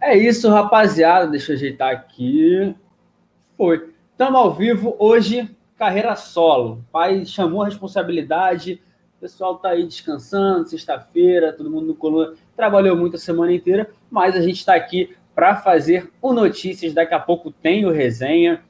É isso, rapaziada. Deixa eu ajeitar aqui. Foi. Estamos ao vivo hoje, carreira solo. Pai chamou a responsabilidade. O pessoal tá aí descansando, sexta-feira, todo mundo no coluna. Trabalhou muito a semana inteira, mas a gente está aqui para fazer o Notícias. Daqui a pouco tem o resenha.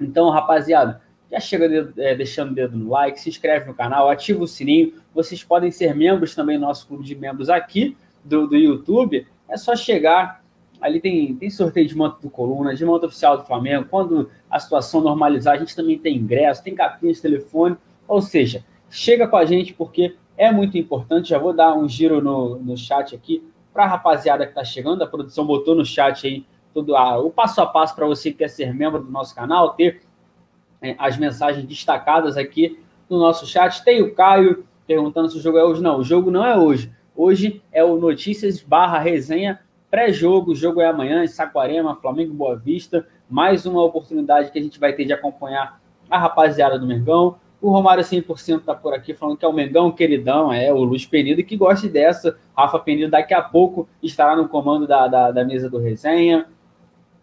Então, rapaziada, já chega de, é, deixando o dedo no like, se inscreve no canal, ativa o sininho. Vocês podem ser membros também do nosso clube de membros aqui do, do YouTube. É só chegar, Ali tem, tem sorteio de manto do Coluna, de manto oficial do Flamengo. Quando a situação normalizar, a gente também tem ingresso, tem capinha de telefone. Ou seja, chega com a gente porque é muito importante. Já vou dar um giro no, no chat aqui para a rapaziada que está chegando. A produção botou no chat aí todo ah, o passo a passo para você que quer ser membro do nosso canal, ter é, as mensagens destacadas aqui no nosso chat. Tem o Caio perguntando se o jogo é hoje. Não, o jogo não é hoje. Hoje é o Notícias barra resenha Pré-jogo, o jogo é amanhã em Saquarema, Flamengo Boa Vista. Mais uma oportunidade que a gente vai ter de acompanhar a rapaziada do Mengão. O Romário 100% está por aqui falando que é o Mengão queridão, é o Luiz Penido que gosta dessa. Rafa Penido daqui a pouco estará no comando da, da, da mesa do resenha.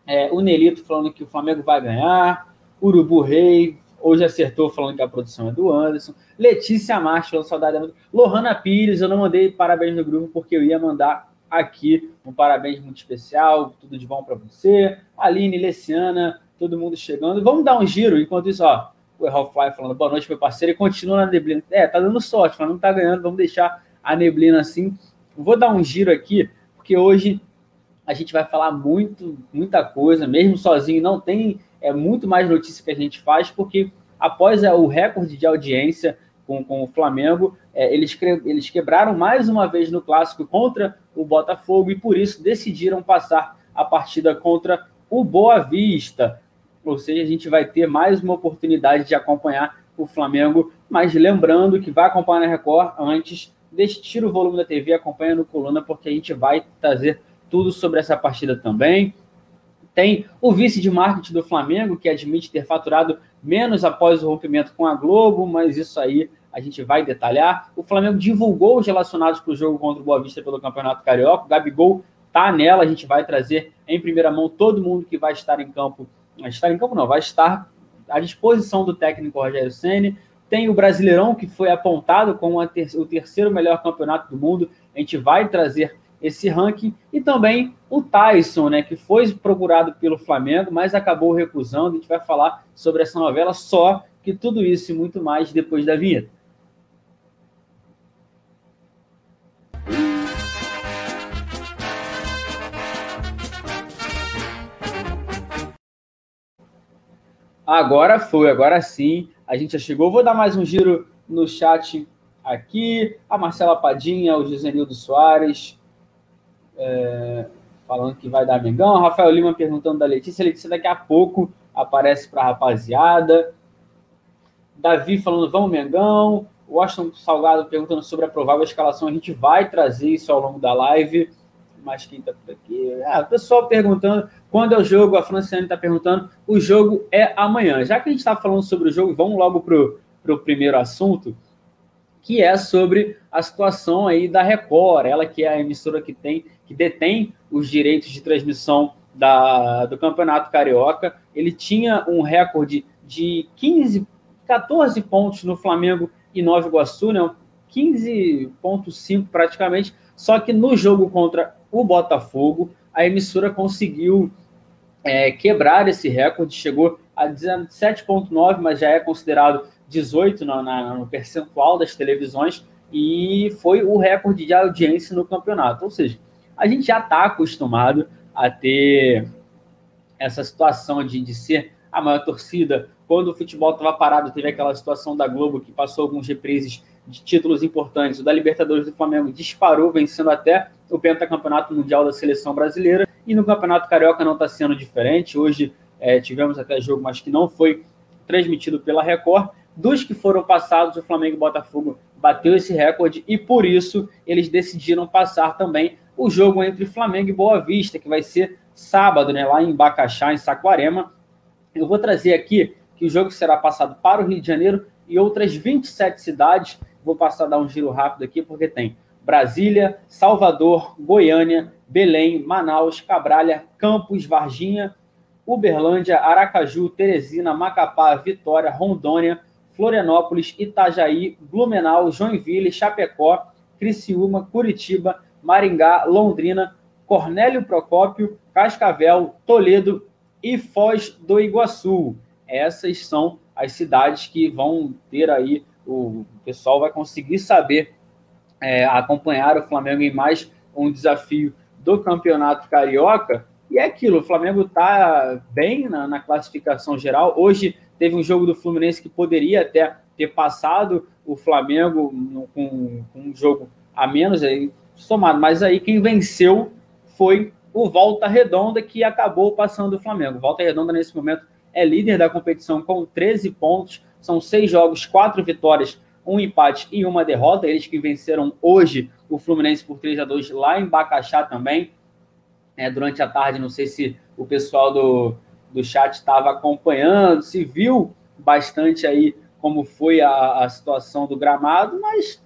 É, o Nelito falando que o Flamengo vai ganhar. Urubu Rei hoje acertou falando que a produção é do Anderson. Letícia falando saudade. Lohana Pires, eu não mandei parabéns no grupo porque eu ia mandar aqui. Um parabéns muito especial, tudo de bom para você. Aline, Leciana, todo mundo chegando. Vamos dar um giro, enquanto isso, ó, o Hellfly falando boa noite, meu parceiro, e continua na neblina. É, tá dando sorte, mas não tá ganhando, vamos deixar a neblina assim. Vou dar um giro aqui, porque hoje a gente vai falar muito, muita coisa, mesmo sozinho, não tem é muito mais notícia que a gente faz, porque após é, o recorde de audiência com, com o Flamengo, é, eles, eles quebraram mais uma vez no clássico contra o Botafogo e por isso decidiram passar a partida contra o Boa Vista. Ou seja, a gente vai ter mais uma oportunidade de acompanhar o Flamengo, mas lembrando que vai acompanhar na Record antes, deixe, tira o volume da TV, acompanha no Coluna, porque a gente vai trazer tudo sobre essa partida também. Tem o vice de marketing do Flamengo, que admite ter faturado menos após o rompimento com a Globo, mas isso aí a gente vai detalhar. O Flamengo divulgou os relacionados para o jogo contra o Boa Vista pelo Campeonato Carioca. O Gabigol tá nela, a gente vai trazer em primeira mão todo mundo que vai estar em campo. Vai estar em campo não, vai estar à disposição do técnico Rogério Ceni. Tem o Brasileirão, que foi apontado como ter o terceiro melhor campeonato do mundo. A gente vai trazer esse ranking. E também o Tyson, né, que foi procurado pelo Flamengo, mas acabou recusando. A gente vai falar sobre essa novela só, que tudo isso e muito mais depois da vinheta. Agora foi, agora sim. A gente já chegou. Vou dar mais um giro no chat aqui. A Marcela Padinha, o Josenildo Soares, é, falando que vai dar Mengão. Rafael Lima perguntando da Letícia. Letícia daqui a pouco aparece para a rapaziada. Davi falando, vamos Mengão. Washington Salgado perguntando sobre a provável escalação. A gente vai trazer isso ao longo da live. Mas quem está por aqui? Ah, o pessoal perguntando. Quando é o jogo? A Franciane está perguntando. O jogo é amanhã. Já que a gente está falando sobre o jogo, vamos logo para o primeiro assunto, que é sobre a situação aí da Record, ela que é a emissora que tem, que detém os direitos de transmissão da, do Campeonato Carioca. Ele tinha um recorde de 15, 14 pontos no Flamengo e Nova Iguaçu, né? 15,5 praticamente. Só que no jogo contra o Botafogo, a emissora conseguiu é, quebrar esse recorde, chegou a 17,9, mas já é considerado 18 no, na, no percentual das televisões, e foi o recorde de audiência no campeonato. Ou seja, a gente já está acostumado a ter essa situação de, de ser a maior torcida. Quando o futebol estava parado, teve aquela situação da Globo que passou alguns reprises de títulos importantes. O da Libertadores do Flamengo disparou, vencendo até o pentacampeonato mundial da seleção brasileira. E no Campeonato Carioca não está sendo diferente. Hoje é, tivemos até jogo, mas que não foi transmitido pela Record. Dos que foram passados, o Flamengo e Botafogo bateu esse recorde e por isso eles decidiram passar também o jogo entre Flamengo e Boa Vista, que vai ser sábado, né, lá em Bacaxá, em Saquarema. Eu vou trazer aqui que o jogo será passado para o Rio de Janeiro e outras 27 cidades. Vou passar a dar um giro rápido aqui, porque tem Brasília, Salvador, Goiânia, Belém, Manaus, Cabralha, Campos, Varginha, Uberlândia, Aracaju, Teresina, Macapá, Vitória, Rondônia, Florianópolis, Itajaí, Blumenau, Joinville, Chapecó, Criciúma, Curitiba, Maringá, Londrina, Cornélio Procópio, Cascavel, Toledo e Foz do Iguaçu. Essas são as cidades que vão ter aí, o pessoal vai conseguir saber é, acompanhar o Flamengo em mais um desafio do Campeonato Carioca. E é aquilo, o Flamengo está bem na, na, classificação geral. Hoje teve um jogo do Fluminense que poderia até ter passado o Flamengo com, com um jogo a menos aí, somado. Mas aí quem venceu foi o Volta Redonda, que acabou passando o Flamengo. Volta Redonda, nesse momento, é líder da competição com 13 pontos. São seis jogos, quatro vitórias, um empate e uma derrota. Eles que venceram hoje o Fluminense por 3 a 2 lá em Bacaxá também. É, durante a tarde, não sei se o pessoal do, do chat estava acompanhando, se viu bastante aí como foi a, a situação do gramado, mas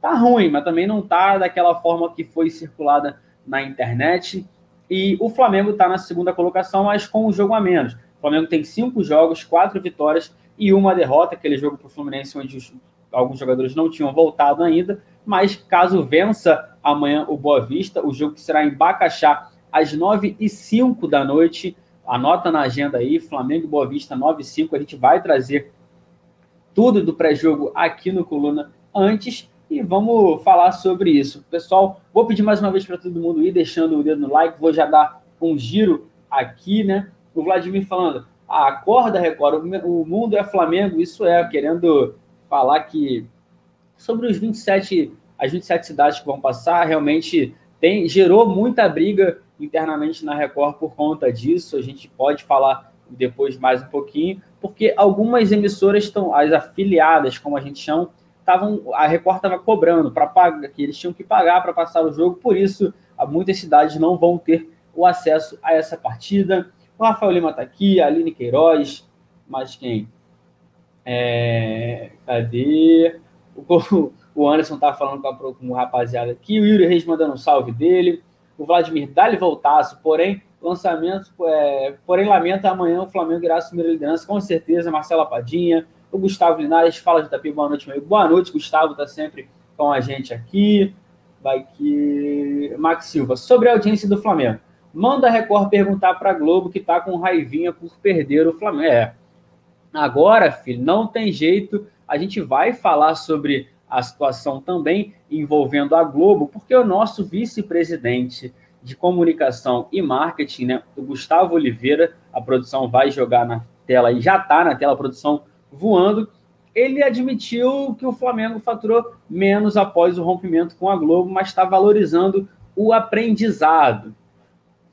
tá ruim, mas também não tá daquela forma que foi circulada na internet. E o Flamengo está na segunda colocação, mas com um jogo a menos. O Flamengo tem cinco jogos, quatro vitórias e uma derrota, aquele jogo para o Fluminense onde os, alguns jogadores não tinham voltado ainda. Mas caso vença amanhã o Boa Vista, o jogo que será em Bacaxá às nove e cinco da noite. Anota na agenda aí, Flamengo Boa Vista, 9 e 5. A gente vai trazer tudo do pré-jogo aqui no Coluna antes e vamos falar sobre isso. Pessoal, vou pedir mais uma vez para todo mundo ir deixando o dedo no like, vou já dar um giro aqui, né? O Vladimir falando, acorda, Record, o mundo é Flamengo, isso é, querendo falar que sobre os 27, as 27 cidades que vão passar, realmente tem, gerou muita briga internamente na Record por conta disso, a gente pode falar depois mais um pouquinho, porque algumas emissoras estão, as afiliadas, como a gente chama, estavam a Record estava cobrando para pagar, que eles tinham que pagar para passar o jogo, por isso muitas cidades não vão ter o acesso a essa partida. O Rafael Lima está aqui, a Aline Queiroz, mas quem? É, cadê? O, o Anderson tá falando com, a, com o rapaziada aqui, o Yuri Reis mandando um salve dele, o Vladimir dá-lhe voltaço, porém, lançamento, é, porém, lamenta amanhã o Flamengo irá assumir a liderança, com certeza, Marcela Padinha, o Gustavo Linares fala de Tapi, boa noite, meu. Boa noite, Gustavo, está sempre com a gente aqui. Vai que. Max Silva, sobre a audiência do Flamengo. Manda a Record perguntar para a Globo que está com raivinha por perder o Flamengo. É. Agora, filho, não tem jeito. A gente vai falar sobre a situação também envolvendo a Globo, porque o nosso vice-presidente de comunicação e marketing, né, o Gustavo Oliveira, a produção vai jogar na tela e já está na tela, a produção voando, ele admitiu que o Flamengo faturou menos após o rompimento com a Globo, mas está valorizando o aprendizado.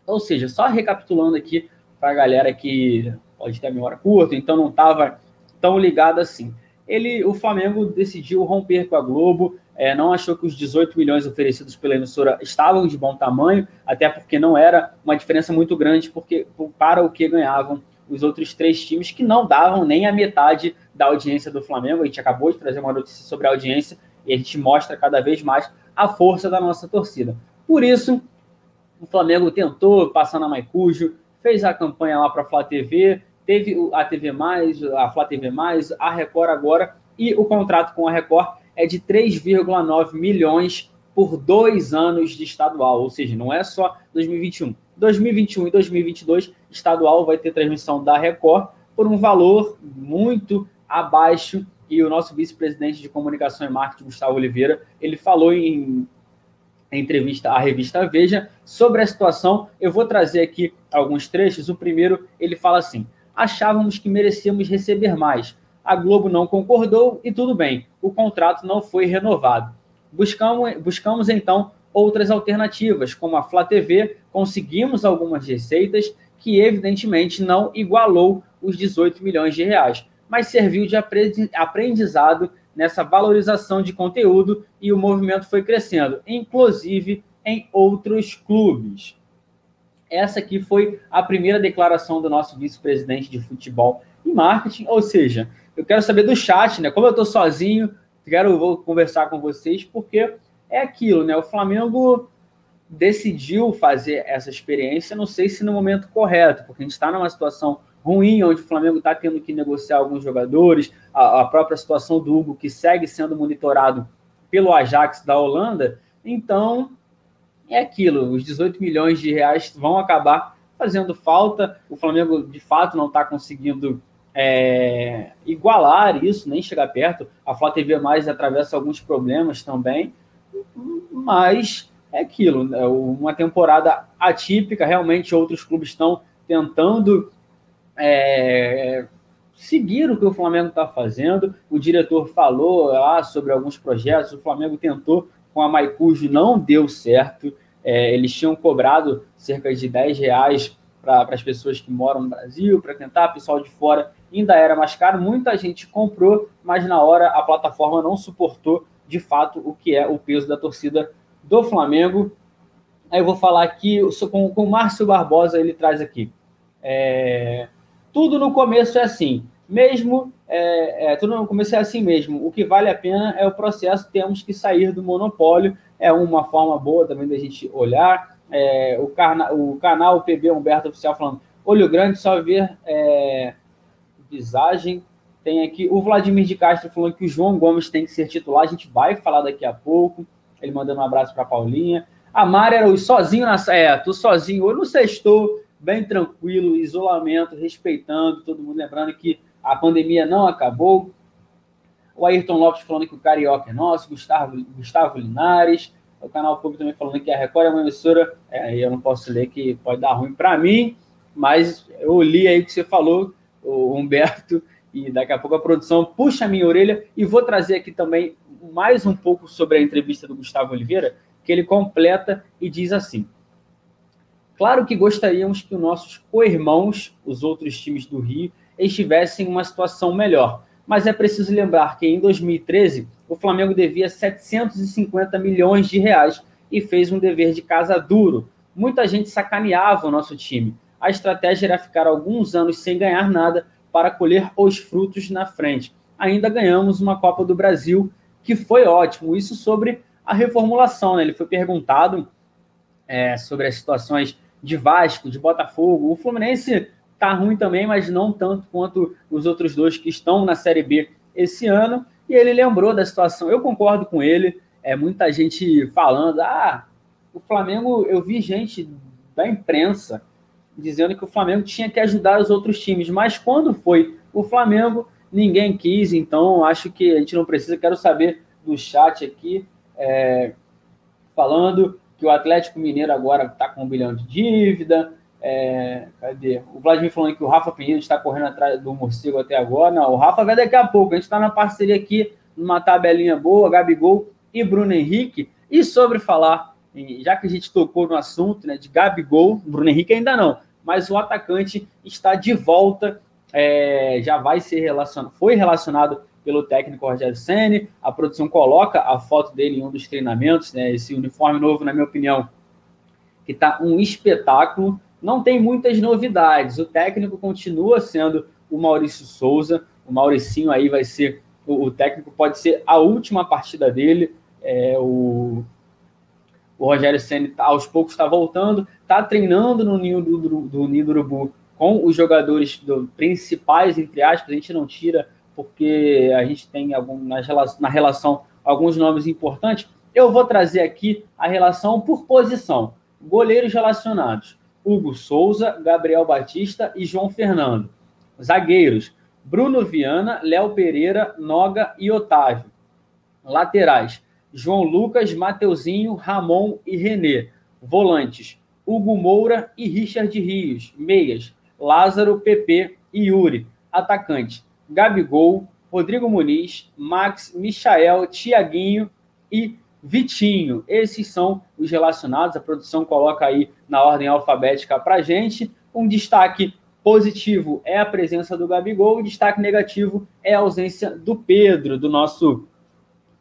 Ou seja, só recapitulando aqui para a galera que pode ter a memória curta, então não estava tão ligado assim. Ele, o Flamengo decidiu romper com a Globo, é, não achou que os 18 milhões oferecidos pela emissora estavam de bom tamanho, até porque não era uma diferença muito grande porque, para o que ganhavam os outros três times que não davam nem a metade da audiência do Flamengo. A gente acabou de trazer uma notícia sobre a audiência e a gente mostra cada vez mais a força da nossa torcida. Por isso, o Flamengo tentou passar na Maicujo, fez a campanha lá para a Flá TV, teve a TV a Flá TV a Record agora, e o contrato com a Record é de 3,9 milhões por dois anos de estadual, ou seja, não é só 2021. 2021 e 2022, estadual vai ter transmissão da Record por um valor muito abaixo. E o nosso vice-presidente de comunicação e marketing, Gustavo Oliveira, ele falou em entrevista à revista Veja sobre a situação. Eu vou trazer aqui alguns trechos. O primeiro, ele fala assim: achávamos que merecíamos receber mais. A Globo não concordou e tudo bem, o contrato não foi renovado. Buscamos, buscamos então outras alternativas, como a Flá TV, conseguimos algumas receitas que evidentemente não igualou os 18 milhões de reais, mas serviu de aprendizado nessa valorização de conteúdo e o movimento foi crescendo, inclusive em outros clubes. Essa aqui foi a primeira declaração do nosso vice-presidente de futebol e marketing, ou seja, eu quero saber do chat, né? Como eu estou sozinho, quero vou conversar com vocês porque é aquilo, né? O Flamengo decidiu fazer essa experiência, não sei se no momento correto, porque a gente está numa situação ruim, onde o Flamengo está tendo que negociar alguns jogadores, a, a, própria situação do Hugo, que segue sendo monitorado pelo Ajax da Holanda. Então, é aquilo, os 18 milhões de reais vão acabar fazendo falta. O Flamengo, de fato, não está conseguindo é, igualar isso, nem chegar perto. A Flá TV Mais atravessa alguns problemas também, mas é aquilo, é uma temporada atípica, realmente outros clubes estão tentando é, seguir o que o Flamengo está fazendo. O diretor falou lá sobre alguns projetos, o Flamengo tentou com a Maicujo, não deu certo. É, eles tinham cobrado cerca de 10 reais para as pessoas que moram no Brasil, para tentar, pessoal de fora ainda era mais caro. Muita gente comprou, mas na hora a plataforma não suportou de fato o que é o peso da torcida do Flamengo. Aí eu vou falar aqui com, com o Márcio Barbosa, ele traz aqui. É, tudo no começo é assim. Mesmo, é, é, tudo no começo é assim mesmo. O que vale a pena é o processo. Temos que sair do monopólio. É uma forma boa também da gente olhar. É, o, carna, o canal PB Humberto Oficial falando: olho grande, só ver é, visagem. Tem aqui o Vladimir de Castro falando que o João Gomes tem que ser titular. A gente vai falar daqui a pouco. Ele mandando um abraço para Paulinha. A Mari era o sozinho na. É, tô sozinho. Eu não sextou bem tranquilo, isolamento, respeitando todo mundo, lembrando que a pandemia não acabou. O Ayrton Lopes falando que o Carioca é nosso, Gustavo, Gustavo Linares, o canal público também falando que a Record é uma emissora, é, eu não posso ler que pode dar ruim para mim, mas eu li aí o que você falou, o Humberto, e daqui a pouco a produção puxa a minha orelha e vou trazer aqui também mais um pouco sobre a entrevista do Gustavo Oliveira, que ele completa e diz assim: Claro que gostaríamos que os nossos co-irmãos, os outros times do Rio, estivessem em uma situação melhor. Mas é preciso lembrar que em 2013 o Flamengo devia 750 milhões de reais e fez um dever de casa duro. Muita gente sacaneava o nosso time. A estratégia era ficar alguns anos sem ganhar nada para colher os frutos na frente. Ainda ganhamos uma Copa do Brasil, que foi ótimo. Isso sobre a reformulação. Né? Ele foi perguntado é, sobre as situações de Vasco, de Botafogo. O Fluminense tá ruim também, mas não tanto quanto os outros dois que estão na Série B esse ano. E ele lembrou da situação. Eu concordo com ele. É muita gente falando: ah, o Flamengo. Eu vi gente da imprensa dizendo que o Flamengo tinha que ajudar os outros times, mas quando foi o Flamengo, ninguém quis. Então, acho que a gente não precisa. Quero saber do chat aqui, é, falando que o Atlético Mineiro agora está com um bilhão de dívida. É, cadê? O Vladimir falando que o Rafa Pinheiro está correndo atrás do morcego até agora. Não, o Rafa vai daqui a pouco. A gente está na parceria aqui, numa tabelinha boa, Gabigol e Bruno Henrique. E sobre falar, já que a gente tocou no assunto né, de Gabigol, Bruno Henrique ainda não, mas o atacante está de volta, é, já vai ser relacionado, foi relacionado pelo técnico Rogério Senni. A produção coloca a foto dele em um dos treinamentos, né? Esse uniforme novo, na minha opinião, que está um espetáculo. Não tem muitas novidades. O técnico continua sendo o Maurício Souza. O Mauricinho aí vai ser o, o técnico, pode ser a última partida dele. É, o, o Rogério Senni tá, aos poucos está voltando, está treinando no ninho do, do, do Nido Urubu com os jogadores do, principais, entre aspas, a gente não tira porque a gente tem algum, na, relação, alguns nomes importantes. Eu vou trazer aqui a relação por posição. Goleiros relacionados: Hugo Souza, Gabriel Batista e João Fernando. Zagueiros: Bruno Viana, Léo Pereira, Noga e Otávio. Laterais: João Lucas, Mateuzinho, Ramon e Renê. Volantes: Hugo Moura e Richard Rios. Meias: Lázaro, PP e Yuri. Atacante: Gabigol, Rodrigo Muniz, Max, Michael, Tiaguinho e Vitinho. Esses são os relacionados. A produção coloca aí na ordem alfabética para gente. Um destaque positivo é a presença do Gabigol, o destaque negativo é a ausência do Pedro, do nosso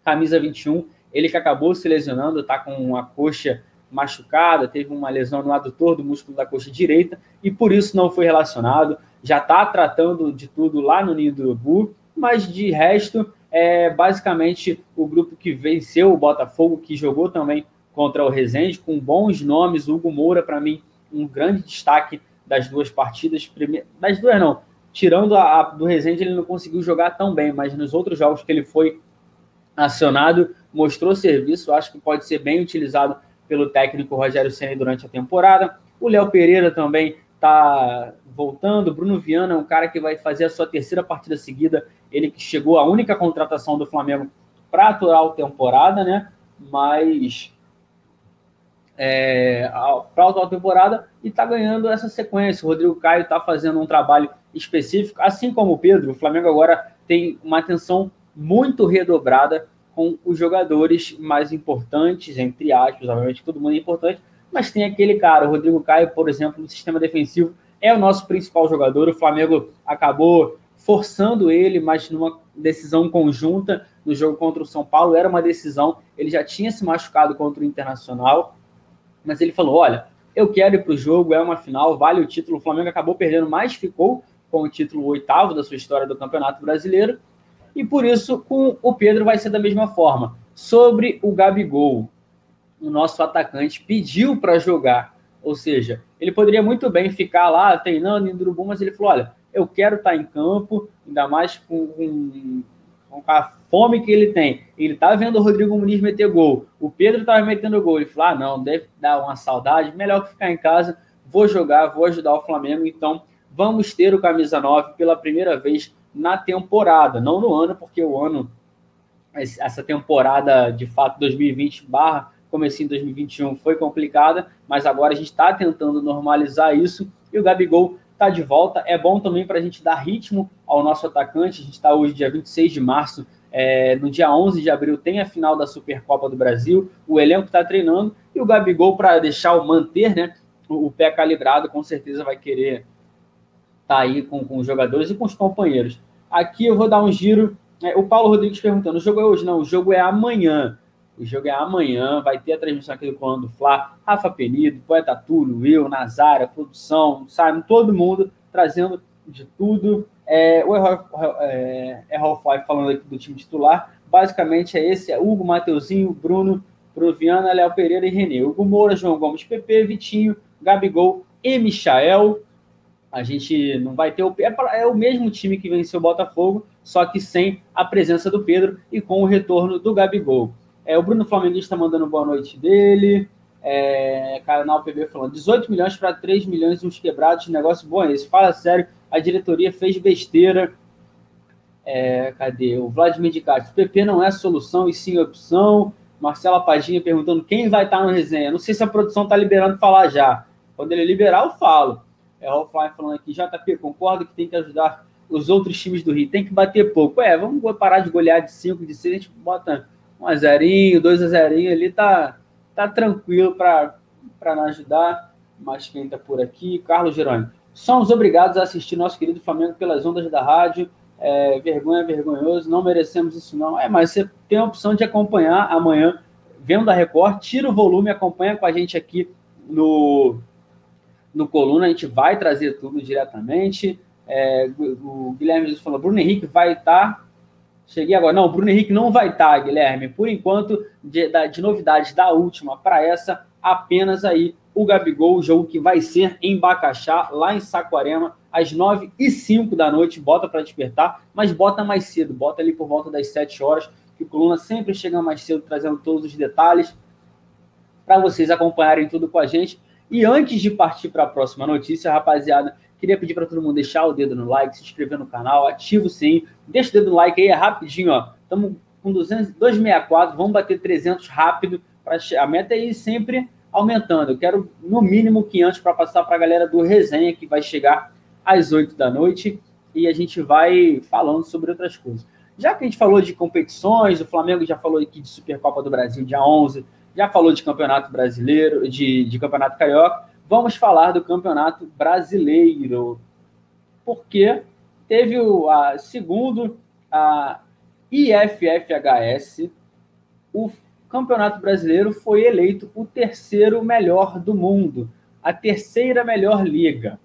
camisa 21. Ele que acabou se lesionando, está com a coxa machucada, teve uma lesão no adutor do músculo da coxa direita e por isso não foi relacionado. Já está tratando de tudo lá no Ninho do Urubu, mas de resto é basicamente o grupo que venceu o Botafogo, que jogou também contra o Resende, com bons nomes. Hugo Moura, para mim, um grande destaque das duas partidas. Das duas, não. Tirando a, a, do Resende, ele não conseguiu jogar tão bem, mas nos outros jogos que ele foi acionado, mostrou serviço. Acho que pode ser bem utilizado pelo técnico Rogério Senna durante a temporada. O Léo Pereira também está voltando. Bruno Viana é um cara que vai fazer a sua terceira partida seguida. Ele que chegou a única contratação do Flamengo para aturar a temporada, né? Mas é, para a atual temporada e está ganhando essa sequência. O Rodrigo Caio está fazendo um trabalho específico, assim como o Pedro. O Flamengo agora tem uma atenção muito redobrada com os jogadores mais importantes, entre aspas, obviamente todo mundo é importante, mas tem aquele cara, o Rodrigo Caio, por exemplo, no sistema defensivo, é o nosso principal jogador. O Flamengo acabou forçando ele, mas numa decisão conjunta no jogo contra o São Paulo, era uma decisão, ele já tinha se machucado contra o Internacional, mas ele falou: olha, eu quero ir para o jogo, é uma final, vale o título. O Flamengo acabou perdendo, mas ficou com o título oitavo da sua história do Campeonato Brasileiro. E por isso, com o Pedro vai ser da mesma forma. Sobre o Gabigol, o nosso atacante pediu para jogar. Ou seja, ele poderia muito bem ficar lá treinando em Urubu, mas ele falou: olha, eu quero estar tá em campo, ainda mais com, com, com a fome que ele tem. Ele tá vendo o Rodrigo Muniz meter gol. O Pedro estava metendo gol. Ele falou: ah, não, deve dar uma saudade, melhor que ficar em casa. Vou jogar, vou ajudar o Flamengo. Então, vamos ter o camisa 9 pela primeira vez na temporada, não no ano, porque o ano, essa temporada de fato 2020 barra comecinho em 2021 foi complicada, mas agora a gente está tentando normalizar isso e o Gabigol está de volta. É bom também para a gente dar ritmo ao nosso atacante. A gente está hoje, dia 26 de março, é, no dia 11 de abril tem a final da Supercopa do Brasil. O elenco está treinando e o Gabigol, para deixar o manter né, o, o, pé calibrado, com certeza vai querer estar tá aí com, com os jogadores e com os companheiros. Aqui eu vou dar um giro. É, o Paulo Rodrigues perguntando: o jogo é hoje? Não, o jogo é amanhã. O jogo é amanhã, vai ter a transmissão aqui do Colando do Fla, Rafa Penido, Poeta Túlio, eu, Nazara, produção, sabe, todo mundo trazendo de tudo. É, o Errol é, falando aqui do time titular, basicamente é esse, é Hugo, Mateuzinho, Bruno, Proviana, Léo Pereira e Renê. Hugo Moura, João Gomes, PP, Vitinho, Gabigol e Michael. A gente não vai ter o. É, é o mesmo time que venceu o Botafogo, só que sem a presença do Pedro e com o retorno do Gabigol. É, o Bruno Flamenguista mandando boa noite dele. É, canal PB falando 18 milhões para 3 milhões uns quebrados, negócio bom é esse. Fala sério, a diretoria fez besteira. É, cadê? O Vladimir de Castro. PP não é solução e sim opção. Marcela Padinha perguntando quem vai estar no resenha. Não sei se a produção está liberando falar já. Quando ele liberar, eu falo. É o Fly falando aqui, JP, concordo que tem que ajudar os outros times do Rio, tem que bater pouco. É, vamos parar de golear de 5, de 6, a gente bota um a zerinho, dois a zerinho ali, tá, tá tranquilo para não ajudar. Mas quem tá por aqui, Carlos Jerônimo. Somos obrigados a assistir nosso querido Flamengo pelas ondas da rádio. É, vergonha, vergonhoso, não merecemos isso não. É, mas você tem a opção de acompanhar amanhã, vendo a Record, tira o volume, acompanha com a gente aqui no no Coluna, a gente vai trazer tudo diretamente. É, o Guilherme falou, Bruno Henrique vai estar. Cheguei agora. Não, o Bruno Henrique não vai estar, tá, Guilherme. Por enquanto, de, de novidades da última para essa, apenas aí o Gabigol, o jogo que vai ser em Bacaxá, lá em Saquarema, às 9 e 5 da noite. Bota para despertar, mas bota mais cedo, bota ali por volta das 7 horas, que o Coluna sempre chega mais cedo, trazendo todos os detalhes para vocês acompanharem tudo com a gente. E antes de partir para a próxima notícia, rapaziada, queria pedir para todo mundo deixar o dedo no like, se inscrever no canal, ativa o sininho, deixa o dedo no like aí, é rapidinho, ó. Estamos com 200, 264, vamos bater 300 rápido. Pra, a meta é ir sempre aumentando. Eu quero no mínimo 500 para passar para a galera do resenha, que vai chegar às 8 da noite, e a gente vai falando sobre outras coisas. já que a gente falou de competições, o Flamengo já falou aqui de Supercopa do Brasil dia 11, já falou de Campeonato Brasileiro, de, de Campeonato Carioca, vamos falar do Campeonato Brasileiro. Porque teve o a, segundo a IFFHS, o Campeonato Brasileiro foi eleito o terceiro melhor do mundo, a terceira melhor liga.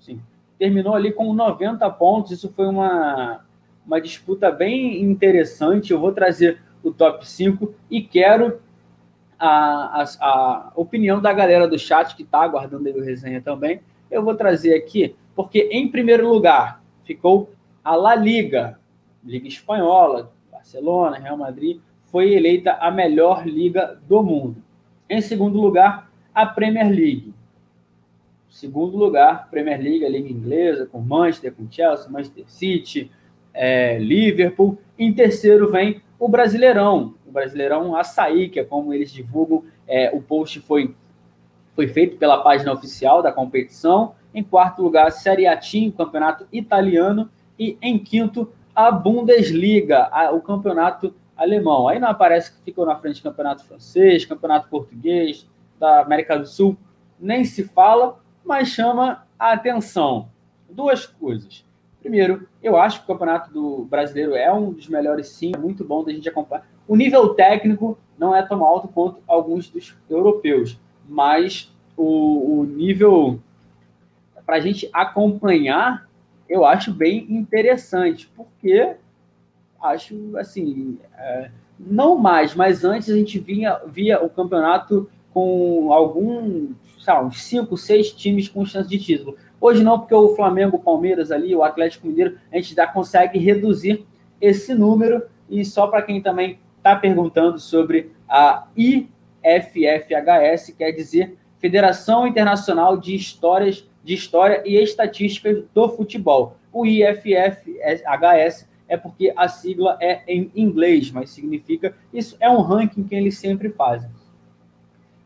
Sim. Terminou ali com 90 pontos, isso foi uma, uma disputa bem interessante. Eu vou trazer o top 5 e quero a, a, a opinião da galera do chat que está aguardando aí o resenha também. Eu vou trazer aqui, porque em primeiro lugar ficou a La Liga, Liga Espanhola, Barcelona, Real Madrid, foi eleita a melhor liga do mundo. Em segundo lugar, a Premier League. Segundo lugar, Premier League, a liga inglesa, com Manchester, com Chelsea, Manchester City, é, Liverpool. Em terceiro vem o Brasileirão, Brasileirão Açaí, que é como eles divulgam. É, o post foi, foi feito pela página oficial da competição. Em quarto lugar, Série A Team, campeonato italiano. E em quinto, a Bundesliga, a, o campeonato alemão. Aí não aparece que ficou na frente campeonato francês, campeonato português, da América do Sul, nem se fala, mas chama a atenção. Duas coisas. Primeiro, eu acho que o Campeonato do Brasileiro é um dos melhores, sim, é muito bom da gente acompanhar. O nível técnico não é tão alto quanto alguns dos europeus, mas o, o nível para a gente acompanhar, eu acho bem interessante, porque acho assim, é, não mais, mas antes a gente vinha, via o campeonato com algum, sei lá, uns 5, 6 times com chance de título. Hoje não, porque o Flamengo, o Palmeiras ali, o Atlético Mineiro, a gente já consegue reduzir esse número. E só para quem também está perguntando sobre a IFFHS, quer dizer Federação Internacional de Histórias de História e Estatísticas do Futebol. O IFFHS é porque a sigla é em inglês, mas significa isso é um ranking que eles sempre fazem.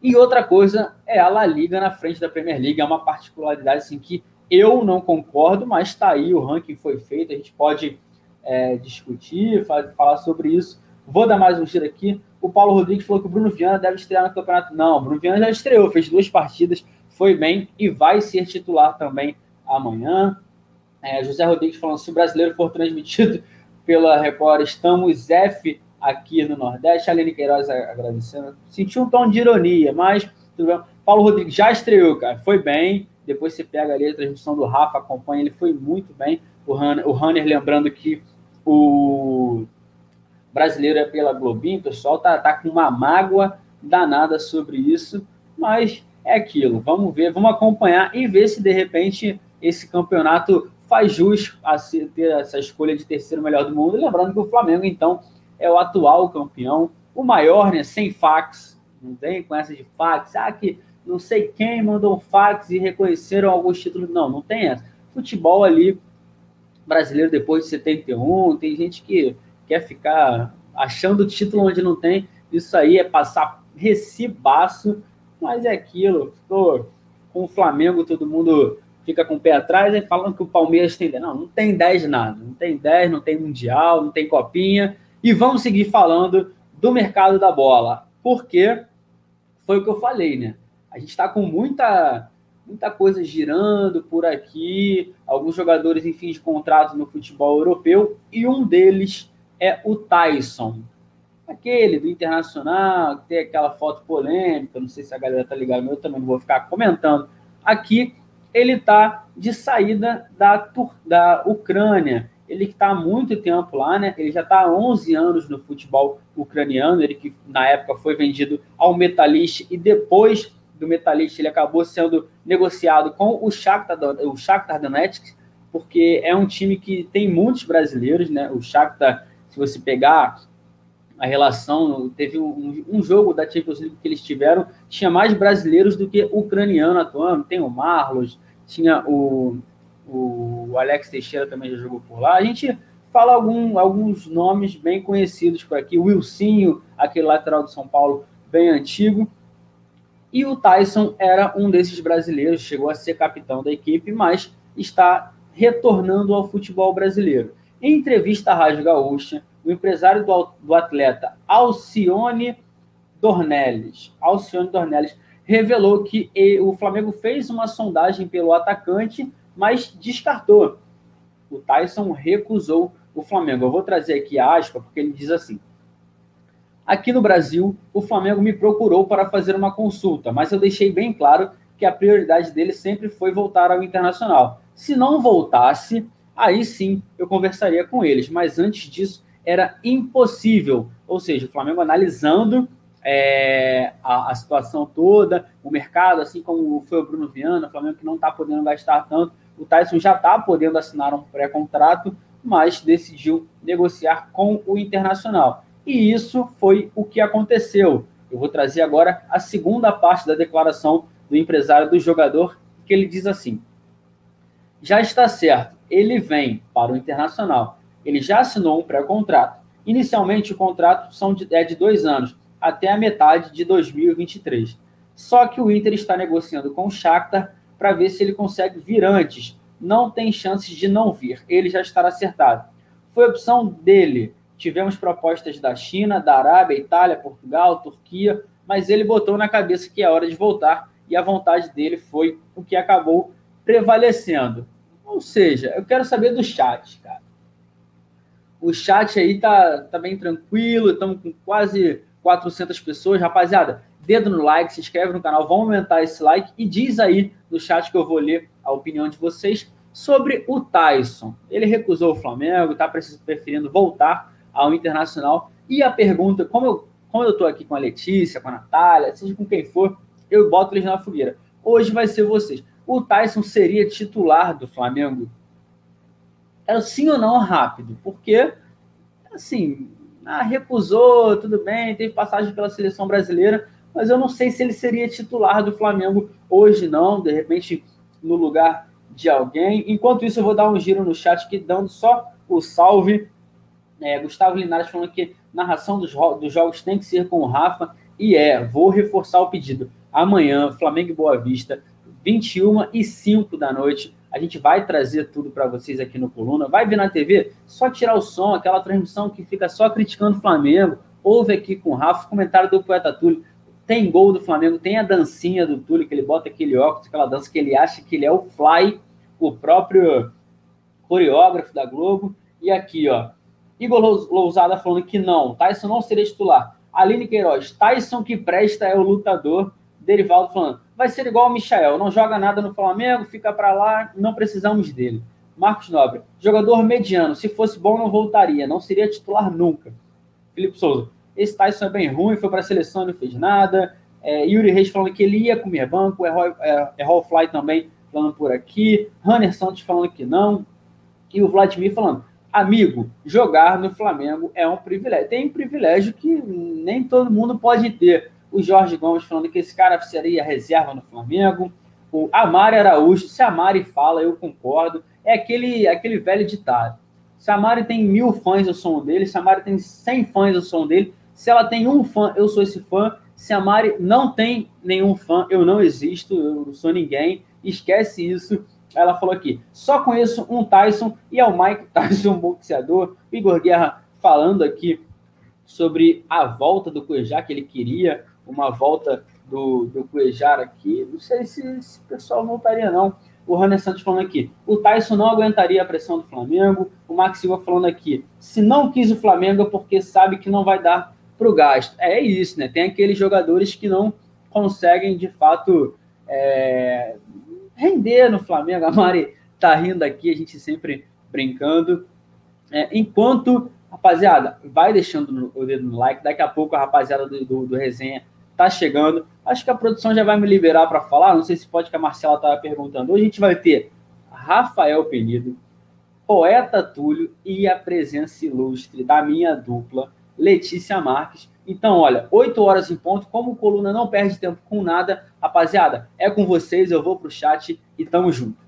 E outra coisa é a La Liga na frente da Premier League, é uma particularidade assim que eu não concordo, mas está aí, o ranking foi feito, a gente pode é, discutir, falar sobre isso. Vou dar mais um giro aqui. O Paulo Rodrigues falou que o Bruno Viana deve estrear no campeonato. Não, o Bruno Viana já estreou, fez duas partidas, foi bem e vai ser titular também amanhã. É, José Rodrigues falando: se o brasileiro for transmitido pela Record, estamos F aqui no Nordeste. Aline Queiroz agradecendo. Senti um tom de ironia, mas tudo bem. Paulo Rodrigues já estreou, cara. Foi bem. Depois você pega ali a transmissão do Rafa, acompanha. Ele foi muito bem. O Runner, o Runner lembrando que o brasileiro é pela Globinho. O pessoal tá, tá com uma mágoa danada sobre isso. Mas é aquilo. Vamos ver, vamos acompanhar e ver se de repente esse campeonato faz jus a ter essa escolha de terceiro melhor do mundo. lembrando que o Flamengo, então, é o atual campeão, o maior, né? Sem fax, não tem com essa de fax. Ah, que não sei quem mandou fax e reconheceram alguns títulos. Não, não tem essa. Futebol ali, brasileiro depois de 71, tem gente que quer ficar achando título onde não tem. Isso aí é passar recibaço, mas é aquilo. Ficou com o Flamengo, todo mundo fica com o pé atrás e falando que o Palmeiras tem 10. Não, não tem 10 nada. Não tem 10, não tem Mundial, não tem Copinha. E vamos seguir falando do mercado da bola, porque foi o que eu falei, né? A gente está com muita, muita coisa girando por aqui, alguns jogadores em fim de contrato no futebol europeu, e um deles é o Tyson, aquele do Internacional, que tem aquela foto polêmica, não sei se a galera tá ligada, mas eu também não vou ficar comentando aqui. Ele está de saída da, da Ucrânia ele que está há muito tempo lá, né? Ele já está há 11 anos no futebol ucraniano, ele que na época foi vendido ao Metalist e depois do Metalist ele acabou sendo negociado com o Shakhtar, o Shakhtar Donetsk, porque é um time que tem muitos brasileiros, né? O Shakhtar, se você pegar a relação, teve um, um jogo da Champions League que eles tiveram, tinha mais brasileiros do que ucraniano atuando, tem o Marlos, tinha o o Alex Teixeira também já jogou por lá. A gente fala algum, alguns nomes bem conhecidos por aqui. O Wilsinho, aquele lateral do São Paulo, bem antigo. E o Tyson era um desses brasileiros, chegou a ser capitão da equipe, mas está retornando ao futebol brasileiro. Em entrevista à Rádio Gaúcha, o empresário do, do atleta Alcione Dornelles, Alcione Dornelles revelou que o Flamengo fez uma sondagem pelo atacante, mas descartou. O Tyson recusou o Flamengo. Eu vou trazer aqui a aspa, porque ele diz assim: Aqui no Brasil, o Flamengo me procurou para fazer uma consulta, mas eu deixei bem claro que a prioridade dele sempre foi voltar ao internacional. Se não voltasse, aí sim eu conversaria com eles, mas antes disso era impossível. Ou seja, o Flamengo analisando é, a, a, situação toda, o mercado, assim como foi o Bruno Viana, o Flamengo que não está podendo gastar tanto, o Tyson já está podendo assinar um pré-contrato, mas decidiu negociar com o Internacional. E isso foi o que aconteceu. Eu vou trazer agora a segunda parte da declaração do empresário do jogador, que ele diz assim: já está certo, ele vem para o Internacional. Ele já assinou um pré-contrato. Inicialmente, o contrato são de, é de dois anos, até a metade de 2023. Só que o Inter está negociando com o Shakhtar para ver se ele consegue vir antes. Não tem chances de não vir, ele já estará acertado. Foi opção dele. Tivemos propostas da China, da Arábia, Itália, Portugal, Turquia, mas ele botou na cabeça que é hora de voltar e a vontade dele foi o que acabou prevalecendo. Ou seja, eu quero saber do chat, cara. O chat aí tá, tá bem tranquilo, estamos com quase 400 pessoas. Rapaziada, dedo no like, se inscreve no canal, vamos aumentar esse like e diz aí no chat que eu vou ler a opinião de vocês sobre o Tyson. Ele recusou o Flamengo, está preferindo voltar ao Internacional. E a pergunta, como eu, como eu tô aqui com a Letícia, com a Natália, seja com quem for, eu boto eles na fogueira. Hoje vai ser vocês. O Tyson seria titular do Flamengo? É sim ou não rápido? Porque, assim, ah, recusou, tudo bem, teve passagem pela seleção brasileira, mas eu não sei se ele seria titular do Flamengo hoje, não, de repente no lugar de alguém. Enquanto isso, eu vou dar um giro no chat aqui, dando só o salve. É, Gustavo Linares falando que narração dos, dos jogos tem que ser com o Rafa. E é, vou reforçar o pedido amanhã, Flamengo e Boa Vista, 21 e 5 da noite. A gente vai trazer tudo para vocês aqui no Coluna. Vai vir na TV, só tirar o som, aquela transmissão que fica só criticando o Flamengo. Ouve aqui com o Rafa, comentário do Poeta Túlio. Tem gol do Flamengo, tem a dancinha do Túlio, que ele bota aquele óculos, aquela dança que ele acha que ele é o Fly, o próprio coreógrafo da Globo. E aqui, ó, Igor Lousada falando que não, Tyson não seria titular. Aline Queiroz, Tyson que presta é o lutador. Derivaldo falando, vai ser igual o Michael, não joga nada no Flamengo, fica para lá, não precisamos dele. Marcos Nobre, jogador mediano, se fosse bom não voltaria, não seria titular nunca. Felipe Souza, esse Tyson é bem ruim, foi para a seleção não fez nada. É, Yuri Reis falando que ele ia comer banco, Errol, é, Errol Fly também falando por aqui, Runner Santos falando que não, e o Vladimir falando, amigo, jogar no Flamengo é um privilégio. Tem um privilégio que nem todo mundo pode ter o Jorge Gomes falando que esse cara seria reserva no Flamengo, o Amari Araújo, se a Mari fala, eu concordo, é aquele, aquele velho ditado. Se a Mari tem mil fãs, eu sou um dele, se a Mari tem cem fãs, eu sou um dele, se ela tem um fã, eu sou esse fã, se a Mari não tem nenhum fã, eu não existo, eu não sou ninguém, esquece isso. Ela falou aqui, só conheço um Tyson e é o Mike Tyson, boxeador. Igor Guerra falando aqui sobre a volta do Cuejá que ele queria, uma volta do, do Cuejar aqui. Não sei se esse pessoal voltaria, não. O Rony Santos falando aqui. O Tyson não aguentaria a pressão do Flamengo. O Max Silva falando aqui. Se não quis o Flamengo é porque sabe que não vai dar para o gasto. É isso, né? Tem aqueles jogadores que não conseguem, de fato, é... render no Flamengo. A Mari tá rindo aqui, a gente sempre brincando. É, enquanto, rapaziada, vai deixando o dedo no like. Daqui a pouco a rapaziada do, do, do resenha tá chegando. Acho que a produção já vai me liberar para falar. Não sei se pode que a Marcela estava perguntando. Hoje a gente vai ter Rafael Penido, Poeta Túlio e a presença ilustre da minha dupla, Letícia Marques. Então, olha, 8 horas em ponto, como coluna não perde tempo com nada, rapaziada, é com vocês, eu vou pro chat e tamo junto.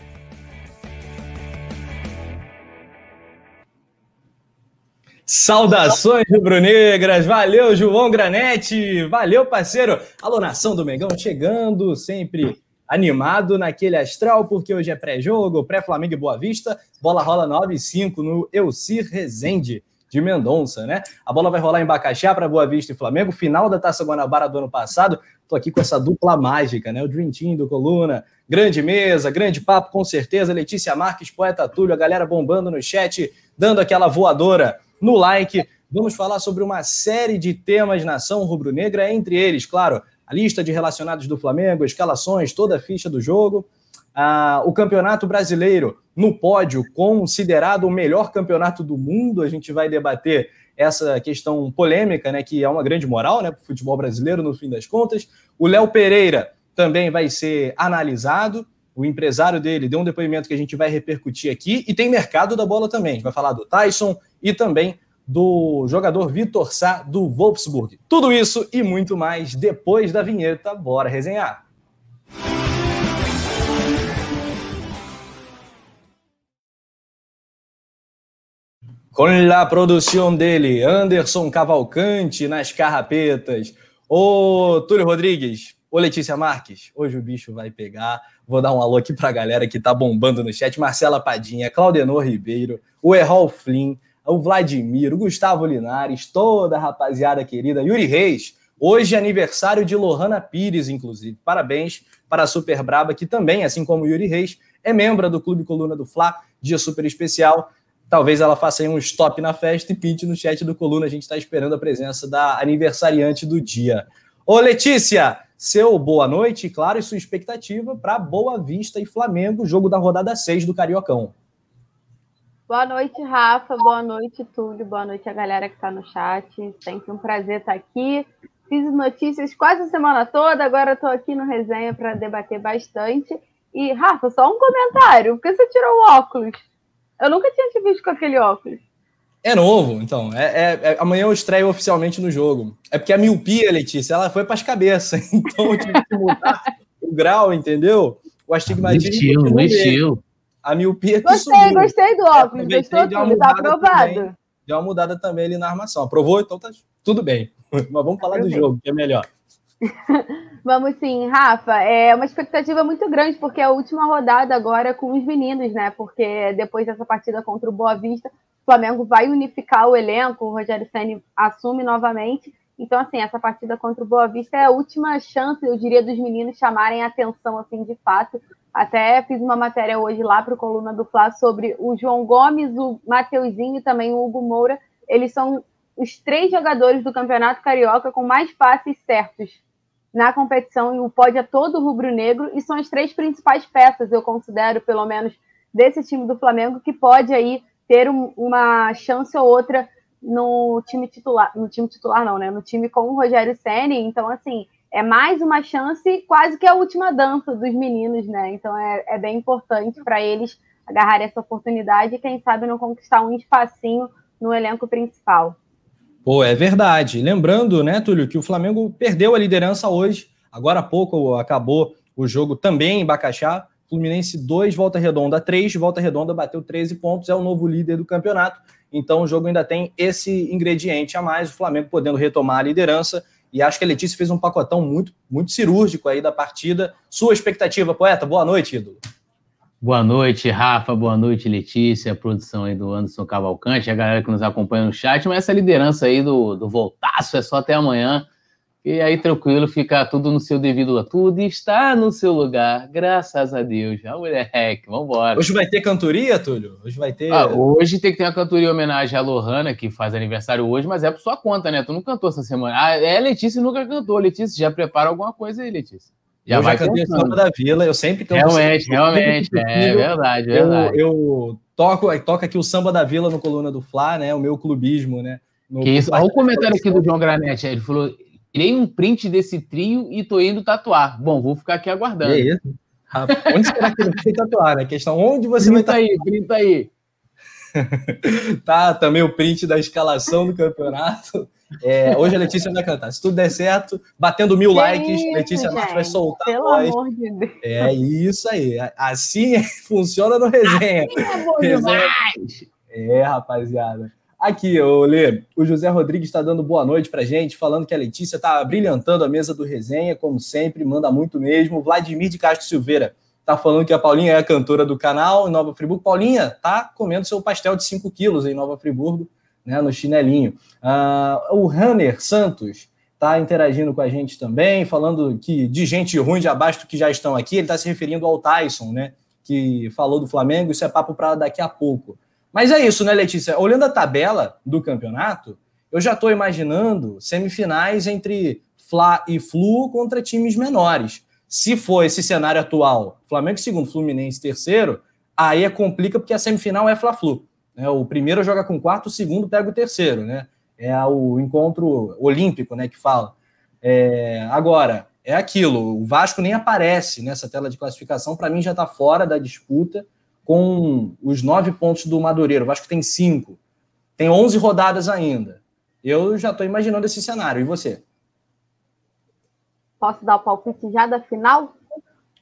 Saudações rubro-negras, valeu João Granete, valeu parceiro. Alô nação do Mengão, chegando sempre animado naquele astral, porque hoje é pré-jogo, pré-Flamengo e Boa Vista, bola rola 9 e 5 no Elcir Rezende de Mendonça, né? A bola vai rolar em Bacaxá para Boa Vista e Flamengo, final da Taça Guanabara do ano passado. Tô aqui com essa dupla mágica, né? O Dream Team do Coluna, grande mesa, grande papo com certeza. Letícia Marques, poeta Túlio, a galera bombando no chat, dando aquela voadora no like. Vamos falar sobre uma série de temas nação rubro-negra, entre eles, claro, a lista de relacionados do Flamengo, escalações, toda a ficha do jogo. Ah, o Campeonato Brasileiro no pódio, considerado o melhor campeonato do mundo. A gente vai debater essa questão polêmica, né, que é uma grande moral né, para o futebol brasileiro, no fim das contas. O Léo Pereira também vai ser analisado. O empresário dele deu um depoimento que a gente vai repercutir aqui. E tem mercado da bola também. A gente vai falar do Tyson e também do jogador Vitor Sá do Wolfsburg. Tudo isso e muito mais depois da vinheta. Bora resenhar! Com a produção dele, Anderson Cavalcante nas carrapetas. Ô, Túlio Rodrigues, ô Letícia Marques, hoje o bicho vai pegar. Vou dar um alô aqui pra galera que tá bombando no chat. Marcela Padinha, Claudenor Ribeiro, o Errol Flynn, o Vladimir, o Gustavo Linares, toda a rapaziada querida, Yuri Reis. Hoje é aniversário de Lohana Pires, inclusive. Parabéns para a Super Braba, que também, assim como Yuri Reis, é membro do Clube Coluna do Fla, dia super especial. Talvez ela faça aí um stop na festa e pinte no chat do Coluna. A gente está esperando a presença da aniversariante do dia. Ô, Letícia, seu boa noite, claro, e sua expectativa para Boa Vista e Flamengo, jogo da rodada 6 do Cariocão. Boa noite, Rafa. Boa noite, Túlio. Boa noite a galera que está no chat. Sempre um prazer estar aqui. Fiz notícias quase a semana toda, agora estou aqui no resenha para debater bastante. E, Rafa, só um comentário. Por que você tirou o óculos? Eu nunca tinha te visto com aquele óculos. É novo, então. É, é, é, amanhã eu estreio oficialmente no jogo. É porque a miopia, Letícia, ela foi para as cabeças. Então eu tive que mudar o grau, entendeu? O astigmatismo. Estilo, estilo. A miopia que Gostei, subiu. gostei do óculos. Gostou tudo, tá aprovado. Também, deu uma mudada também ali na armação. Aprovou? Então tá tudo bem. Mas vamos falar do jogo, que é melhor. Vamos sim, Rafa. É uma expectativa muito grande, porque é a última rodada agora com os meninos, né? Porque depois dessa partida contra o Boa Vista, o Flamengo vai unificar o elenco, o Rogério Senni assume novamente. Então, assim, essa partida contra o Boa Vista é a última chance, eu diria, dos meninos chamarem atenção, assim, de fato. Até fiz uma matéria hoje lá para o Coluna do Fla sobre o João Gomes, o Mateuzinho e também o Hugo Moura. Eles são os três jogadores do Campeonato Carioca com mais passes certos na competição e o pódio é todo rubro-negro e são as três principais peças, eu considero, pelo menos, desse time do Flamengo, que pode aí ter um, uma chance ou outra no time titular, no time titular não, né? No time com o Rogério Ceni. Então, assim, é mais uma chance, quase que a última dança dos meninos, né? Então é, é bem importante para eles agarrar essa oportunidade e, quem sabe, não conquistar um espacinho no elenco principal. Pô, é verdade. Lembrando, né, Túlio, que o Flamengo perdeu a liderança hoje. Agora há pouco acabou o jogo também em Bacaxá. Fluminense 2, Volta Redonda 3. Volta Redonda bateu 13 pontos, é o novo líder do campeonato. Então o jogo ainda tem esse ingrediente a mais, o Flamengo podendo retomar a liderança. E acho que a Letícia fez um pacotão muito, muito cirúrgico aí da partida. Sua expectativa, poeta? Boa noite, ídolo. Boa noite, Rafa. Boa noite, Letícia. A produção aí do Anderson Cavalcante, a galera que nos acompanha no chat. Mas essa liderança aí do, do Voltaço é só até amanhã. E aí, tranquilo, fica tudo no seu devido lugar. Tudo está no seu lugar, graças a Deus. Ah, moleque, vambora. Hoje vai ter cantoria, Túlio? Hoje vai ter. Ah, hoje tem que ter uma cantoria em homenagem à Lohana, que faz aniversário hoje, mas é por sua conta, né? Tu não cantou essa semana. Ah, é, Letícia nunca cantou. Letícia, já prepara alguma coisa aí, Letícia. Já eu vai já cantei a Samba da Vila, eu sempre canto. Realmente, realmente, é verdade, verdade. Eu, eu toco, toca aqui o samba da vila no coluna do Fla, né? O meu clubismo, né? No que isso, olha o comentário aqui do João Granete. Ele falou: tirei um print desse trio e tô indo tatuar. Bom, vou ficar aqui aguardando. É isso. Rapaz, onde será que ele vai tatuar? Né? A questão onde você printa vai tatuar? aí, printa aí. tá, também o print da escalação do campeonato. É, hoje a Letícia vai cantar. Se tudo der certo, batendo mil likes, Letícia gente, vai soltar Pelo amor de Deus. É isso aí. Assim funciona no resenha. Assim é, resenha. é, rapaziada. Aqui, Lê, o José Rodrigues está dando boa noite pra gente, falando que a Letícia está brilhantando a mesa do resenha, como sempre, manda muito mesmo. Vladimir de Castro Silveira tá falando que a Paulinha é a cantora do canal em Nova Friburgo. Paulinha tá comendo seu pastel de 5 quilos em Nova Friburgo, né, no chinelinho. Uh, o Hanner Santos tá interagindo com a gente também, falando que de gente ruim de abaixo que já estão aqui, ele está se referindo ao Tyson, né, que falou do Flamengo, isso é papo para daqui a pouco. Mas é isso, né, Letícia? Olhando a tabela do campeonato, eu já estou imaginando semifinais entre Fla e Flu contra times menores. Se for esse cenário atual, Flamengo segundo, Fluminense terceiro, aí é complica porque a semifinal é Fla-Flu. Né? O primeiro joga com o quarto, o segundo pega o terceiro, né? É o encontro olímpico, né, que fala. É, agora, é aquilo, o Vasco nem aparece nessa tela de classificação, para mim já está fora da disputa com os nove pontos do Madureiro. O Vasco tem cinco. Tem onze rodadas ainda. Eu já estou imaginando esse cenário. E você? Posso dar o palpite já da final?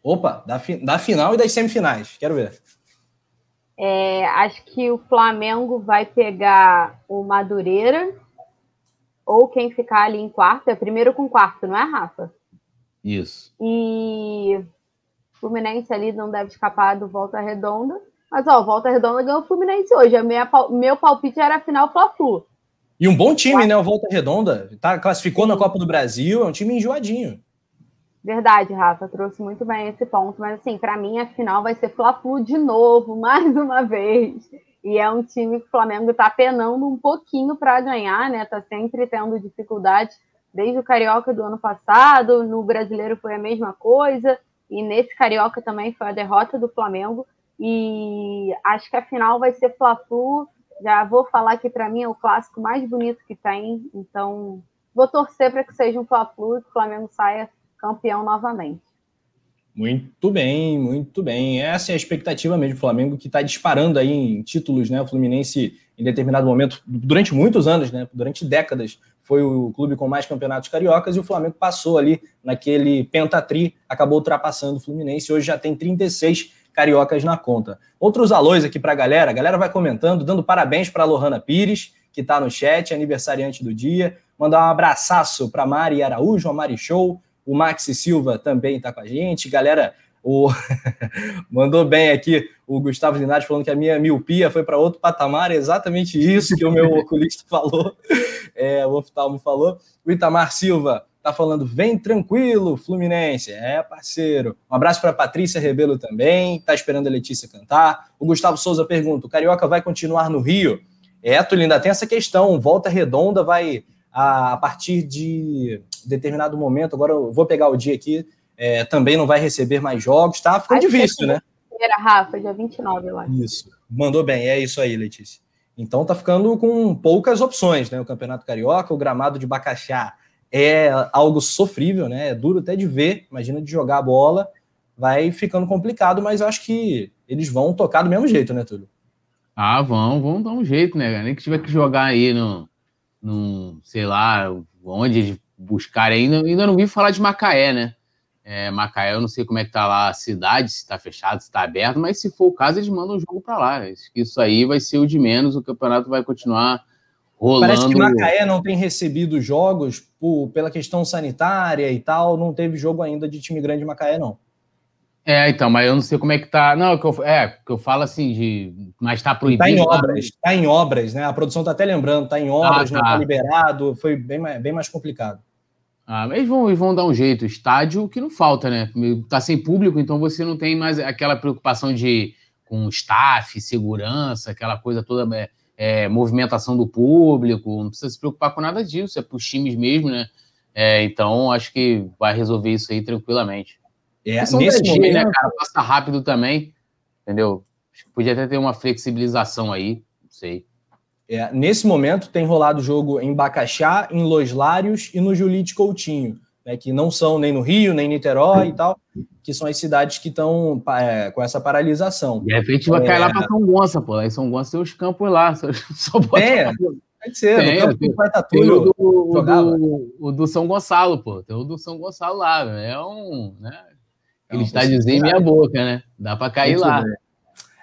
Opa, da, fi da final e das semifinais. Quero ver. É, acho que o Flamengo vai pegar o Madureira ou quem ficar ali em quarto. É primeiro com quarto, não é, Rafa? Isso. E Fluminense ali não deve escapar do Volta Redonda. Mas, ó, Volta Redonda ganhou o Fluminense hoje. Minha, meu palpite era a final Fla-Flu. E um bom time, né? O Volta Redonda. Tá, classificou Sim. na Copa do Brasil. É um time enjoadinho. Verdade, Rafa. Trouxe muito bem esse ponto. Mas, assim, para mim, a final vai ser Fla-Flu de novo, mais uma vez. E é um time que o Flamengo está penando um pouquinho para ganhar, né? Tá sempre tendo dificuldade desde o Carioca do ano passado. No Brasileiro foi a mesma coisa. E nesse Carioca também foi a derrota do Flamengo. E acho que a final vai ser Fla-Flu. Já vou falar que para mim é o clássico mais bonito que tem. Então, vou torcer para que seja um Fla-Flu e que o Flamengo saia campeão novamente. Muito bem, muito bem. Essa é a expectativa mesmo. O Flamengo que está disparando aí em títulos, né? O Fluminense, em determinado momento, durante muitos anos, né? Durante décadas, foi o clube com mais campeonatos cariocas e o Flamengo passou ali naquele pentatri, acabou ultrapassando o Fluminense. Hoje já tem 36 cariocas na conta. Outros alôs aqui para a galera. A galera vai comentando, dando parabéns para a Lohana Pires, que está no chat, aniversariante do dia. Mandar um abraço para Mari Araújo, a Mari Show. O Maxi Silva também está com a gente. Galera, o... Mandou bem aqui o Gustavo Linares falando que a minha miopia foi para outro patamar, é exatamente isso que o meu oculista falou, é, o oftalmo falou. O Itamar Silva tá falando, vem tranquilo, Fluminense. É, parceiro. Um abraço para Patrícia Rebelo também, tá esperando a Letícia cantar. O Gustavo Souza pergunta: o Carioca vai continuar no Rio? É, Tulinda, tem essa questão. Volta Redonda vai, a, a partir de determinado momento, agora eu vou pegar o dia aqui, é, também não vai receber mais jogos, tá ficando difícil, né? Era Rafa, dia 29, eu acho. Isso, mandou bem, é isso aí, Letícia. Então tá ficando com poucas opções, né? O Campeonato Carioca, o gramado de Bacaxá é algo sofrível, né? É duro até de ver, imagina de jogar a bola, vai ficando complicado, mas eu acho que eles vão tocar do mesmo jeito, né, Túlio? Ah, vão, vão dar um jeito, né? Nem que tiver que jogar aí no, no sei lá, onde eles buscarem. Ainda, ainda não vi falar de Macaé, né? É, Macaé, eu não sei como é que tá lá a cidade, se está fechado, se está aberto, mas se for o caso, eles mandam o jogo para lá. Isso aí vai ser o de menos, o campeonato vai continuar rolando. Parece que Macaé não tem recebido jogos por, pela questão sanitária e tal, não teve jogo ainda de time grande de Macaé, não. É, então, mas eu não sei como é que tá. Não, que eu, é, que eu falo assim de. Mas tá proibido. Tá em obras, tá em obras, né? A produção tá até lembrando, tá em obras, ah, tá. não tá liberado, foi bem, bem mais complicado. Ah, mas vão, eles vão dar um jeito. Estádio que não falta, né? Tá sem público, então você não tem mais aquela preocupação de com staff, segurança, aquela coisa toda, é, é, movimentação do público. Não precisa se preocupar com nada disso, é para os times mesmo, né? É, então acho que vai resolver isso aí tranquilamente. É, nesse né, momento... né, cara? Passa rápido também, entendeu? Podia até ter uma flexibilização aí, não sei. É, nesse momento tem rolado jogo em Bacaxá, em Los Lários e no Julite Coutinho, né, que não são nem no Rio, nem Niterói e tal, que são as cidades que estão é, com essa paralisação. De repente vai é... cair lá para São Gonçalo, pô. Aí São Gonçalo tem os campos lá. Só, só bota... É, pode ser. Tem, no campo tem, tem o, do, o, do, o do São Gonçalo, pô. Tem o do São Gonçalo lá. É um. Né? Ele está dizendo em minha boca, né? Dá para cair lá. Bem.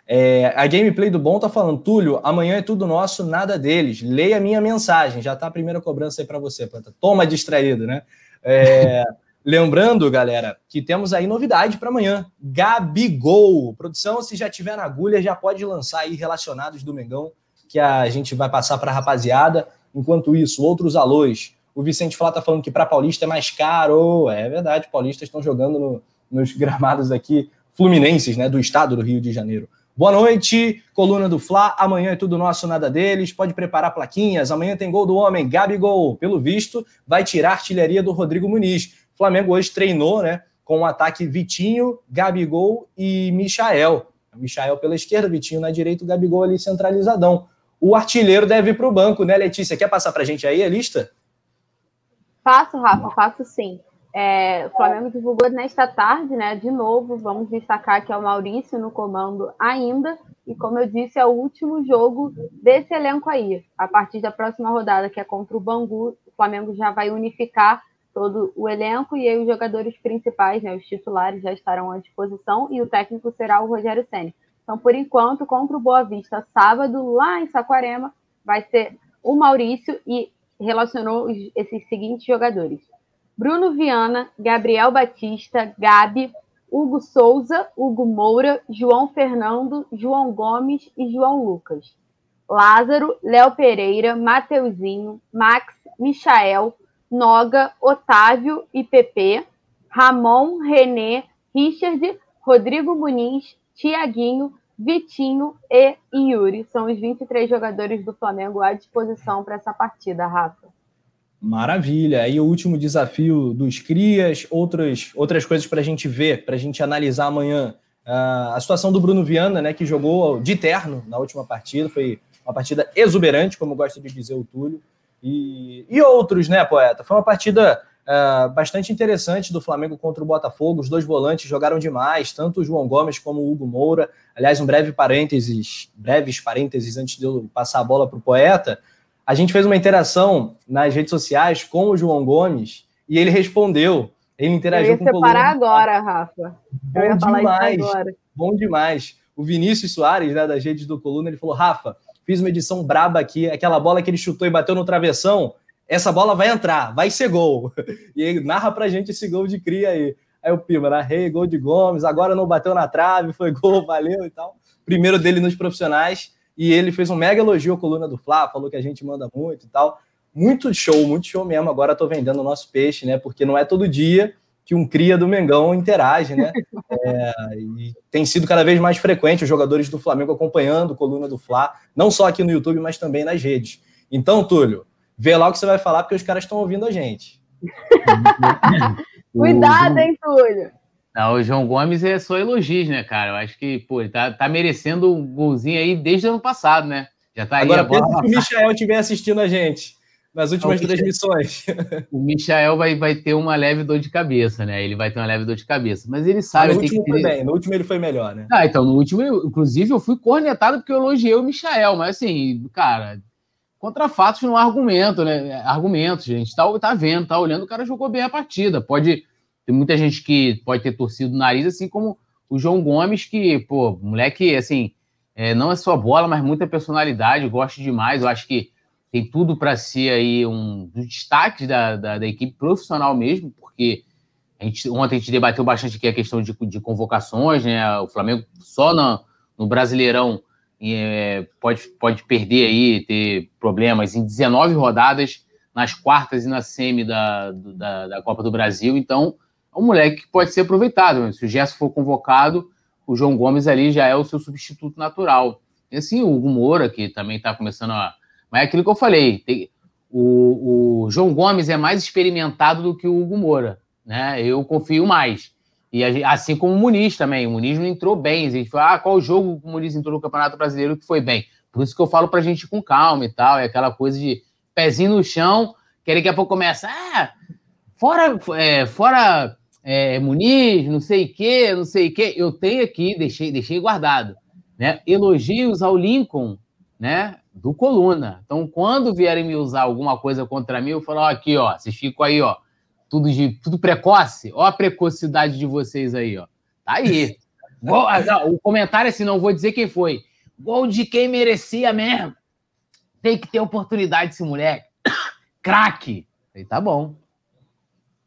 É, a gameplay do Bom tá falando, Túlio, amanhã é tudo nosso, nada deles. Leia minha mensagem, já tá a primeira cobrança aí para você, Planta. Toma distraído, né? É, lembrando, galera, que temos aí novidade para amanhã. Gabigol. Produção, se já tiver na agulha, já pode lançar aí relacionados do Mengão, que a gente vai passar para rapaziada. Enquanto isso, outros alôs. O Vicente Flá tá falando que para Paulista é mais caro. É verdade, paulistas estão jogando no, nos gramados aqui fluminenses, né, do estado do Rio de Janeiro. Boa noite, coluna do Fla. Amanhã é tudo nosso, nada deles. Pode preparar plaquinhas. Amanhã tem gol do homem, Gabigol. Pelo visto, vai tirar a artilharia do Rodrigo Muniz. O Flamengo hoje treinou, né, com o ataque Vitinho, Gabigol e Michael. Michael pela esquerda, Vitinho na direita, o Gabigol ali centralizadão. O artilheiro deve ir para o banco, né, Letícia? Quer passar para a gente aí a lista? Faço, Rafa, faço sim. É, o Flamengo divulgou nesta tarde, né? De novo, vamos destacar que é o Maurício no comando ainda. E como eu disse, é o último jogo desse elenco aí. A partir da próxima rodada, que é contra o Bangu, o Flamengo já vai unificar todo o elenco e aí os jogadores principais, né, os titulares, já estarão à disposição e o técnico será o Rogério Senna. Então, por enquanto, contra o Boa Vista, sábado, lá em Saquarema, vai ser o Maurício e relacionou esses seguintes jogadores. Bruno Viana, Gabriel Batista, Gabi, Hugo Souza, Hugo Moura, João Fernando, João Gomes e João Lucas. Lázaro, Léo Pereira, Mateuzinho, Max, Michael, Noga, Otávio e PP, Ramon, Renê, Richard, Rodrigo Muniz, Tiaguinho, Vitinho e Yuri. São os 23 jogadores do Flamengo à disposição para essa partida, Rafa. Maravilha. Aí o último desafio dos Crias, outras, outras coisas para a gente ver, para a gente analisar amanhã. Uh, a situação do Bruno Viana, né, que jogou de terno na última partida, foi uma partida exuberante, como gosta de dizer o Túlio. E, e outros, né, poeta? Foi uma partida uh, bastante interessante do Flamengo contra o Botafogo. Os dois volantes jogaram demais, tanto o João Gomes como o Hugo Moura. Aliás, um breve parênteses, breves parênteses antes de eu passar a bola para o poeta. A gente fez uma interação nas redes sociais com o João Gomes e ele respondeu. Ele interagiu eu ia com o separar agora, Rafa. Bom eu ia falar demais, isso agora. Bom demais. O Vinícius Soares, né, das redes do Coluna, ele falou: Rafa, fiz uma edição braba aqui, aquela bola que ele chutou e bateu no travessão, essa bola vai entrar, vai ser gol. E ele narra pra gente esse gol de cria aí. Aí o Pima, narrei, gol de Gomes, agora não bateu na trave, foi gol, valeu e tal. Primeiro dele nos profissionais e ele fez um mega elogio à coluna do Fla, falou que a gente manda muito e tal. Muito show, muito show mesmo. Agora estou vendendo o nosso peixe, né? Porque não é todo dia que um cria do Mengão interage, né? É, e tem sido cada vez mais frequente os jogadores do Flamengo acompanhando a coluna do Fla, não só aqui no YouTube, mas também nas redes. Então, Túlio, vê lá o que você vai falar, porque os caras estão ouvindo a gente. Cuidado, hein, Túlio? Não, o João Gomes é só elogios, né, cara? Eu acho que, pô, ele tá, tá merecendo um golzinho aí desde o ano passado, né? Já tá Agora, aí a bola. se o Michael estiver assistindo a gente nas últimas três transmissões. O Michael vai, vai ter uma leve dor de cabeça, né? Ele vai ter uma leve dor de cabeça. Mas ele sabe. Ah, no último que... foi bem, no último ele foi melhor, né? Ah, então, no último, inclusive, eu fui cornetado porque eu elogiei o Michael, mas assim, cara, contra fatos não há argumento, né? Argumentos, gente tá, tá vendo, tá olhando, o cara jogou bem a partida. Pode tem muita gente que pode ter torcido o nariz, assim como o João Gomes, que, pô, moleque, assim, é, não é só bola, mas muita personalidade, gosto demais. Eu acho que tem tudo para ser aí um dos destaques da, da, da, equipe profissional mesmo, porque a gente, ontem a gente debateu bastante aqui a questão de, de convocações, né? O Flamengo só no, no Brasileirão é, pode, pode perder aí, ter problemas em 19 rodadas nas quartas e na semi da, da, da Copa do Brasil. Então, um moleque que pode ser aproveitado. Se o Gerson for convocado, o João Gomes ali já é o seu substituto natural. E assim, o Hugo Moura, que também está começando a. Mas é aquilo que eu falei: tem... o, o, João Gomes é mais experimentado do que o Hugo Moura. Né? Eu confio mais. E a, assim como o Muniz também. O Muniz não entrou bem. A gente fala, ah, qual jogo o Muniz entrou no Campeonato Brasileiro que foi bem? Por isso que eu falo pra gente ir com calma e tal. É aquela coisa de pezinho no chão, que daqui a pouco começa, ah, fora, é, fora é, Muniz, não sei o quê, não sei o quê. Eu tenho aqui, deixei, deixei guardado, né? Elogios ao Lincoln, né? Do Coluna. Então, quando vierem me usar alguma coisa contra mim, eu falo, ó, aqui, ó, vocês ficam aí, ó, tudo de tudo precoce. Ó a precocidade de vocês aí, ó. Tá aí. Ah, o comentário é assim, não vou dizer quem foi. Gol de quem merecia mesmo. Tem que ter oportunidade esse moleque. Craque. Aí tá bom.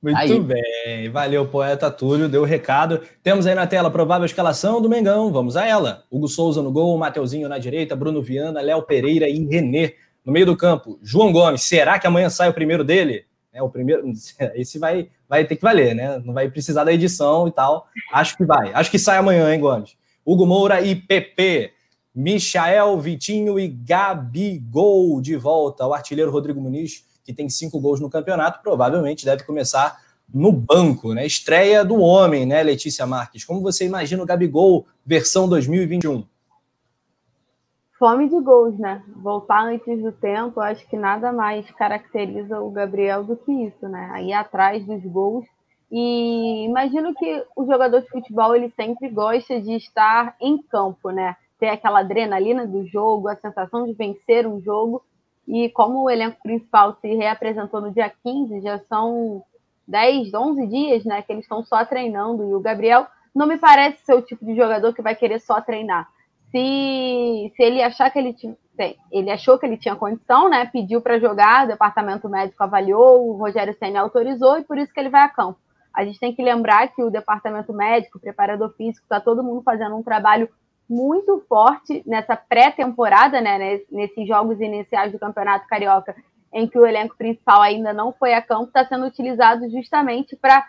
Muito aí. bem, valeu, poeta Túlio, deu o recado. Temos aí na tela a provável escalação do Mengão, vamos a ela. Hugo Souza no gol, Mateuzinho na direita, Bruno Viana, Léo Pereira e Renê. No meio do campo, João Gomes, será que amanhã sai o primeiro dele? É o primeiro, esse vai, vai ter que valer, né? Não vai precisar da edição e tal. Acho que vai. Acho que sai amanhã, hein, Gomes? Hugo Moura e PP. Michael, Vitinho e Gabigol de volta. O artilheiro Rodrigo Muniz que tem cinco gols no campeonato, provavelmente deve começar no banco, né? Estreia do homem, né, Letícia Marques? Como você imagina o Gabigol versão 2021? Fome de gols, né? Voltar antes do tempo, acho que nada mais caracteriza o Gabriel do que isso, né? Aí atrás dos gols. E imagino que o jogador de futebol ele sempre gosta de estar em campo, né? Ter aquela adrenalina do jogo, a sensação de vencer um jogo. E como o elenco principal se reapresentou no dia 15, já são 10, 11 dias, né, que eles estão só treinando. E o Gabriel não me parece ser o tipo de jogador que vai querer só treinar. Se, se ele achar que ele tinha, ele achou que ele tinha condição, né, pediu para jogar, o departamento médico avaliou, o Rogério Senna autorizou e por isso que ele vai a campo. A gente tem que lembrar que o departamento médico, o preparador físico, está todo mundo fazendo um trabalho muito forte nessa pré-temporada, né, nesses jogos iniciais do Campeonato Carioca, em que o elenco principal ainda não foi a campo, está sendo utilizado justamente para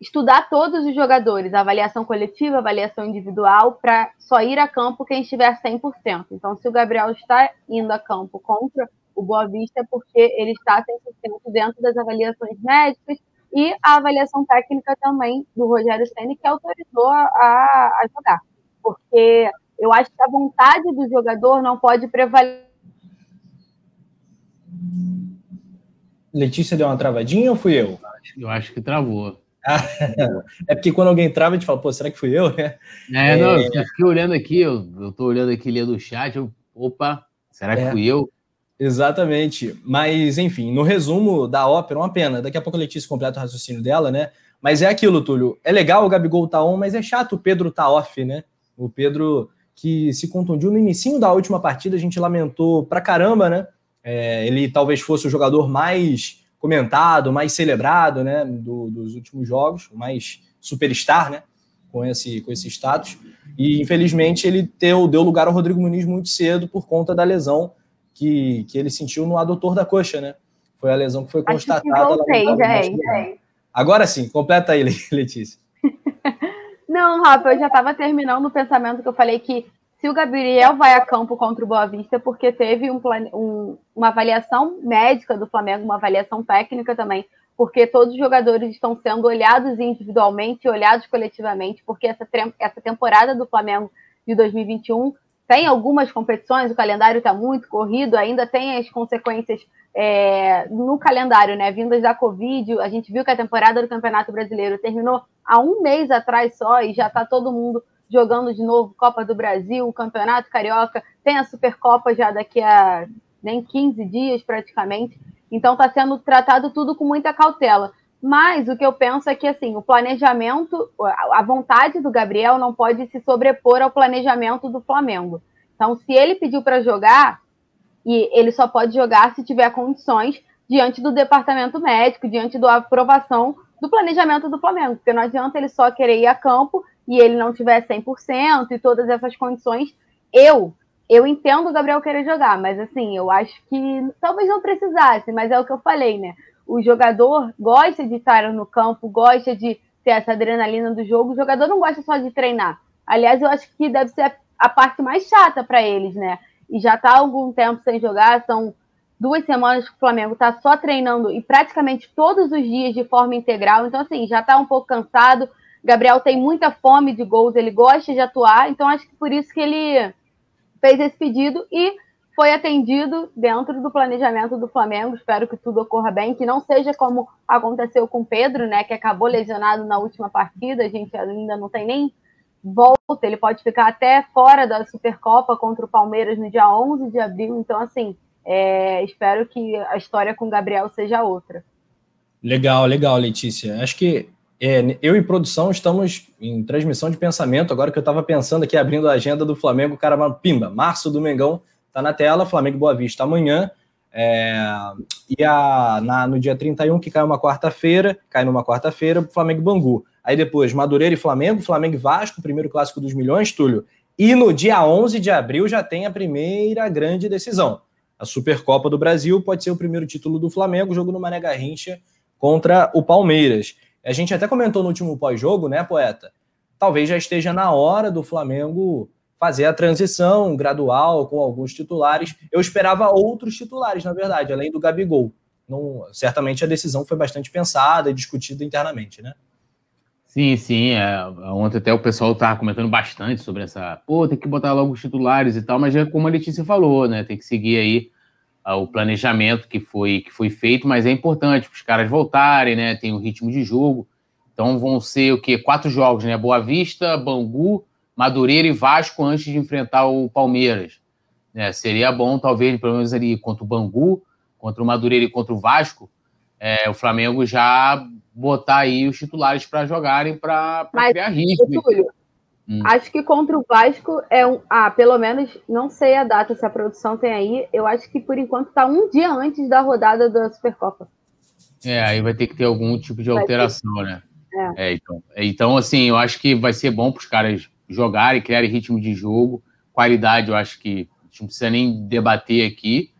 estudar todos os jogadores, avaliação coletiva, avaliação individual, para só ir a campo quem estiver 100%. Então, se o Gabriel está indo a campo contra o Boa Vista, é porque ele está 100% dentro das avaliações médicas e a avaliação técnica também do Rogério Senna, que autorizou a, a jogar porque eu acho que a vontade do jogador não pode prevalecer. Letícia deu uma travadinha ou fui eu? Eu acho que travou. é porque quando alguém trava, a gente fala, pô, será que fui eu? É, é não, eu fiquei olhando aqui, eu, eu tô olhando aqui, lendo o chat, eu, opa, será que é, fui eu? Exatamente. Mas, enfim, no resumo da ópera, uma pena. Daqui a pouco a Letícia completa o raciocínio dela, né? Mas é aquilo, Túlio. É legal o Gabigol tá on, mas é chato o Pedro tá off, né? O Pedro que se contundiu no início da última partida, a gente lamentou pra caramba, né? É, ele talvez fosse o jogador mais comentado, mais celebrado, né, do, dos últimos jogos, mais superstar, né, com esse, com esse status. E infelizmente ele deu, deu lugar ao Rodrigo Muniz muito cedo por conta da lesão que, que ele sentiu no adutor da coxa, né? Foi a lesão que foi constatada. Que voltei, já, Agora sim, completa aí, Letícia. Não, Rafa, eu já estava terminando o pensamento que eu falei que se o Gabriel vai a campo contra o Boa Vista, porque teve um, um, uma avaliação médica do Flamengo, uma avaliação técnica também, porque todos os jogadores estão sendo olhados individualmente, olhados coletivamente, porque essa, essa temporada do Flamengo de 2021 tem algumas competições, o calendário está muito corrido, ainda tem as consequências é, no calendário, né? Vindas da Covid, a gente viu que a temporada do Campeonato Brasileiro terminou há um mês atrás só e já está todo mundo jogando de novo Copa do Brasil, Campeonato Carioca, tem a Supercopa já daqui a nem 15 dias praticamente. Então está sendo tratado tudo com muita cautela. Mas o que eu penso é que assim, o planejamento, a vontade do Gabriel não pode se sobrepor ao planejamento do Flamengo. Então, se ele pediu para jogar, e ele só pode jogar se tiver condições diante do departamento médico, diante da aprovação do planejamento do Flamengo, porque não adianta ele só querer ir a campo e ele não tiver 100% e todas essas condições. Eu, eu entendo o Gabriel querer jogar, mas assim, eu acho que talvez não precisasse, mas é o que eu falei, né? O jogador gosta de estar no campo, gosta de ter essa adrenalina do jogo, o jogador não gosta só de treinar. Aliás, eu acho que deve ser a parte mais chata para eles, né? e já está algum tempo sem jogar, são duas semanas que o Flamengo está só treinando e praticamente todos os dias de forma integral, então assim, já está um pouco cansado, Gabriel tem muita fome de gols, ele gosta de atuar, então acho que por isso que ele fez esse pedido e foi atendido dentro do planejamento do Flamengo. Espero que tudo ocorra bem, que não seja como aconteceu com o Pedro, né, que acabou lesionado na última partida. A gente ainda não tem nem volta, ele pode ficar até fora da Supercopa contra o Palmeiras no dia 11 de abril. Então, assim, é, espero que a história com o Gabriel seja outra. Legal, legal, Letícia. Acho que é, eu e produção estamos em transmissão de pensamento. Agora que eu estava pensando aqui, abrindo a agenda do Flamengo, o cara pimba, março do Mengão, tá na tela, Flamengo Boa Vista amanhã. É, e a, na, no dia 31, que cai uma quarta-feira, cai numa quarta-feira, Flamengo Bangu. Aí depois, Madureira e Flamengo, Flamengo e Vasco, primeiro clássico dos milhões, Túlio. E no dia 11 de abril já tem a primeira grande decisão. A Supercopa do Brasil pode ser o primeiro título do Flamengo, jogo no Mané Garrincha contra o Palmeiras. A gente até comentou no último pós-jogo, né, poeta? Talvez já esteja na hora do Flamengo fazer a transição gradual com alguns titulares. Eu esperava outros titulares, na verdade, além do Gabigol. Não, certamente a decisão foi bastante pensada e discutida internamente, né? Sim, sim. É, ontem até o pessoal estava comentando bastante sobre essa. Pô, tem que botar logo os titulares e tal, mas é como a Letícia falou, né? Tem que seguir aí o planejamento que foi, que foi feito, mas é importante os caras voltarem, né? Tem o ritmo de jogo. Então vão ser o quê? Quatro jogos, né? Boa Vista, Bangu, Madureira e Vasco antes de enfrentar o Palmeiras. É, seria bom, talvez, pelo menos ali contra o Bangu, contra o Madureira e contra o Vasco, é, o Flamengo já botar aí os titulares para jogarem para criar ritmo. Túlio, Hum. Acho que contra o Vasco é um. Ah, pelo menos, não sei a data, se a produção tem aí. Eu acho que por enquanto está um dia antes da rodada da Supercopa. É, aí vai ter que ter algum tipo de alteração, né? É. é. então, então, assim, eu acho que vai ser bom para os caras jogarem, criarem ritmo de jogo. Qualidade, eu acho que a gente não precisa nem debater aqui.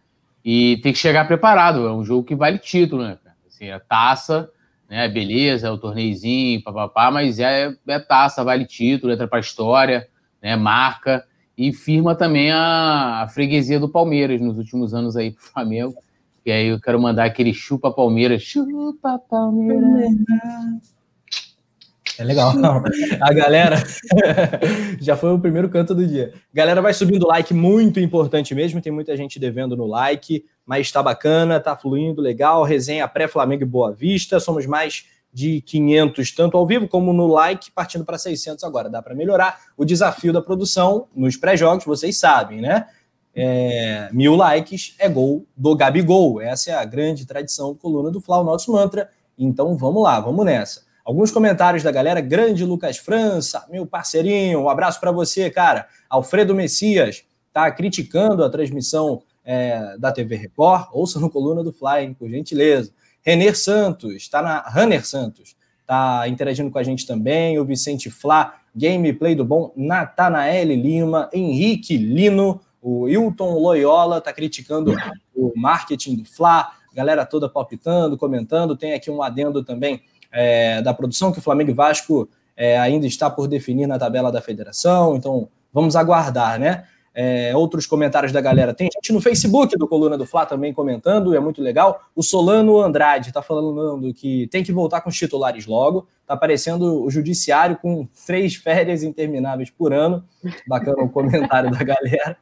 E tem que chegar preparado. É um jogo que vale título, né? Assim, a taça né? Beleza, é o torneizinho, papapá, mas é, é taça, vale título, entra para a história, né? Marca e firma também a, a, freguesia do Palmeiras nos últimos anos aí pro Flamengo. E aí eu quero mandar aquele chupa Palmeiras, chupa Palmeiras. É legal. A galera já foi o primeiro canto do dia. Galera vai subindo like, muito importante mesmo. Tem muita gente devendo no like, mas está bacana, tá fluindo legal. Resenha pré-Flamengo e Boa Vista. Somos mais de 500, tanto ao vivo como no like, partindo para 600 agora. Dá para melhorar. O desafio da produção nos pré-jogos, vocês sabem, né? É, mil likes é gol do Gabigol. Essa é a grande tradição Coluna do Fla, o nosso mantra. Então vamos lá, vamos nessa. Alguns comentários da galera. Grande Lucas França, meu parceirinho, um abraço para você, cara. Alfredo Messias tá criticando a transmissão é, da TV Record. Ouça no Coluna do Fly, por gentileza. Renner Santos, está na Runner Santos, tá interagindo com a gente também. O Vicente Flá, gameplay do bom. Natanael Lima, Henrique Lino, o Hilton Loyola tá criticando o marketing do Fla. Galera toda palpitando, comentando. Tem aqui um adendo também é, da produção, que o Flamengo e Vasco é, ainda está por definir na tabela da federação, então vamos aguardar, né? É, outros comentários da galera. Tem gente no Facebook do Coluna do Fla também comentando, é muito legal. O Solano Andrade está falando que tem que voltar com os titulares logo. Está aparecendo o judiciário com três férias intermináveis por ano. Bacana o comentário da galera.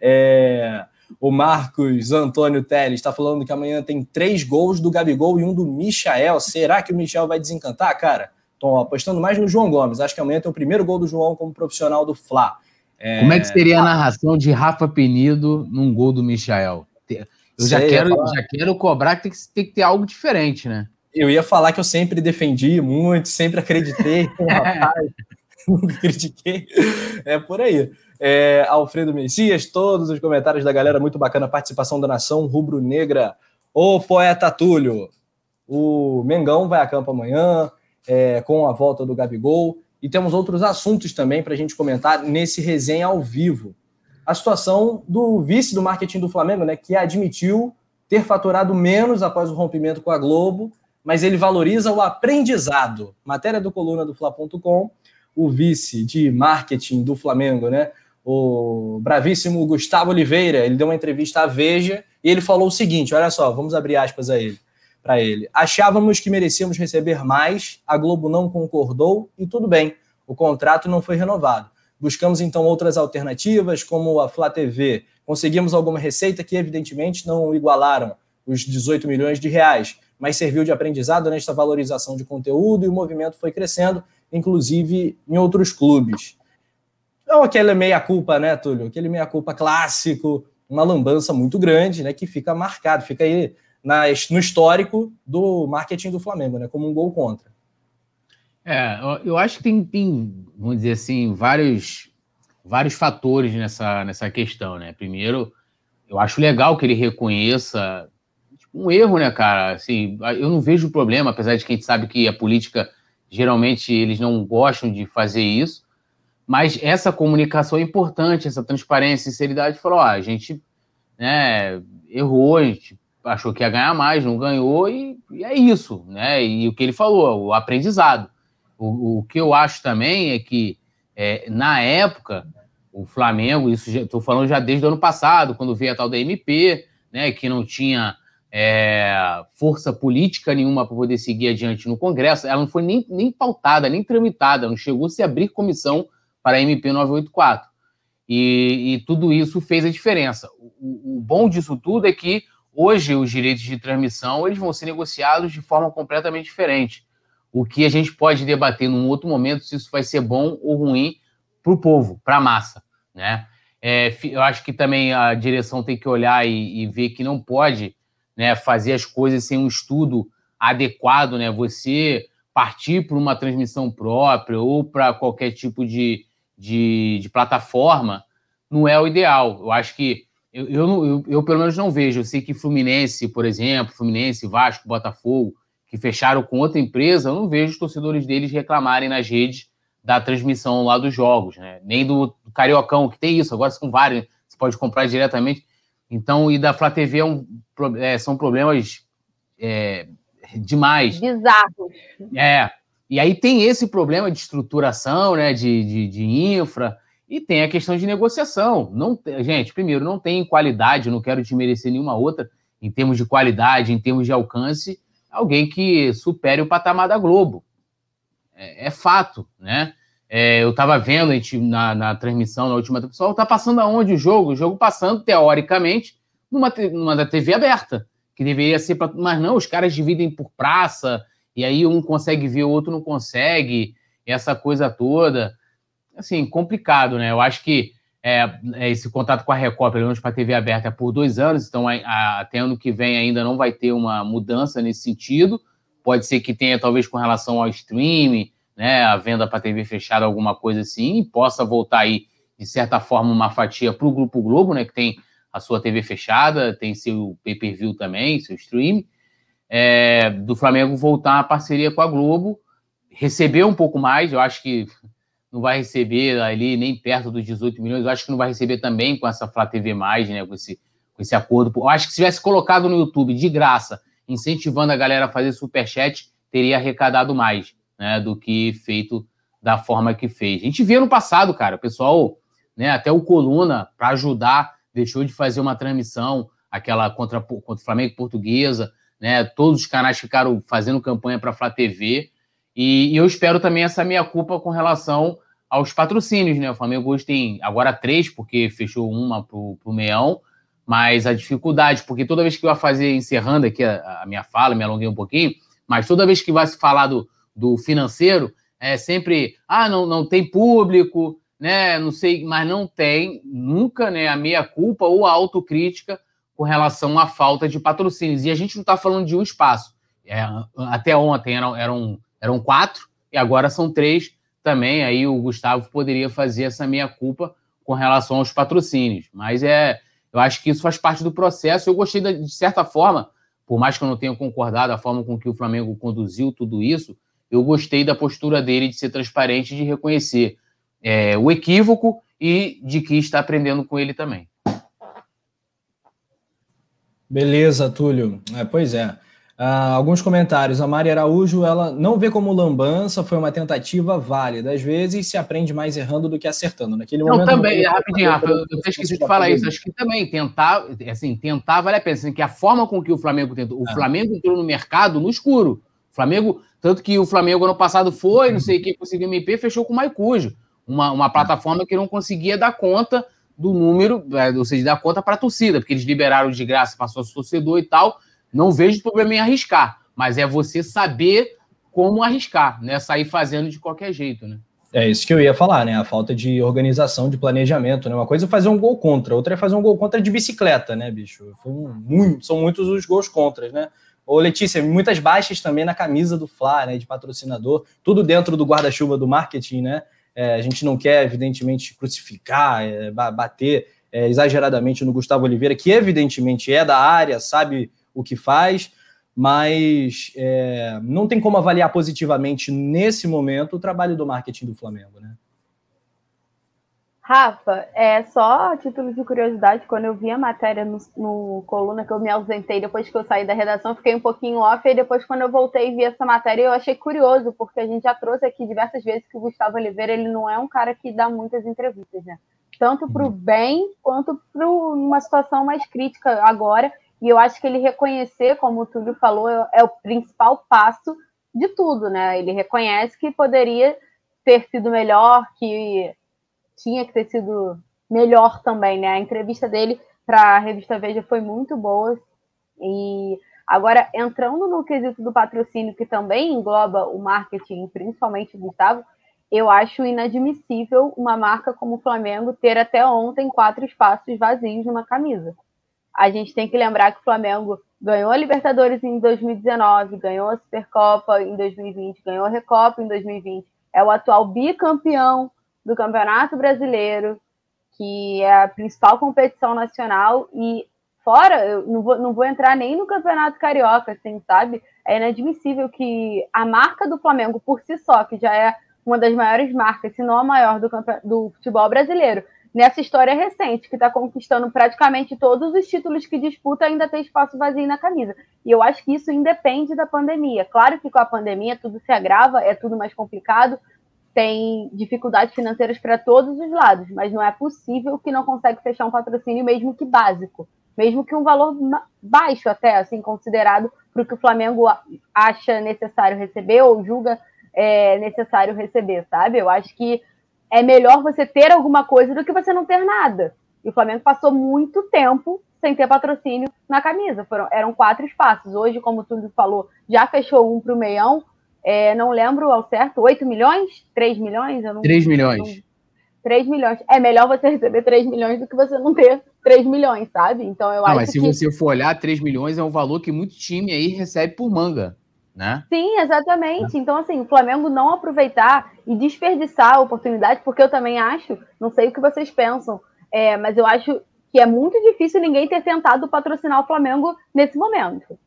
É, o Marcos Antônio Teles está falando que amanhã tem três gols do Gabigol e um do Michael. Será que o Michel vai desencantar, cara? Estou apostando mais no João Gomes. Acho que amanhã tem o primeiro gol do João como profissional do Fla. É... Como é que seria a narração de Rafa Penido num gol do Michael? Eu já quero, já quero cobrar que tem, que tem que ter algo diferente, né? Eu ia falar que eu sempre defendi muito, sempre acreditei. rapaz, nunca critiquei. É por aí é, Alfredo Messias, todos os comentários da galera, muito bacana participação da nação rubro-negra. O poeta Túlio, o Mengão vai a campo amanhã, é, com a volta do Gabigol, e temos outros assuntos também para a gente comentar nesse resenha ao vivo. A situação do vice do marketing do Flamengo, né, que admitiu ter faturado menos após o rompimento com a Globo, mas ele valoriza o aprendizado. Matéria do coluna do Fla.com, o vice de marketing do Flamengo, né? O bravíssimo Gustavo Oliveira, ele deu uma entrevista à Veja e ele falou o seguinte: olha só, vamos abrir aspas a ele. para ele. Achávamos que merecíamos receber mais, a Globo não concordou e tudo bem, o contrato não foi renovado. Buscamos então outras alternativas, como a Flá TV. Conseguimos alguma receita que, evidentemente, não igualaram os 18 milhões de reais, mas serviu de aprendizado nesta valorização de conteúdo e o movimento foi crescendo, inclusive em outros clubes. Não aquele meia-culpa, né, Túlio? Aquele meia-culpa clássico, uma lambança muito grande, né, que fica marcado, fica aí na, no histórico do marketing do Flamengo, né, como um gol contra. É, eu acho que tem, tem vamos dizer assim, vários, vários fatores nessa, nessa questão, né? Primeiro, eu acho legal que ele reconheça tipo, um erro, né, cara? Assim, eu não vejo problema, apesar de que a gente sabe que a política, geralmente, eles não gostam de fazer isso, mas essa comunicação é importante, essa transparência, sinceridade, falou, ó, a gente né, errou, a gente achou que ia ganhar mais, não ganhou, e, e é isso, né? E o que ele falou, o aprendizado. O, o que eu acho também é que, é, na época, o Flamengo, isso estou falando já desde o ano passado, quando veio a tal da MP, né, que não tinha é, força política nenhuma para poder seguir adiante no Congresso, ela não foi nem, nem pautada, nem tramitada, não chegou a se abrir comissão para a MP 984. E, e tudo isso fez a diferença. O, o, bom disso tudo é que hoje os direitos de transmissão eles vão ser negociados de forma completamente diferente o que a gente pode debater num outro momento se isso vai ser bom ou ruim para o povo, para a massa, né? É, eu acho que também a direção tem que olhar e, e, ver que não pode né, fazer as coisas sem um estudo adequado, né? Você partir para uma transmissão própria ou para qualquer tipo de, de, de, plataforma não é o ideal. Eu acho que eu, eu, eu, eu, pelo menos não vejo. Eu sei que Fluminense, por exemplo, Fluminense, Vasco, Botafogo, que fecharam com outra empresa, eu não vejo os torcedores deles reclamarem nas redes da transmissão lá dos jogos, né? Nem do, do Cariocão, que tem isso, agora são vários, você pode comprar diretamente. Então, e da Flá TV é um, é, são problemas é, demais. Bizarros. É. E aí tem esse problema de estruturação, né? De, de, de infra, e tem a questão de negociação. Não, gente, primeiro, não tem qualidade, não quero desmerecer nenhuma outra, em termos de qualidade, em termos de alcance alguém que supere o patamar da Globo. É, é fato, né? É, eu estava vendo a gente, na, na, transmissão, na última pessoal, está passando aonde o jogo? O jogo passando, teoricamente, numa, numa da TV aberta, que deveria ser para. Mas não, os caras dividem por praça, e aí um consegue ver, o outro não consegue, essa coisa toda. Assim, complicado, né? Eu acho que é, é, esse contato com a Record, pelo menos para a TV aberta, é por dois anos, então a, a, até ano que vem ainda não vai ter uma mudança nesse sentido. Pode ser que tenha, talvez, com relação ao streaming, né, a venda para TV fechada, alguma coisa assim, e possa voltar aí, de certa forma, uma fatia para o Grupo Globo, né, que tem a sua TV fechada, tem seu pay-per-view também, seu streaming, é, do Flamengo voltar a parceria com a Globo, receber um pouco mais, eu acho que não vai receber ali nem perto dos 18 milhões. Eu acho que não vai receber também com essa Flá TV né? Com esse, com esse acordo. Eu acho que se tivesse colocado no YouTube de graça, incentivando a galera a fazer superchat, teria arrecadado mais, né? Do que feito da forma que fez. A gente viu no passado, cara, o pessoal, né? Até o Coluna, para ajudar, deixou de fazer uma transmissão, aquela contra, contra o Flamengo Portuguesa, né? Todos os canais ficaram fazendo campanha para a Flá TV e, e, eu espero também essa minha culpa com relação aos patrocínios, né? O Flamengo hoje tem agora três, porque fechou uma para o Meião, mas a dificuldade, porque toda vez que eu ia fazer, encerrando aqui a, a, minha fala, me alonguei um pouquinho, mas toda vez que vai se falar do, do financeiro, é sempre, ah, não, não tem público, né? Não sei, mas não tem nunca, né? A meia culpa ou a autocrítica com relação à falta de patrocínios. E a gente não está falando de um espaço. É, até ontem eram, eram eram quatro e agora são três também. Aí o Gustavo poderia fazer essa meia-culpa com relação aos patrocínios. Mas é, eu acho que isso faz parte do processo. Eu gostei, de certa forma, por mais que eu não tenha concordado a forma com que o Flamengo conduziu tudo isso, eu gostei da postura dele de ser transparente, de reconhecer é, o equívoco e de que está aprendendo com ele também. Beleza, Túlio. É, pois é. Uh, alguns comentários. A Mari Araújo, ela não vê como lambança, foi uma tentativa válida. Às vezes se aprende mais errando do que acertando. Naquele não, momento. Também, não, rapidinho, Rafa, eu, eu esqueci de falar isso. Acho que também tentar, assim, tentar vale a pena. Assim, que a forma com que o Flamengo tentou. O ah. Flamengo entrou no mercado no escuro. O Flamengo, tanto que o Flamengo ano passado foi, não sei quem conseguiu MP, fechou com o Maicujo. Uma, uma plataforma que não conseguia dar conta do número, é, ou seja, dar conta para a torcida, porque eles liberaram de graça para sócio torcedor e tal não vejo problema em arriscar, mas é você saber como arriscar, né? Sair fazendo de qualquer jeito, né? É isso que eu ia falar, né? A falta de organização, de planejamento, né? Uma coisa é fazer um gol contra, outra é fazer um gol contra de bicicleta, né, bicho? Muito, são muitos os gols contra, né? Ô, Letícia, muitas baixas também na camisa do Fla, né? De patrocinador, tudo dentro do guarda-chuva do marketing, né? É, a gente não quer, evidentemente, crucificar, é, bater é, exageradamente no Gustavo Oliveira, que evidentemente é da área, sabe o que faz, mas é, não tem como avaliar positivamente nesse momento o trabalho do marketing do Flamengo, né? Rafa, é só título de curiosidade, quando eu vi a matéria no, no, coluna que eu me ausentei depois que eu saí da redação, fiquei um pouquinho off, e depois quando eu voltei e vi essa matéria, eu achei curioso, porque a gente já trouxe aqui diversas vezes que o Gustavo Oliveira, ele não é um cara que dá muitas entrevistas, né? Tanto para o uhum. bem, quanto para uma situação mais crítica agora, e eu acho que ele reconhecer, como o Túlio falou, é o principal passo de tudo, né? Ele reconhece que poderia ter sido melhor, que tinha que ter sido melhor também, né? A entrevista dele para a revista Veja foi muito boa. E agora, entrando no quesito do patrocínio, que também engloba o marketing, principalmente o Gustavo, eu acho inadmissível uma marca como o Flamengo ter até ontem quatro espaços vazios numa camisa a gente tem que lembrar que o Flamengo ganhou a Libertadores em 2019, ganhou a Supercopa em 2020, ganhou a Recopa em 2020, é o atual bicampeão do Campeonato Brasileiro, que é a principal competição nacional, e fora, eu não vou, não vou entrar nem no Campeonato Carioca, assim, sabe? É inadmissível que a marca do Flamengo por si só, que já é uma das maiores marcas, se não a maior do, do futebol brasileiro, nessa história recente, que está conquistando praticamente todos os títulos que disputa, ainda tem espaço vazio na camisa. E eu acho que isso independe da pandemia. Claro que com a pandemia tudo se agrava, é tudo mais complicado, tem dificuldades financeiras para todos os lados, mas não é possível que não consegue fechar um patrocínio, mesmo que básico, mesmo que um valor baixo até, assim, considerado para o que o Flamengo acha necessário receber ou julga é, necessário receber, sabe? Eu acho que é melhor você ter alguma coisa do que você não ter nada. E o Flamengo passou muito tempo sem ter patrocínio na camisa. Foram, eram quatro espaços. Hoje, como o Túlio falou, já fechou um para o meião. É, não lembro ao certo, 8 milhões? 3 milhões? Eu não, 3 milhões. Não, 3 milhões. É melhor você receber 3 milhões do que você não ter 3 milhões, sabe? Então eu não, acho mas se você for olhar, 3 milhões é um valor que muito time aí recebe por manga né? Sim, exatamente. Então, assim, o Flamengo não aproveitar e desperdiçar a oportunidade, porque eu também acho, não sei o que vocês pensam, é, mas eu acho que é muito difícil ninguém ter tentado patrocinar o Flamengo nesse momento.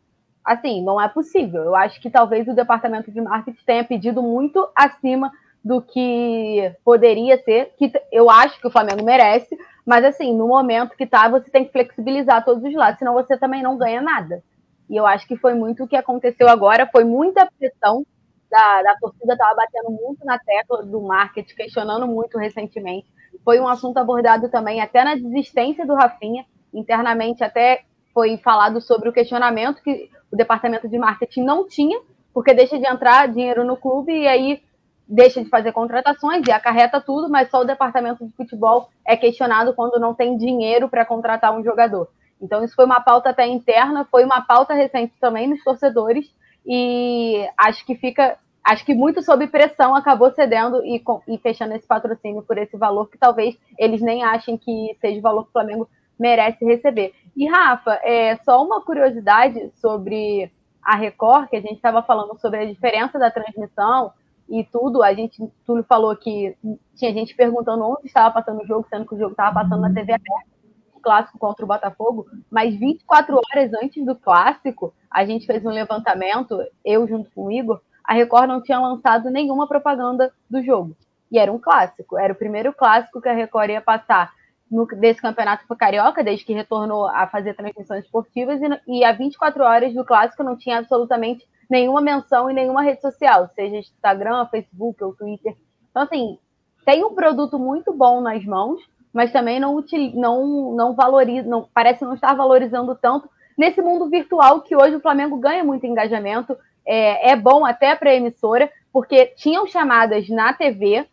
Assim, não é possível. Eu acho que talvez o departamento de marketing tenha pedido muito acima do que poderia ser, que eu acho que o Flamengo merece, mas assim, no momento que tá, você tem que flexibilizar todos os lados, senão você também não ganha nada. E eu acho que foi muito o que aconteceu agora, foi muita pressão da, da torcida, estava batendo muito na tecla do marketing, questionando muito recentemente. Foi um assunto abordado também até na desistência do Rafinha, internamente até foi falado sobre o questionamento que o departamento de marketing não tinha, porque deixa de entrar dinheiro no clube e aí deixa de fazer contratações e acarreta tudo, mas só o departamento de futebol é questionado quando não tem dinheiro para contratar um jogador. Então, isso foi uma pauta até interna, foi uma pauta recente também nos torcedores, e acho que fica. Acho que muito sob pressão acabou cedendo e, e fechando esse patrocínio por esse valor que talvez eles nem achem que seja o valor que o Flamengo merece receber. E, Rafa, é, só uma curiosidade sobre a Record, que a gente estava falando sobre a diferença da transmissão e tudo. A gente tudo falou que tinha gente perguntando onde estava passando o jogo, sendo que o jogo estava passando na TV aberta clássico contra o Botafogo, mas 24 horas antes do clássico, a gente fez um levantamento, eu junto com o Igor, a Record não tinha lançado nenhuma propaganda do jogo. E era um clássico, era o primeiro clássico que a Record ia passar no, desse campeonato foi carioca, desde que retornou a fazer transmissões esportivas, e, e há 24 horas do clássico não tinha absolutamente nenhuma menção em nenhuma rede social, seja Instagram, Facebook ou Twitter. Então, assim, tem um produto muito bom nas mãos, mas também não, não, não valoriza, não, parece não estar valorizando tanto nesse mundo virtual que hoje o Flamengo ganha muito engajamento, é, é bom até para a emissora, porque tinham chamadas na TV,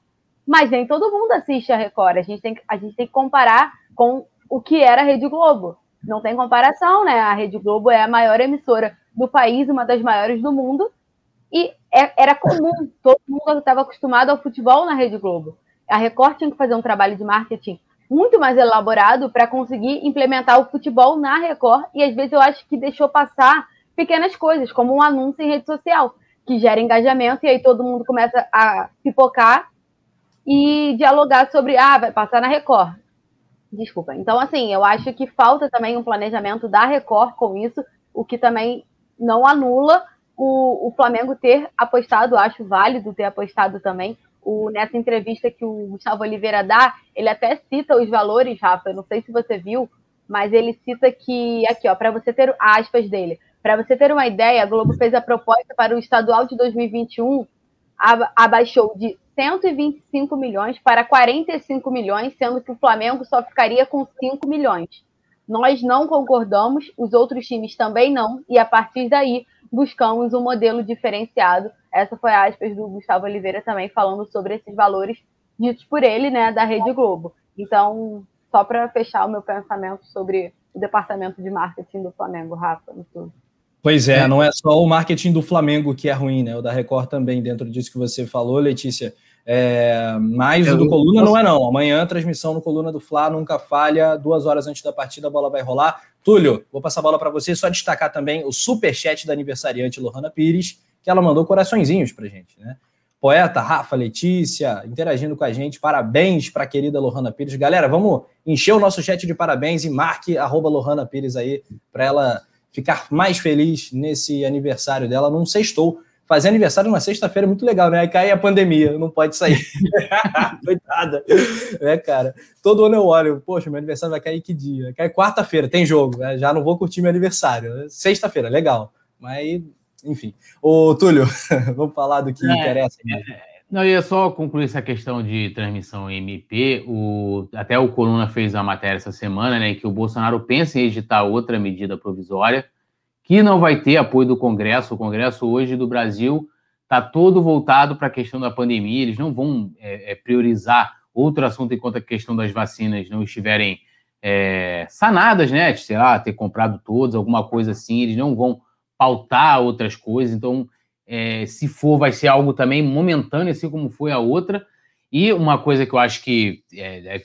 mas nem todo mundo assiste a Record. A gente tem, a gente tem que comparar com o que era a Rede Globo. Não tem comparação, né? A Rede Globo é a maior emissora do país, uma das maiores do mundo, e é, era comum, todo mundo estava acostumado ao futebol na Rede Globo. A Record tinha que fazer um trabalho de marketing muito mais elaborado para conseguir implementar o futebol na Record, e às vezes eu acho que deixou passar pequenas coisas, como um anúncio em rede social, que gera engajamento, e aí todo mundo começa a pipocar e dialogar sobre, ah, vai passar na Record. Desculpa. Então, assim, eu acho que falta também um planejamento da Record com isso, o que também não anula o, o Flamengo ter apostado, acho válido ter apostado também. O, nessa entrevista que o Gustavo Oliveira dá, ele até cita os valores, Rafa. Eu não sei se você viu, mas ele cita que, aqui, ó, para você ter aspas dele, para você ter uma ideia, a Globo fez a proposta para o estadual de 2021, abaixou de 125 milhões para 45 milhões, sendo que o Flamengo só ficaria com 5 milhões. Nós não concordamos, os outros times também não, e a partir daí buscamos um modelo diferenciado. Essa foi a aspas do Gustavo Oliveira também falando sobre esses valores ditos por ele, né, da Rede Globo. Então, só para fechar o meu pensamento sobre o departamento de marketing do Flamengo, Rafa, no tudo. Pois é, não é só o marketing do Flamengo que é ruim, né? O da Record também, dentro disso que você falou, Letícia. É, mas o do Coluna não é não. Amanhã, transmissão no Coluna do Fla, nunca falha. Duas horas antes da partida, a bola vai rolar. Túlio, vou passar a bola para você. Só destacar também o super chat da aniversariante Lohana Pires, que ela mandou coraçõezinhos para gente, né? Poeta Rafa, Letícia, interagindo com a gente. Parabéns para a querida Lohana Pires. Galera, vamos encher o nosso chat de parabéns e marque arroba Lohana Pires aí para ela ficar mais feliz nesse aniversário dela num sextou fazer aniversário numa sexta-feira é muito legal, né? Aí cai a pandemia, não pode sair. Coitada. É, cara. Todo ano eu olho, poxa, meu aniversário vai cair que dia? Cai quarta-feira, tem jogo. Né? Já não vou curtir meu aniversário. Sexta-feira, legal. Mas, enfim. Ô, Túlio, vamos falar do que é, interessa. Né? Não, eu ia só concluir essa questão de transmissão MP. O, até o Coluna fez a matéria essa semana, né? Que o Bolsonaro pensa em editar outra medida provisória que não vai ter apoio do Congresso. O Congresso hoje do Brasil está todo voltado para a questão da pandemia, eles não vão é, é, priorizar outro assunto enquanto a questão das vacinas não estiverem é, sanadas, né? Sei lá, ter comprado todos, alguma coisa assim, eles não vão pautar outras coisas, então, é, se for, vai ser algo também momentâneo, assim como foi a outra. E uma coisa que eu acho que, é,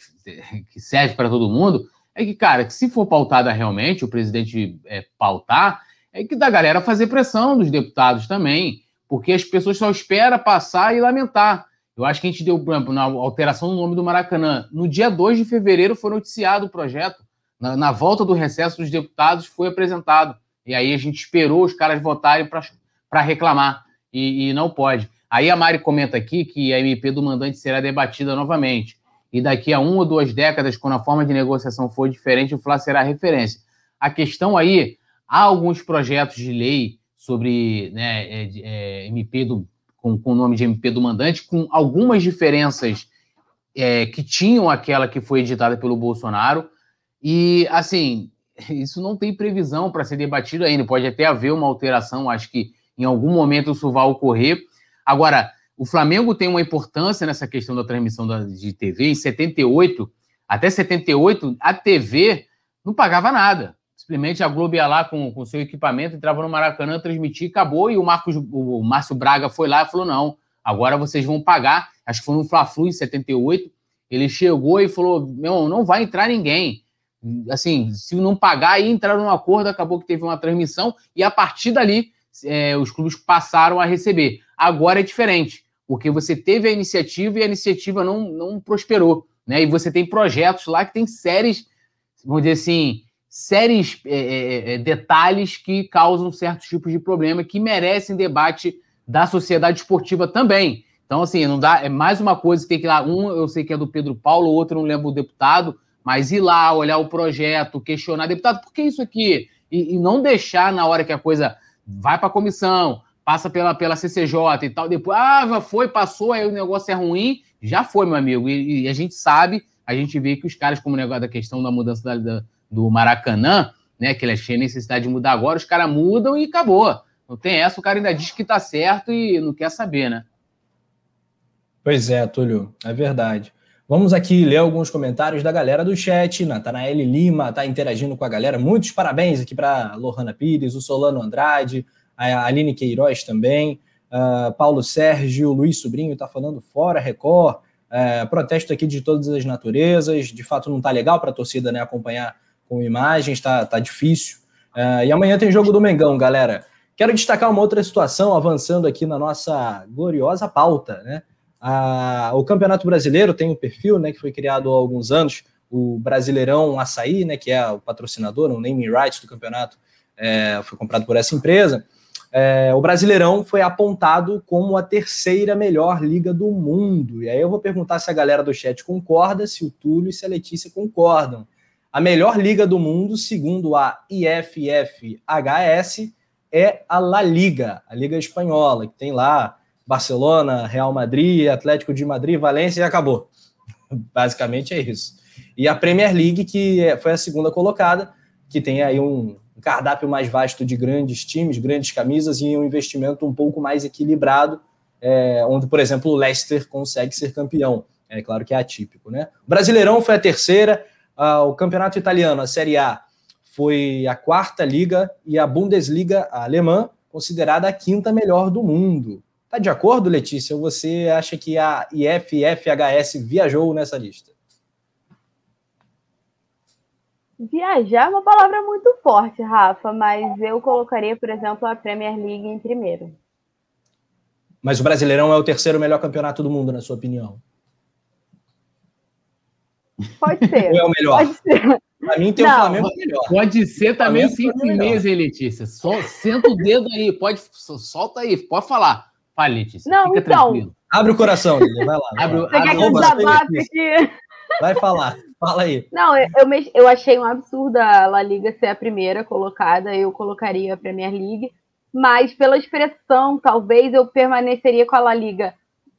que serve para todo mundo é que, cara, que se for pautada realmente, o presidente é, pautar, é que da galera fazer pressão dos deputados também, porque as pessoas só esperam passar e lamentar. Eu acho que a gente deu, por exemplo, na alteração do nome do Maracanã. No dia 2 de fevereiro foi noticiado o projeto. Na, na volta do recesso dos deputados foi apresentado. E aí a gente esperou os caras votarem para reclamar. E, e não pode. Aí a Mari comenta aqui que a MP do mandante será debatida novamente. E daqui a uma ou duas décadas, quando a forma de negociação for diferente, o FLA será referência. A questão aí Há alguns projetos de lei sobre né, é, é, MP do, com, o nome de MP do mandante, com algumas diferenças é, que tinham aquela que foi editada pelo Bolsonaro. E, assim, isso não tem previsão para ser debatido ainda. Pode até haver uma alteração, acho que em algum momento isso vai ocorrer. Agora, o Flamengo tem uma importância nessa questão da transmissão da, de TV. Em 78, até 78, a TV não pagava nada. Simplesmente a Globo ia lá com o seu equipamento, entrava no Maracanã, transmitia e acabou. E o, Marcos, o Márcio Braga foi lá e falou: não, agora vocês vão pagar. Acho que foi no Fla-Flu em 78. Ele chegou e falou: meu, não vai entrar ninguém. Assim, se não pagar, aí entraram num acordo, acabou que teve uma transmissão, e a partir dali é, os clubes passaram a receber. Agora é diferente, porque você teve a iniciativa e a iniciativa não, não prosperou. Né? E você tem projetos lá que tem séries, vamos dizer assim, séries, é, é, é, detalhes que causam certos tipos de problema que merecem debate da sociedade esportiva também. Então, assim, não dá. É mais uma coisa que tem que ir lá. Um eu sei que é do Pedro Paulo, outro não lembro o deputado, mas ir lá, olhar o projeto, questionar, deputado, por que isso aqui? E, e não deixar na hora que a coisa vai para a comissão, passa pela, pela CCJ e tal, depois, ah, foi, passou, aí o negócio é ruim, já foi, meu amigo. E, e a gente sabe, a gente vê que os caras, como negócio da questão da mudança da, da, do Maracanã, né, que eles tinham necessidade de mudar agora, os caras mudam e acabou. Não tem essa, o cara ainda diz que tá certo e não quer saber, né? Pois é, Túlio, é verdade. Vamos aqui ler alguns comentários da galera do chat. Natanael Lima está interagindo com a galera. Muitos parabéns aqui para Lohana Pires, o Solano Andrade, a Aline Queiroz também, uh, Paulo Sérgio, Luiz Sobrinho está falando fora, Record. Uh, protesto aqui de todas as naturezas. De fato, não está legal para a torcida né, acompanhar com imagens, está tá difícil. Uh, e amanhã tem jogo do Mengão, galera. Quero destacar uma outra situação avançando aqui na nossa gloriosa pauta, né? o Campeonato Brasileiro tem um perfil, né, que foi criado há alguns anos, o Brasileirão Açaí, né, que é o patrocinador, o naming rights do campeonato, é, foi comprado por essa empresa. É, o Brasileirão foi apontado como a terceira melhor liga do mundo. E aí eu vou perguntar se a galera do chat concorda, se o Túlio e se a Letícia concordam. A melhor liga do mundo, segundo a IFFHS, é a La Liga, a Liga Espanhola, que tem lá Barcelona, Real Madrid, Atlético de Madrid, Valência e acabou. Basicamente é isso. E a Premier League, que é, foi a segunda colocada, que tem aí um cardápio mais vasto de grandes times, grandes camisas e um investimento um pouco mais equilibrado, é, onde, por exemplo, o Leicester consegue ser campeão. É claro que é atípico, né? O Brasileirão foi a terceira, uh, o Campeonato Italiano, a Série A, foi a quarta liga e a Bundesliga a alemã, considerada a quinta melhor do mundo. Tá de acordo, Letícia? Ou você acha que a IFFHS viajou nessa lista? Viajar é uma palavra muito forte, Rafa, mas eu colocaria, por exemplo, a Premier League em primeiro. Mas o Brasileirão é o terceiro melhor campeonato do mundo, na sua opinião? Pode ser. Ou é o melhor? Pode ser. Pra mim tem o Flamengo melhor. Pode ser também sem firmeza, hein, Letícia? Só, senta o dedo aí, pode, solta aí, pode falar. Fale, Letícia. Não, Fica então. Tranquilo. Abre o coração, Lili, vai lá. Abre, Você quer que abre, eu aqui? Vai falar, fala aí. Não, eu, eu, eu achei um absurdo a La Liga ser a primeira colocada, eu colocaria a Premier League, mas pela expressão, talvez eu permaneceria com a La Liga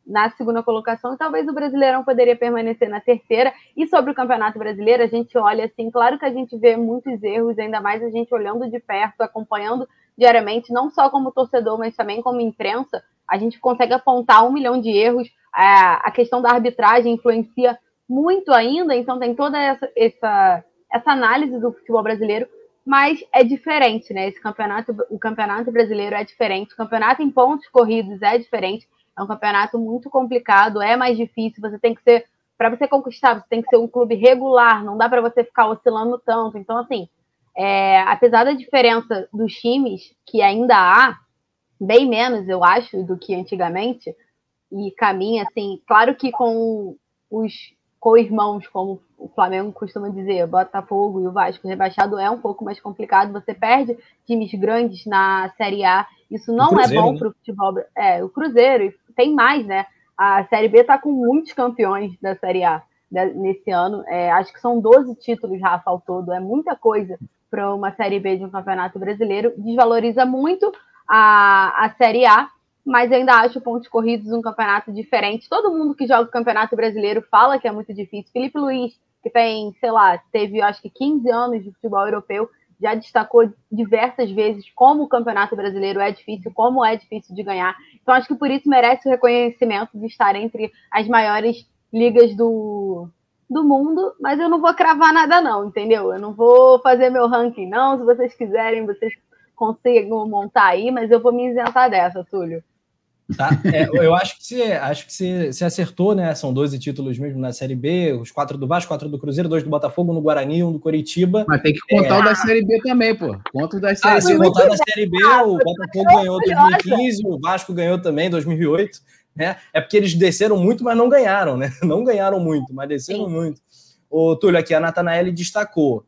na segunda colocação e talvez o Brasileirão poderia permanecer na terceira. E sobre o Campeonato Brasileiro, a gente olha assim, claro que a gente vê muitos erros, ainda mais a gente olhando de perto, acompanhando diariamente, não só como torcedor, mas também como imprensa, a gente consegue apontar um milhão de erros. A, questão da arbitragem influencia muito ainda, então tem toda essa, essa, essa análise do futebol brasileiro, mas é diferente, né? Esse campeonato, o campeonato brasileiro é diferente, o campeonato em pontos corridos é diferente, é um campeonato muito complicado, é mais difícil, você tem que ser, para você conquistar, você tem que ser um clube regular, não dá para você ficar oscilando tanto. Então, assim, é, apesar da diferença dos times, que ainda há, bem menos, eu acho, do que antigamente, e caminha, assim, claro que com os co-irmãos, como o Flamengo costuma dizer, Botafogo e o Vasco rebaixado é um pouco mais complicado, você perde times grandes na Série A, isso não Cruzeiro, é bom né? para o futebol. É, o Cruzeiro, tem mais, né? A Série B está com muitos campeões da Série A né, nesse ano, é, acho que são 12 títulos, Rafa, ao todo, é muita coisa para uma Série B de um campeonato brasileiro, desvaloriza muito a, a Série A, mas ainda acho pontos corridos um campeonato diferente. Todo mundo que joga o campeonato brasileiro fala que é muito difícil. Felipe Luiz, que tem, sei lá, teve acho que 15 anos de futebol europeu, já destacou diversas vezes como o campeonato brasileiro é difícil, como é difícil de ganhar. Então acho que por isso merece o reconhecimento de estar entre as maiores ligas do, do mundo, mas eu não vou cravar nada não, entendeu? Eu não vou fazer meu ranking não, se vocês quiserem, vocês consigam montar aí, mas eu vou me isentar dessa, Túlio. Tá? É, eu acho que, você, acho que você, você acertou, né? São 12 títulos mesmo na Série B, os quatro do Vasco, quatro do Cruzeiro, dois do Botafogo, um do Guarani, um do Coritiba. Mas tem que contar o da Série B também, pô. Conta o da Ah, Série se B. contar da Série B, o Botafogo ganhou em 2015, o Vasco ganhou também em 2008. Né? É porque eles desceram muito, mas não ganharam, né? Não ganharam muito, mas desceram Sim. muito. O Túlio, aqui a Natanael destacou.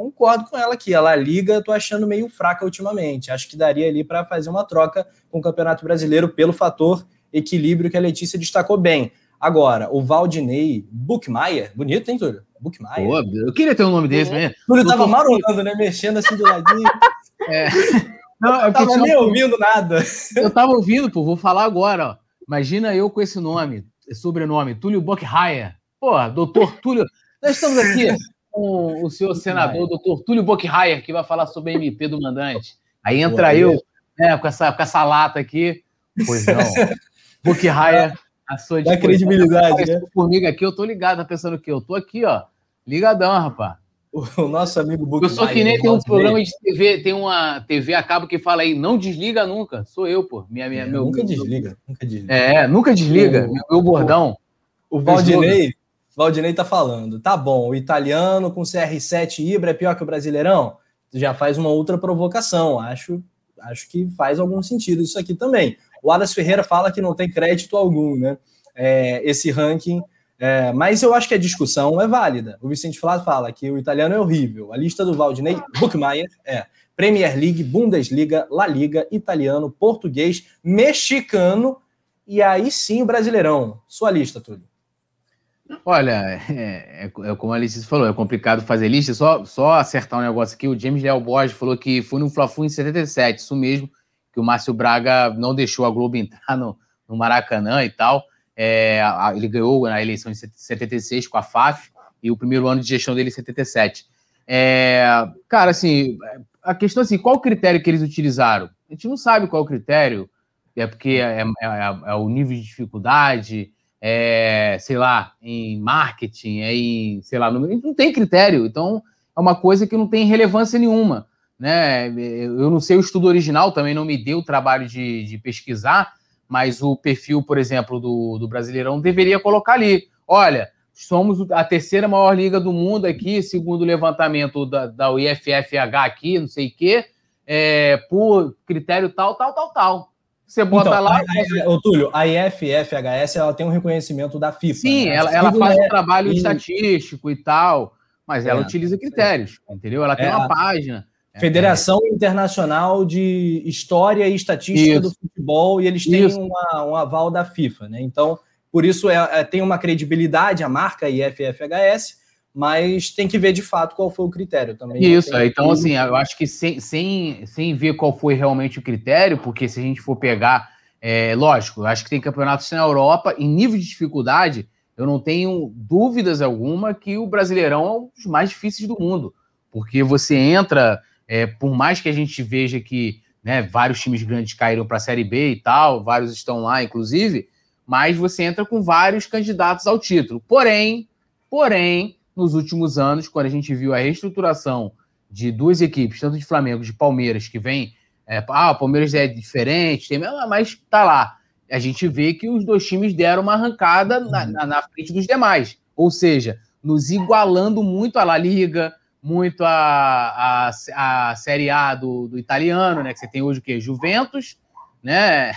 Concordo com ela aqui. Ela liga, eu tô achando meio fraca ultimamente. Acho que daria ali para fazer uma troca com o Campeonato Brasileiro pelo fator equilíbrio que a Letícia destacou bem. Agora, o Valdinei Buchmeier, bonito, hein, Túlio? Bookmaier. Pô, eu queria ter um nome desse, né? Túlio tava marolando, né? Mexendo assim do ladinho. É. Não, é Eu tava nem ouvindo nada. Eu tava ouvindo, pô, vou falar agora, ó. Imagina eu com esse nome, sobrenome, Túlio Bockhaier. Pô, doutor Túlio. Nós estamos aqui com o senhor senador, doutor Túlio Bockhaier, que vai falar sobre a MP do mandante. Aí entra Pô, eu, né, com essa, com essa lata aqui. Pois não. Bockhaier, a sua disposição. credibilidade, né? Comigo aqui, eu tô ligado, tá pensando o quê? Eu tô aqui, ó, ligadão, rapaz. O nosso amigo Eu Bookmaier. sou que nem tem um programa de TV, tem uma TV a cabo que fala aí, não desliga nunca. Sou eu, pô. Minha, minha, É, meu, nunca desliga, nunca desliga. É, nunca desliga. O- meu, meu bordão. O Valdinei, Valdinei tá falando, tá bom, o italiano com CR7 Ibra é pior que o brasileirão? Já faz uma outra provocação, acho, acho que faz algum sentido isso aqui também. O Adas Ferreira fala que não tem crédito algum, né? É, esse ranking, é, mas eu acho que a discussão é válida. O Vicente Flávio fala que o italiano é horrível. A lista do Valdinei Bookmaier é Premier League, Bundesliga, La Liga, italiano, português, mexicano e aí sim o brasileirão. Sua lista, Túlio. Olha, é, é- é como a Alice falou, é complicado fazer lista. Só, só acertar um negócio aqui. O James Leal Borges falou que foi no Fla-Flu em 77, isso mesmo, que o Márcio Braga não deixou a Globo entrar no, no Maracanã e tal. É, a- ele ganhou na eleição em 76 com a FAF e o primeiro ano de gestão dele em 77. É, cara, assim, a questão é assim, qual o critério que eles utilizaram? A gente não sabe qual o critério, é porque é, é- é o nível de dificuldade, é, sei lá, em marketing, é em, sei lá, não, tem critério. Então, é uma coisa que não tem relevância nenhuma. Né? Eu não sei o estudo original, também não me deu o trabalho de, de pesquisar, mas o perfil, por exemplo, do, do Brasileirão deveria colocar ali. Olha, somos a terceira maior liga do mundo aqui, segundo o levantamento da, da aqui, não sei o quê, é, por critério tal, tal, tal, tal. Você bota Então, lá. a- a- ô, Túlio, a IFFHS ela tem um reconhecimento da FIFA. Sim, né? ela, ela faz é- um trabalho e- estatístico e tal, mas ela É, utiliza critérios, entendeu? Ela tem É, uma a- página. Federação Internacional de História e Estatística Isso. do Futebol, e eles têm uma, um aval da FIFA, né? Então, por isso é, é- tem uma credibilidade a marca IFFHS, mas tem que ver de fato qual foi o critério também. Isso, Não tem- então assim, eu acho que sem, sem, sem ver qual foi realmente o critério, porque se a gente for pegar, é, lógico, eu acho que tem campeonatos na Europa, em nível de dificuldade, eu não tenho dúvidas alguma que o Brasileirão é um dos mais difíceis do mundo, porque você entra, é, por mais que a gente veja que né, vários times grandes caíram para a Série B e tal, vários estão lá, inclusive, mas você entra com vários candidatos ao título. Porém, porém, nos últimos anos, quando a gente viu a reestruturação de duas equipes, tanto de Flamengo e de Palmeiras, que vem, é, ah, o Palmeiras é diferente, tem, mas tá lá. A gente vê que os dois times deram uma arrancada na, na- na frente dos demais. Ou seja, nos igualando muito a La Liga, muito a, a, a Série A do, do italiano, né? Que você tem hoje o quê? Juventus, né?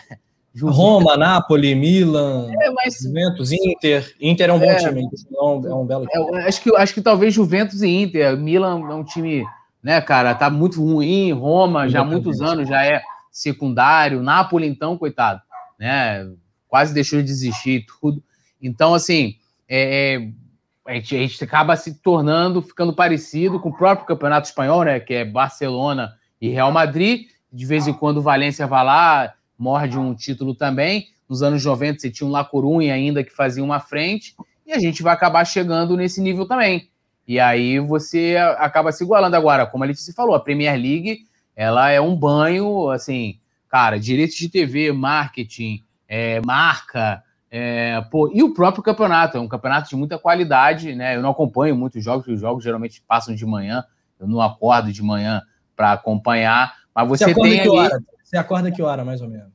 Ju- Roma, Napoli, Milan, É, mas Juventus, Inter. Inter é um bom É. time, então é um belo time. É, eu acho, que, acho que talvez Juventus e Inter. Milan é um time, né, cara, tá muito ruim. Roma já há muitos anos já é secundário. Napoli, então, coitado, né? Quase deixou de desistir e tudo. Então, assim, é, é, a, gente, a gente acaba se tornando, ficando parecido com o próprio campeonato espanhol, né? Que é Barcelona e Real Madrid. De vez em quando o Valência vai lá, morde um título também. Nos anos 90 você tinha um La Coruña ainda que fazia uma frente e a gente vai acabar chegando nesse nível também. E aí você acaba se igualando agora, como a Letícia falou, a Premier League, ela é um banho, assim, cara, direitos de TV, marketing, é, marca, é, pô, e o próprio campeonato, é um campeonato de muita qualidade, né? Eu não acompanho muitos jogos, os jogos geralmente passam de manhã, eu não acordo de manhã para acompanhar, mas Você você, tem ali... Você acorda que hora, mais ou menos?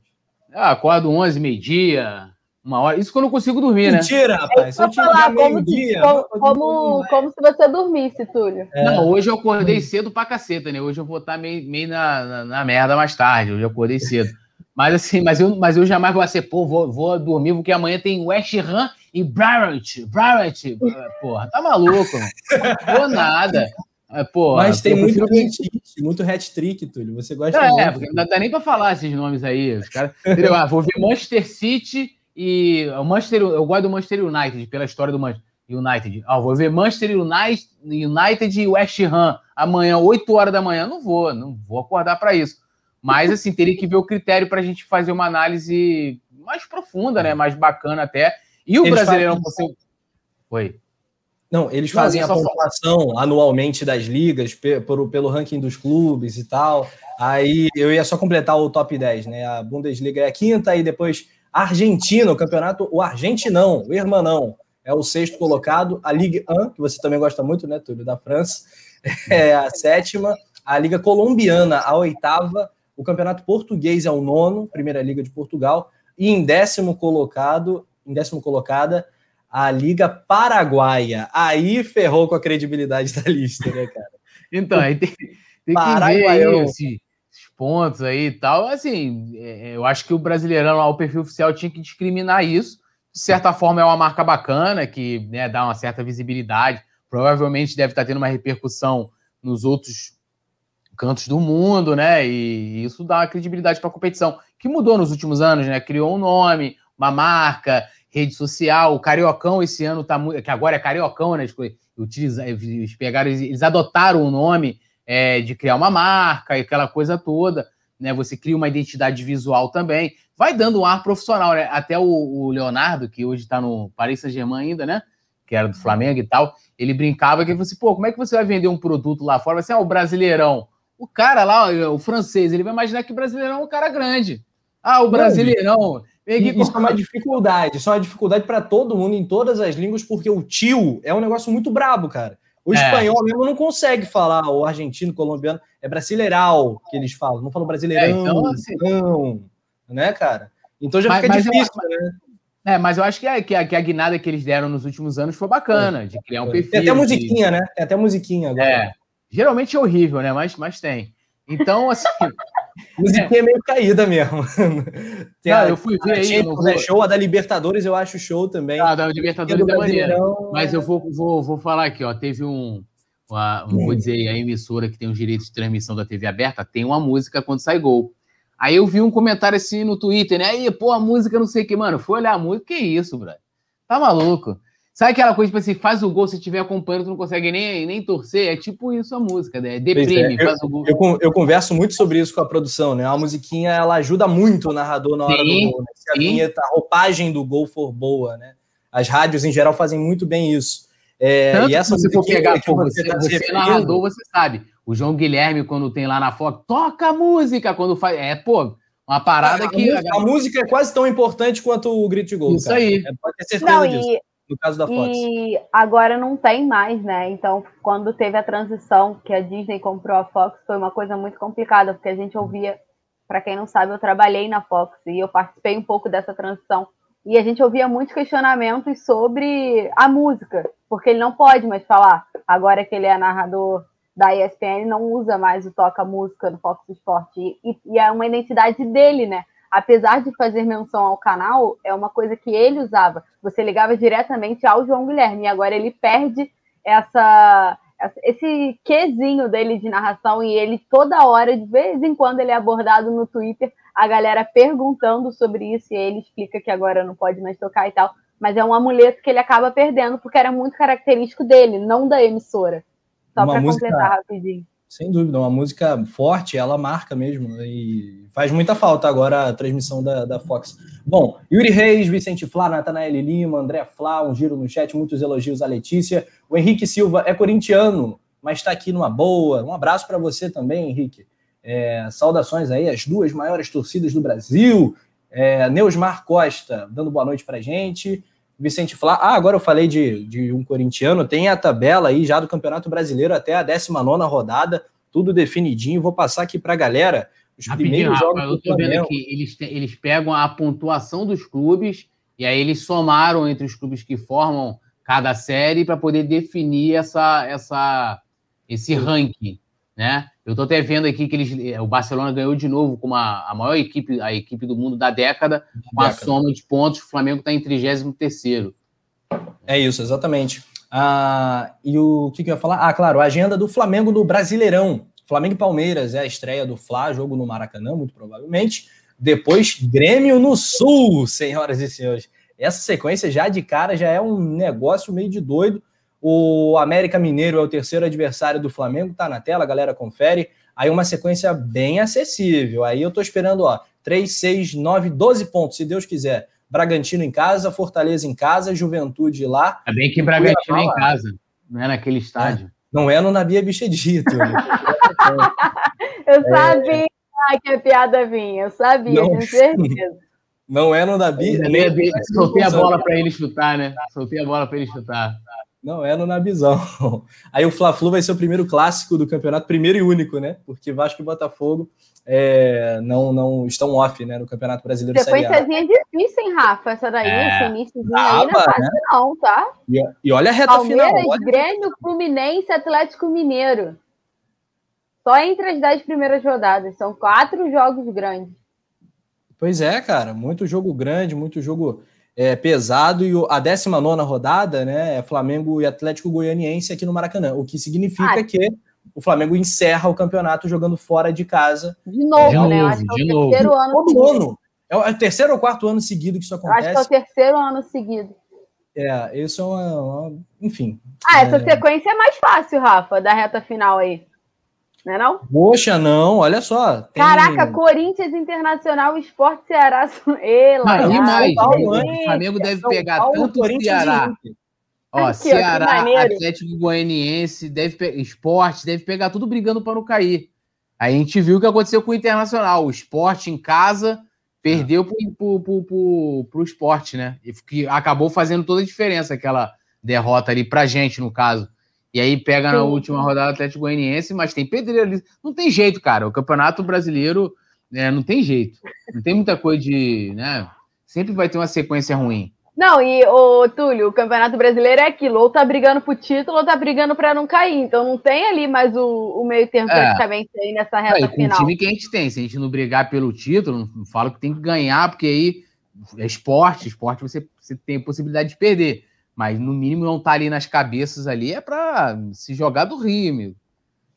Ah, acordo 11, meio-dia, uma hora, isso que eu não consigo dormir, né? Mentira, rapaz. Eu te falar como, se, meio-dia, como, vou- como, como se você dormisse, Túlio. É. Não, hoje eu acordei cedo pra caceta, né? Hoje eu vou estar meio, meio na, na, na merda mais tarde. Hoje eu acordei cedo. Mas assim, mas eu, mas eu jamais vou ser, pô, vou, vou dormir, porque amanhã tem West Ham e Barrett. Barrett, porra, tá maluco, mano. Vou nada. É, Porra, Mas tem muito prefiro- muito hat-trick, Túlio. Você gosta É, muito. porque não dá nem pra falar esses nomes aí. Os caras, entendeu? Ah, vou ver Manchester City e o Manchester, eu gosto do Manchester United pela história do Manchester. United. Ah, vou ver Manchester United, United e West Ham amanhã, 8 horas da manhã. Não vou, não vou acordar para isso. Mas, assim, teria que ver o critério para a gente fazer uma análise mais profunda, né? Mais bacana até. E o Eles Brasileirão... Fazem... Oi. Não, eles fazem não, a pontuação anualmente das ligas, pelo, pelo ranking dos clubes e tal. Aí eu ia só completar o top 10, né? A Bundesliga é a quinta, e depois a Argentina, o campeonato, o Argentinão, o Irmanão, é o sexto colocado. A Ligue 1, que você também gosta muito, né, Túlio, da França, é a sétima. A Liga Colombiana, a oitava. O campeonato português é o nono, Primeira Liga de Portugal. E em décimo colocado, em décimo colocada, a Liga Paraguaia. Aí ferrou com a credibilidade da lista, né, cara? Então, aí tem, tem que ver aí pontos aí e tal. Assim, é, eu acho que o Brasileirão lá, o perfil oficial, tinha que discriminar isso. De certa forma, é uma marca bacana, que né, dá uma certa visibilidade. Provavelmente deve estar tendo uma repercussão nos outros cantos do mundo, né? E isso dá credibilidade para a competição, que mudou nos últimos anos, né? Criou um nome, uma marca, rede social. O Cariocão esse ano tá muito. Que agora é Cariocão, né? eles pegaram, eles adotaram o nome é, de criar uma marca e aquela coisa toda, né? Você cria uma identidade visual também, vai dando um ar profissional, né? Até o, o Leonardo, que hoje está no Paris Saint-Germain ainda, né? Que era do Flamengo e tal, ele brincava que ele falou assim, pô, como é que você vai vender um produto lá fora? Você é o brasileirão. O cara lá, o francês, ele vai imaginar que o brasileirão é um cara grande. Ah, o brasileirão. Isso é uma dificuldade, isso é uma dificuldade para todo mundo em todas as línguas, porque o tio é um negócio muito brabo, cara. O é. espanhol mesmo não consegue falar, o argentino, o colombiano, é brasileiral que eles falam, não falam brasileirão, é, então, assim, não, né, cara? Então já mas, fica mas difícil, eu, né? É, mas eu acho que a, que, a, que a guinada que eles deram nos últimos anos foi bacana, de criar um perfil. Tem até musiquinha, de... né? Tem até musiquinha agora. É, geralmente é horrível, né? Mas, mas tem. Então, assim, Musiquinha é meio caída mesmo. Tem ah, a, eu fui ver aí. Champions é show, a da Libertadores eu acho show também. Ah, da Libertadores é maneira. Mas eu vou, vou, vou falar aqui, ó. Teve um. Uma, vou dizer, a emissora que tem os direitos de transmissão da TV aberta tem uma música quando sai gol. Aí eu vi um comentário assim no Twitter, né? Aí, pô, a música não sei o que, mano. Fui olhar a música, que isso, brother? Tá maluco? Sabe aquela coisa, tipo assim, faz o gol, se estiver acompanhando, tu não consegue nem, nem torcer? É tipo isso a música, né? Deprime, é. faz eu, o gol. Eu, eu, converso muito sobre isso com a produção, né? A musiquinha, ela ajuda muito o narrador na hora sim, do gol. Né? Se a, vinheta, a roupagem do gol for boa, né? As rádios, em geral, fazem muito bem isso. É, Tanto e essa se você for pegar, pô, você, tá você é narrador, você sabe. O João Guilherme, quando tem lá na foto, toca a música quando faz. É, pô, uma parada a, que. A, a, música é quase tão importante quanto o grito de gol. Isso cara. aí. É, pode ter certeza não, disso. E no caso da Fox. E agora não tem mais, né? Então, quando teve a transição que a Disney comprou a Fox, foi uma coisa muito complicada, porque a gente ouvia, para quem não sabe, eu trabalhei na Fox e eu participei um pouco dessa transição. E a gente ouvia muitos questionamentos sobre a música, porque ele não pode mais falar. Agora que ele é narrador da ESPN, não usa mais o toca música no Fox Sport. E, e é uma identidade dele, né? Apesar de fazer menção ao canal, é uma coisa que ele usava. Você ligava diretamente ao João Guilherme, e agora ele perde essa, esse quezinho dele de narração, e ele toda hora, de vez em quando, ele é abordado no Twitter, a galera perguntando sobre isso, e ele explica que agora não pode mais tocar e tal. Mas é um amuleto que ele acaba perdendo, porque era muito característico dele, não da emissora. Só para completar rapidinho. Sem dúvida, uma música forte, ela marca mesmo. E faz muita falta agora a transmissão da, da Fox. Bom, Yuri Reis, Vicente Flá, Natanael Lima, André Flá, um giro no chat, muitos elogios à Letícia. O Henrique Silva é corintiano, mas está aqui numa boa. Um abraço para você também, Henrique. É, saudações aí às duas maiores torcidas do Brasil. É, Neusmar Costa, dando boa noite para gente. Vicente Flá. Ah, agora eu falei de, de um corintiano. Tem a tabela aí já do Campeonato Brasileiro até a 19 rodada, tudo definidinho. Vou passar aqui para a galera os Rapidinho, primeiros jogos. eu tô vendo aqui, eles, eles pegam a pontuação dos clubes e aí eles somaram entre os clubes que formam cada série para poder definir essa, essa, esse ranking, né? Eu estou até vendo aqui que eles, o Barcelona ganhou de novo com uma, a maior equipe, a equipe do mundo da década, com a soma de pontos. O Flamengo está em 33. É isso, exatamente. Ah, e o que, que eu ia falar? Ah, claro, a agenda do Flamengo no Brasileirão. Flamengo e Palmeiras é a estreia do Fla, jogo no Maracanã, muito provavelmente. Depois, Grêmio no Sul, senhoras e senhores. essa sequência já de cara já é um negócio meio de doido. O América Mineiro é o terceiro adversário do Flamengo, tá na tela, galera, confere. Aí uma sequência bem acessível. Aí eu tô esperando, ó, 3, 6, 9, 12 pontos, se Deus quiser. Bragantino em casa, Fortaleza em casa, Juventude lá. É bem que Bragantino é em casa, não é naquele estádio. É. Não é no Nabia Bichedito. eu sabia é... que a piada vinha, eu sabia, não, tenho certeza. Não é no Nabi. Nem... Soltei a bola para ele chutar, né? Soltei a bola para ele chutar. Não é no Nabizão. Aí o Fla-Flu vai ser o primeiro clássico do campeonato, primeiro e único, né? Porque Vasco e Botafogo é, não, não estão off, né? No Campeonato Brasileiro Sequenciazinha difícil, hein, Rafa? Essa daí, é. esse iníciozinho aí não é fácil, né? não, tá? E, e, olha a reta Palmeiras, final. Palmeiras, Grêmio, Fluminense, Atlético Mineiro. Só entre as dez primeiras rodadas. São quatro jogos grandes. Pois é, cara. Muito jogo grande, muito jogo é, pesado. E a 19 rodada, né? É Flamengo e Atlético Goianiense aqui no Maracanã. O que significa ah, que o Flamengo encerra o campeonato jogando fora de casa. De novo, de né? Novo, acho que é o terceiro novo. ano. Todo seguido. ano. É o terceiro ou quarto ano seguido que isso acontece. Acho que é o terceiro ano seguido. É, isso é uma, uma enfim. Ah, essa é... sequência é mais fácil, Rafa, da reta final aí. Não é não? Poxa, não, olha só. Tem... Caraca, Corinthians Internacional, Esporte Ceará. Ela, Mas, e mais, o Flamengo deve pegar Paulo, tanto o Ceará. Ó, Aqui, Ceará, ó, Atlético Goianiense, deve pe... Esporte, deve pegar tudo brigando para não cair. Aí a gente viu o que aconteceu com o Internacional. O esporte em casa perdeu pro, pro, pro, pro, esporte, né? E que acabou fazendo toda a diferença, aquela derrota ali pra gente, no caso. E aí pega na última rodada o Atlético Goianiense, mas tem pedreiro ali. Não tem jeito, cara. O Campeonato Brasileiro né, não tem jeito. Não tem muita coisa de. Né, sempre vai ter uma sequência ruim. Não, e o Túlio, o Campeonato Brasileiro é aquilo, ou tá brigando pro título ou tá brigando para não cair. Então não tem ali mais o, o meio termo é. praticamente aí nessa reta é, final. Com o time que a gente tem, se a gente não brigar pelo título, não falo que tem que ganhar, porque aí é esporte, esporte você, você tem a possibilidade de perder mas no mínimo não tá ali nas cabeças ali, é para se jogar do Rio, meu.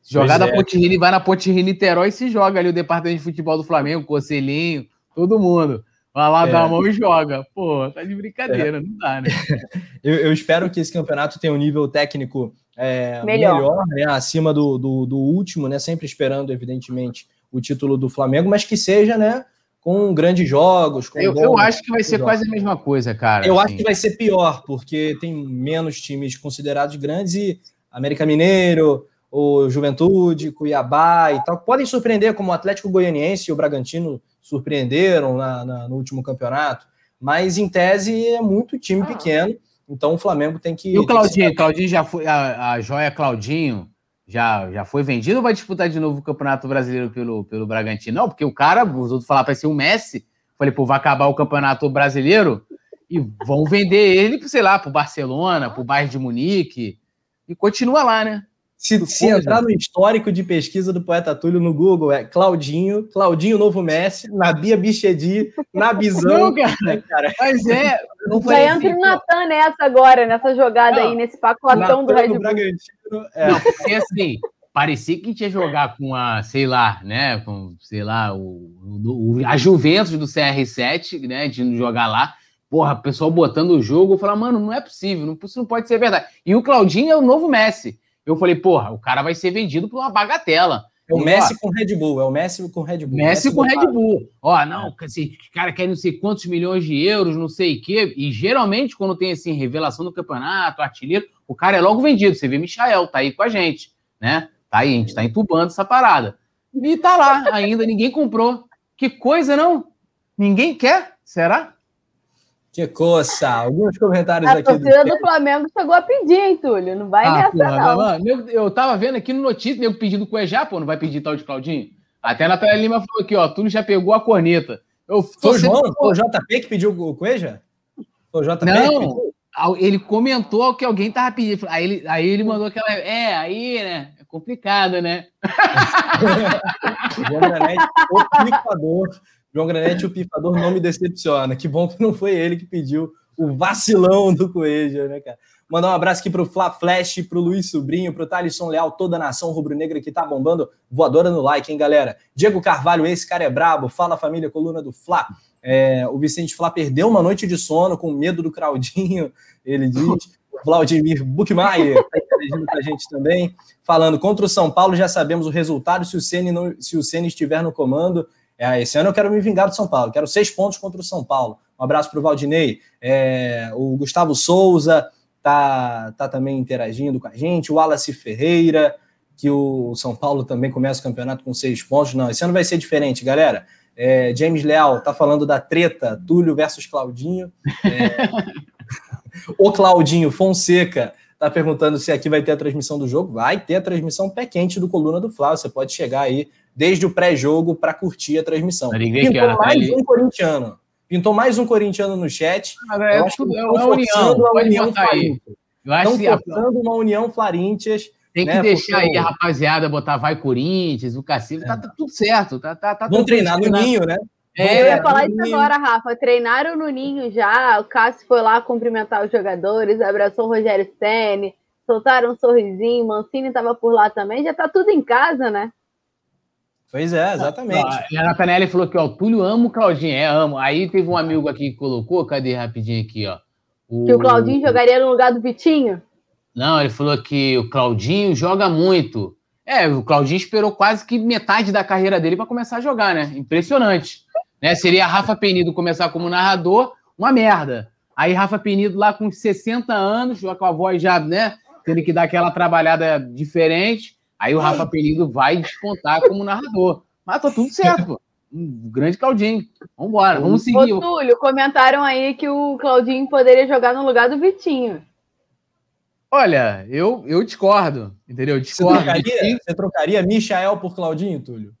Se jogar pois da é. Ponte vai na Ponte Rio Niterói e se joga ali o departamento de futebol do Flamengo, Conselhinho, todo mundo. Vai lá, é. dá a mão e joga. Pô, tá de brincadeira, é. não dá, né? eu, eu, espero que esse campeonato tenha um nível técnico é, melhor, melhor né? acima do, do, do, último, né? Sempre esperando, evidentemente, o título do Flamengo, mas que seja, né? Com grandes jogos. Com eu, eu acho que vai ser jogos. quase a mesma coisa, cara. Eu assim. acho que vai ser pior, porque tem menos times considerados grandes e América Mineiro, o Juventude, Cuiabá e tal, podem surpreender, como o Atlético Goianiense e o Bragantino surpreenderam na, na, no último campeonato, mas em tese é muito time ah. pequeno, então o Flamengo tem que. E o Claudinho? Claudinho já foi. A, a joia Claudinho já, já foi vendido ou vai disputar de novo o Campeonato Brasileiro pelo, pelo Bragantino? Não, porque o cara, os outros falaram para ser o Messi. Falei, pô, vai acabar o Campeonato Brasileiro e vão vender ele, sei lá, pro Barcelona, pro Bayern de Munique. E continua lá, né? Se, se entrar no histórico de pesquisa do poeta Túlio no Google, é Claudinho, Claudinho Novo Messi, Nabia Bichedi, Nabizão. Não, cara, cara. Mas é. Não Já entra o Natan nessa agora, nessa jogada não, aí, nesse pacotão do Red Bull. É. Não, porque assim, parecia que a gente ia jogar com a, sei lá, né, com, sei lá, o, o, a Juventus do CR7, né, de jogar lá. Porra, o pessoal botando o jogo, eu falei, mano, não é possível, não, isso não pode ser verdade. E o Claudinho é o novo Messi. Eu falei, porra, o cara vai ser vendido por uma bagatela. É o Messi ó, com Red Bull, é o Messi com Red Bull. Messi, Messi com Red Bull. Ó, não, esse cara quer não sei quantos milhões de euros, não sei o quê. E geralmente, quando tem assim, revelação do campeonato, artilheiro, o cara é logo vendido. Você vê Michael, tá aí com a gente, né? Tá aí, a gente tá entubando essa parada. E tá lá ainda, ninguém comprou. Que coisa, não? Ninguém quer? Será? Que coça! Alguns comentários a aqui. A torcida do, do Flamengo chegou a pedir, hein, Túlio? Não vai ah, nessa, porra, não. Meu, eu tava vendo aqui no notícia, nego pedindo Cuejá, pô, não vai pedir tal de Claudinho? Até a Natália Lima falou aqui, ó, Túlio já pegou a corneta. Eu, foi o João? Foi o JP que pediu o Cueja? Foi o JP? Não, ele comentou que alguém tava pedindo. Aí ele, aí ele mandou aquela. É, aí, né? É complicado, né? João o picador. João Granete, o pifador, não me decepciona. Que bom que não foi ele que pediu o vacilão do Coelho, né, cara? Mandar um abraço aqui pro Fla Flash, pro Luiz Sobrinho, pro Thalisson Leal, toda a nação rubro-negra que tá bombando. Voadora no like, hein, galera? Diego Carvalho, esse cara é brabo. Fala, família, coluna do Fla. É, o Vicente Flá perdeu uma noite de sono com medo do Claudinho, ele diz. Vladimir Buchmeier está interagindo com a gente também, falando contra o São Paulo, já sabemos o resultado se o Ceni não, se o Ceni estiver no comando. É, esse ano eu quero me vingar do São Paulo, quero seis pontos contra o São Paulo. Um abraço para o Valdinei. É, o Gustavo Souza tá, tá também interagindo com a gente. O Wallace Ferreira, que o São Paulo também começa o campeonato com seis pontos. Não, esse ano vai ser diferente, galera. É, James Leal tá falando da treta Túlio versus Claudinho. É, o Claudinho Fonseca tá perguntando se aqui vai ter a transmissão do jogo. Vai ter a transmissão pé quente do Coluna do Flávio. Você pode chegar aí desde o pré-jogo para curtir a transmissão. Pintou mais um corintiano. Pintou mais um corintiano no chat. Ah, é, eu acho que é, é uma união. União Eu acho Estão forçando uma união Floríntias tem que né? deixar Porque... aí a rapaziada botar vai Corinthians, o Cacife, tá, é. tá, tudo certo. Tá, tá, tá Vão treinar no ninho, né? É, eu ia falar isso agora, Rafa. Treinaram no ninho já. O Cássio foi lá cumprimentar os jogadores, abraçou o Rogério Senni, soltaram um sorrisinho. Mancini estava por lá também. Já tá tudo em casa, né? Pois é, exatamente. Ó, a Natanelli falou que ó, o Túlio ama o Claudinho. É, amo. Aí teve um amigo aqui que colocou, cadê rapidinho aqui, ó? O... Que o Claudinho jogaria no lugar do Vitinho? Não, ele falou que o Claudinho joga muito. É, o Claudinho esperou quase que metade da carreira dele para começar a jogar, né? Impressionante. Né? Seria Rafa Penido começar como narrador, uma merda. Aí Rafa Penido lá com 60 anos, com a voz já, né? Tendo que dar aquela trabalhada diferente. Aí o Rafa Penido vai despontar como narrador. Mas tá tudo certo, Um grande Claudinho. Vambora, vamos seguir. Ô, Túlio, comentaram aí que o Claudinho poderia jogar no lugar do Vitinho. Olha, eu, eu discordo, entendeu? discordo. Você trocaria, você trocaria Michael por Claudinho, Túlio?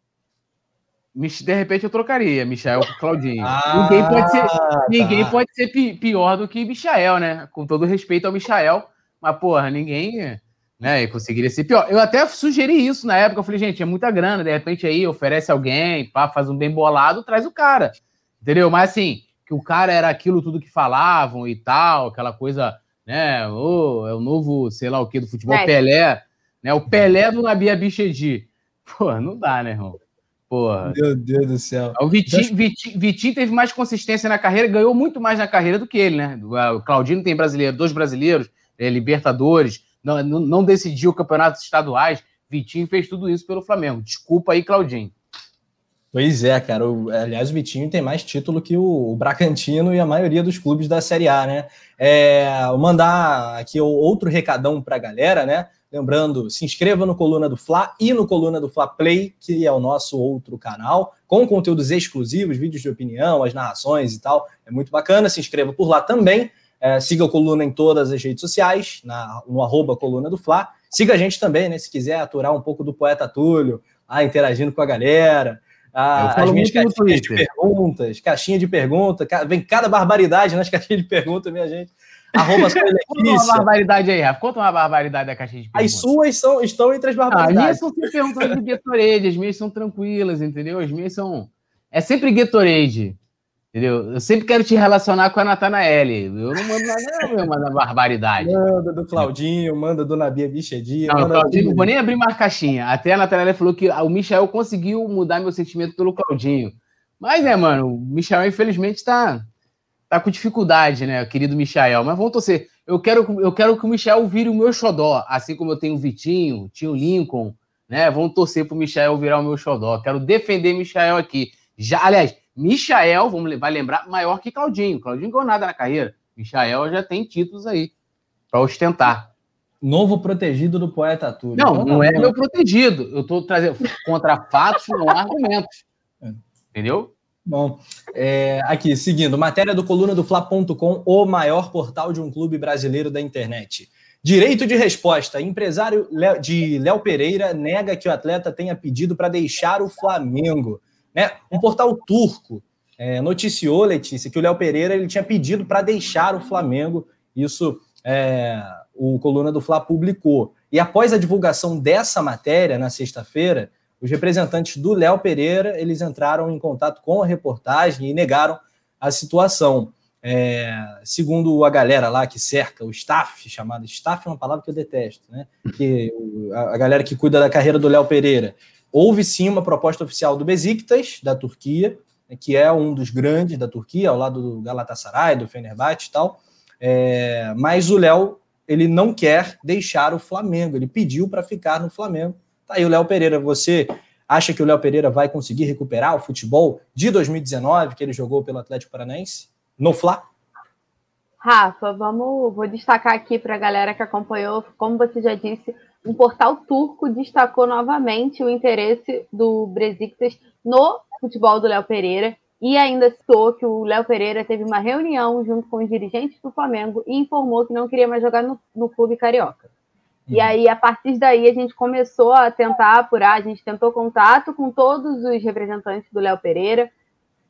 De repente eu trocaria Michael por Claudinho. Ah, ninguém pode ser, tá. ninguém pode ser pior do que Michael, né? Com todo respeito ao Michael, mas porra, ninguém né, conseguiria ser pior. Eu até sugeri isso na época, eu falei, gente, é muita grana, de repente aí oferece alguém, pá, faz um bem bolado, traz o cara. Entendeu? Mas assim, que o cara era aquilo tudo que falavam e tal, aquela coisa né? Oh, é o novo, sei lá o que, do futebol, é. Pelé, né? O Pelé do Nabia Bichedi. Pô, não dá, né, irmão? Porra. Meu Deus do céu. O Vitinho, Vitinho, Vitinho, teve mais consistência na carreira, ganhou muito mais na carreira do que ele, né? O Claudino tem brasileiro, dois brasileiros, é, Libertadores, não, não, decidiu campeonatos estaduais. Vitinho fez tudo isso pelo Flamengo. Desculpa aí, Claudinho. Pois é, cara. O, aliás, o Vitinho tem mais título que o, o Bragantino e a maioria dos clubes da Série A, né? É, vou mandar aqui outro recadão para a galera, né? Lembrando, se inscreva no Coluna do Fla e no Coluna do Fla Play, que é o nosso outro canal, com conteúdos exclusivos, vídeos de opinião, as narrações e tal. É muito bacana. Se inscreva por lá também. É, siga o Coluna em todas as redes sociais, na, no arroba Coluna do Fla. Siga a gente também, né? Se quiser aturar um pouco do poeta Túlio, lá interagindo com a galera. Ah, as minhas caixinhas de perguntas, caixinha de pergunta, vem cada barbaridade nas caixinhas de pergunta, minha gente. Arroba Conta uma barbaridade aí, Rafa. Conta uma barbaridade da caixinha de perguntas. As suas são, estão entre as barbaridades. Ah, as minhas são sempre perguntas de Gatorade, as minhas são tranquilas, entendeu? As minhas são. É sempre Gatorade. Entendeu? Eu sempre quero te relacionar com a Natanaele. Eu não mando nada, não, manda barbaridade. Manda do Claudinho, manda do Nabia Bichedinha. Não, Claudinho, não vou nem abrir mais caixinha. Até a Natanaele falou que o Michel conseguiu mudar meu sentimento pelo Claudinho. Mas, né, mano, o Michel, infelizmente, tá, tá com dificuldade, né, querido Michel. Mas vamos torcer. Eu quero, eu quero que o Michel vire o meu xodó, assim como eu tenho o Vitinho, tinha o Lincoln, né? Vamos torcer pro Michel virar o meu xodó. Quero defender Michel aqui. Já, aliás, Michael, vamos, vai lembrar, maior que Claudinho. Claudinho ganhou nada na carreira. Michael já tem títulos aí para ostentar. Novo protegido do poeta Túlio. Não, não é meu protegido. Eu estou trazendo contra fatos, não argumentos. É. Entendeu? Bom, é, aqui, seguindo, matéria do coluna do Fla.com, o maior portal de um clube brasileiro da internet. Direito de resposta. Empresário de Léo Pereira nega que o atleta tenha pedido para deixar o Flamengo. Né? Um portal turco é, noticiou, Letícia, que o Léo Pereira ele tinha pedido para deixar o Flamengo. Isso é, o Coluna do Fla publicou. E após a divulgação dessa matéria, na sexta-feira, os representantes do Léo Pereira eles entraram em contato com a reportagem e negaram a situação. É, segundo a galera lá que cerca o staff, chamado staff é uma palavra que eu detesto, né? Que a, a galera que cuida da carreira do Léo Pereira, Houve sim uma proposta oficial do Besiktas, da Turquia, né, que é um dos grandes da Turquia, ao lado do Galatasaray, do Fenerbahçe e tal. É, mas o Léo ele não quer deixar o Flamengo, ele pediu para ficar no Flamengo. Tá aí o Léo Pereira, você acha que o Léo Pereira vai conseguir recuperar o futebol de 2019 que ele jogou pelo Atlético Paranaense no Fla? Rafa, vamos, vou destacar aqui para a galera que acompanhou, como você já disse, um portal turco destacou novamente o interesse do Besiktas no futebol do Léo Pereira e ainda citou que o Léo Pereira teve uma reunião junto com os dirigentes do Flamengo e informou que não queria mais jogar no, no clube carioca. Uhum. E aí, a partir daí, a gente começou a tentar apurar, a gente tentou contato com todos os representantes do Léo Pereira,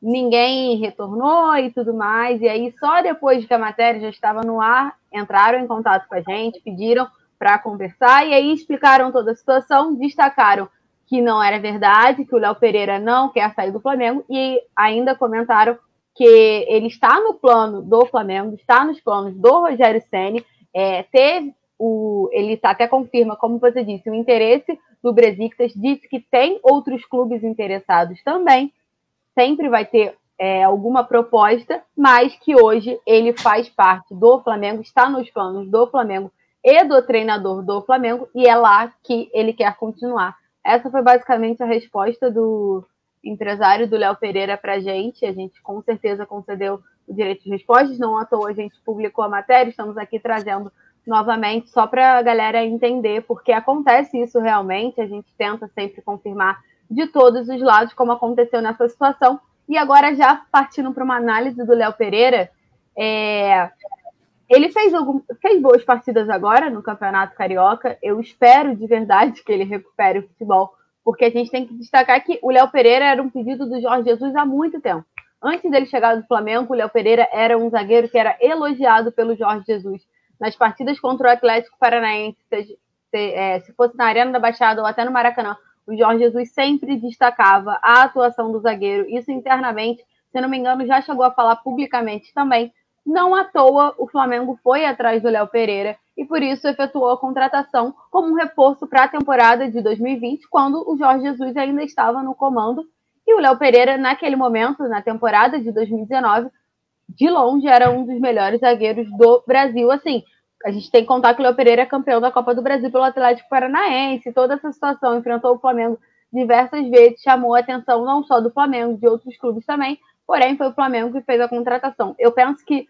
ninguém retornou e tudo mais. E aí, só depois que a matéria já estava no ar, entraram em contato com a gente, pediram para conversar e aí explicaram toda a situação, destacaram que não era verdade, que o Léo Pereira não quer sair do Flamengo e ainda comentaram que ele está no plano do Flamengo, está nos planos do Rogério Ceni, é, teve o, ele tá, até confirma, como você disse, o interesse do Besiktas, disse que tem outros clubes interessados também, sempre vai ter é, alguma proposta, mas que hoje ele faz parte do Flamengo, está nos planos do Flamengo e do treinador do Flamengo, e é lá que ele quer continuar. Essa foi basicamente a resposta do empresário do Léo Pereira para a gente. A gente com certeza concedeu o direito de respostas, não à toa a gente publicou a matéria, estamos aqui trazendo novamente só para a galera entender, porque acontece isso realmente, a gente tenta sempre confirmar de todos os lados como aconteceu nessa situação. E agora, já partindo para uma análise do Léo Pereira, é, ele fez, algum, fez boas partidas agora no Campeonato Carioca. Eu espero de verdade que ele recupere o futebol, porque a gente tem que destacar que o Léo Pereira era um pedido do Jorge Jesus há muito tempo. Antes dele chegar do Flamengo, o Léo Pereira era um zagueiro que era elogiado pelo Jorge Jesus. Nas partidas contra o Atlético Paranaense, se, se, é, se fosse na Arena da Baixada ou até no Maracanã, o Jorge Jesus sempre destacava a atuação do zagueiro. Isso internamente, se não me engano, já chegou a falar publicamente também não à toa, o Flamengo foi atrás do Léo Pereira e por isso efetuou a contratação como um reforço para a temporada de 2020, quando o Jorge Jesus ainda estava no comando. E o Léo Pereira, naquele momento, na temporada de 2019, de longe era um dos melhores zagueiros do Brasil. Assim, a gente tem que contar que o Léo Pereira é campeão da Copa do Brasil pelo Atlético Paranaense, toda essa situação enfrentou o Flamengo diversas vezes, chamou a atenção não só do Flamengo, de outros clubes também, porém foi o Flamengo que fez a contratação. Eu penso que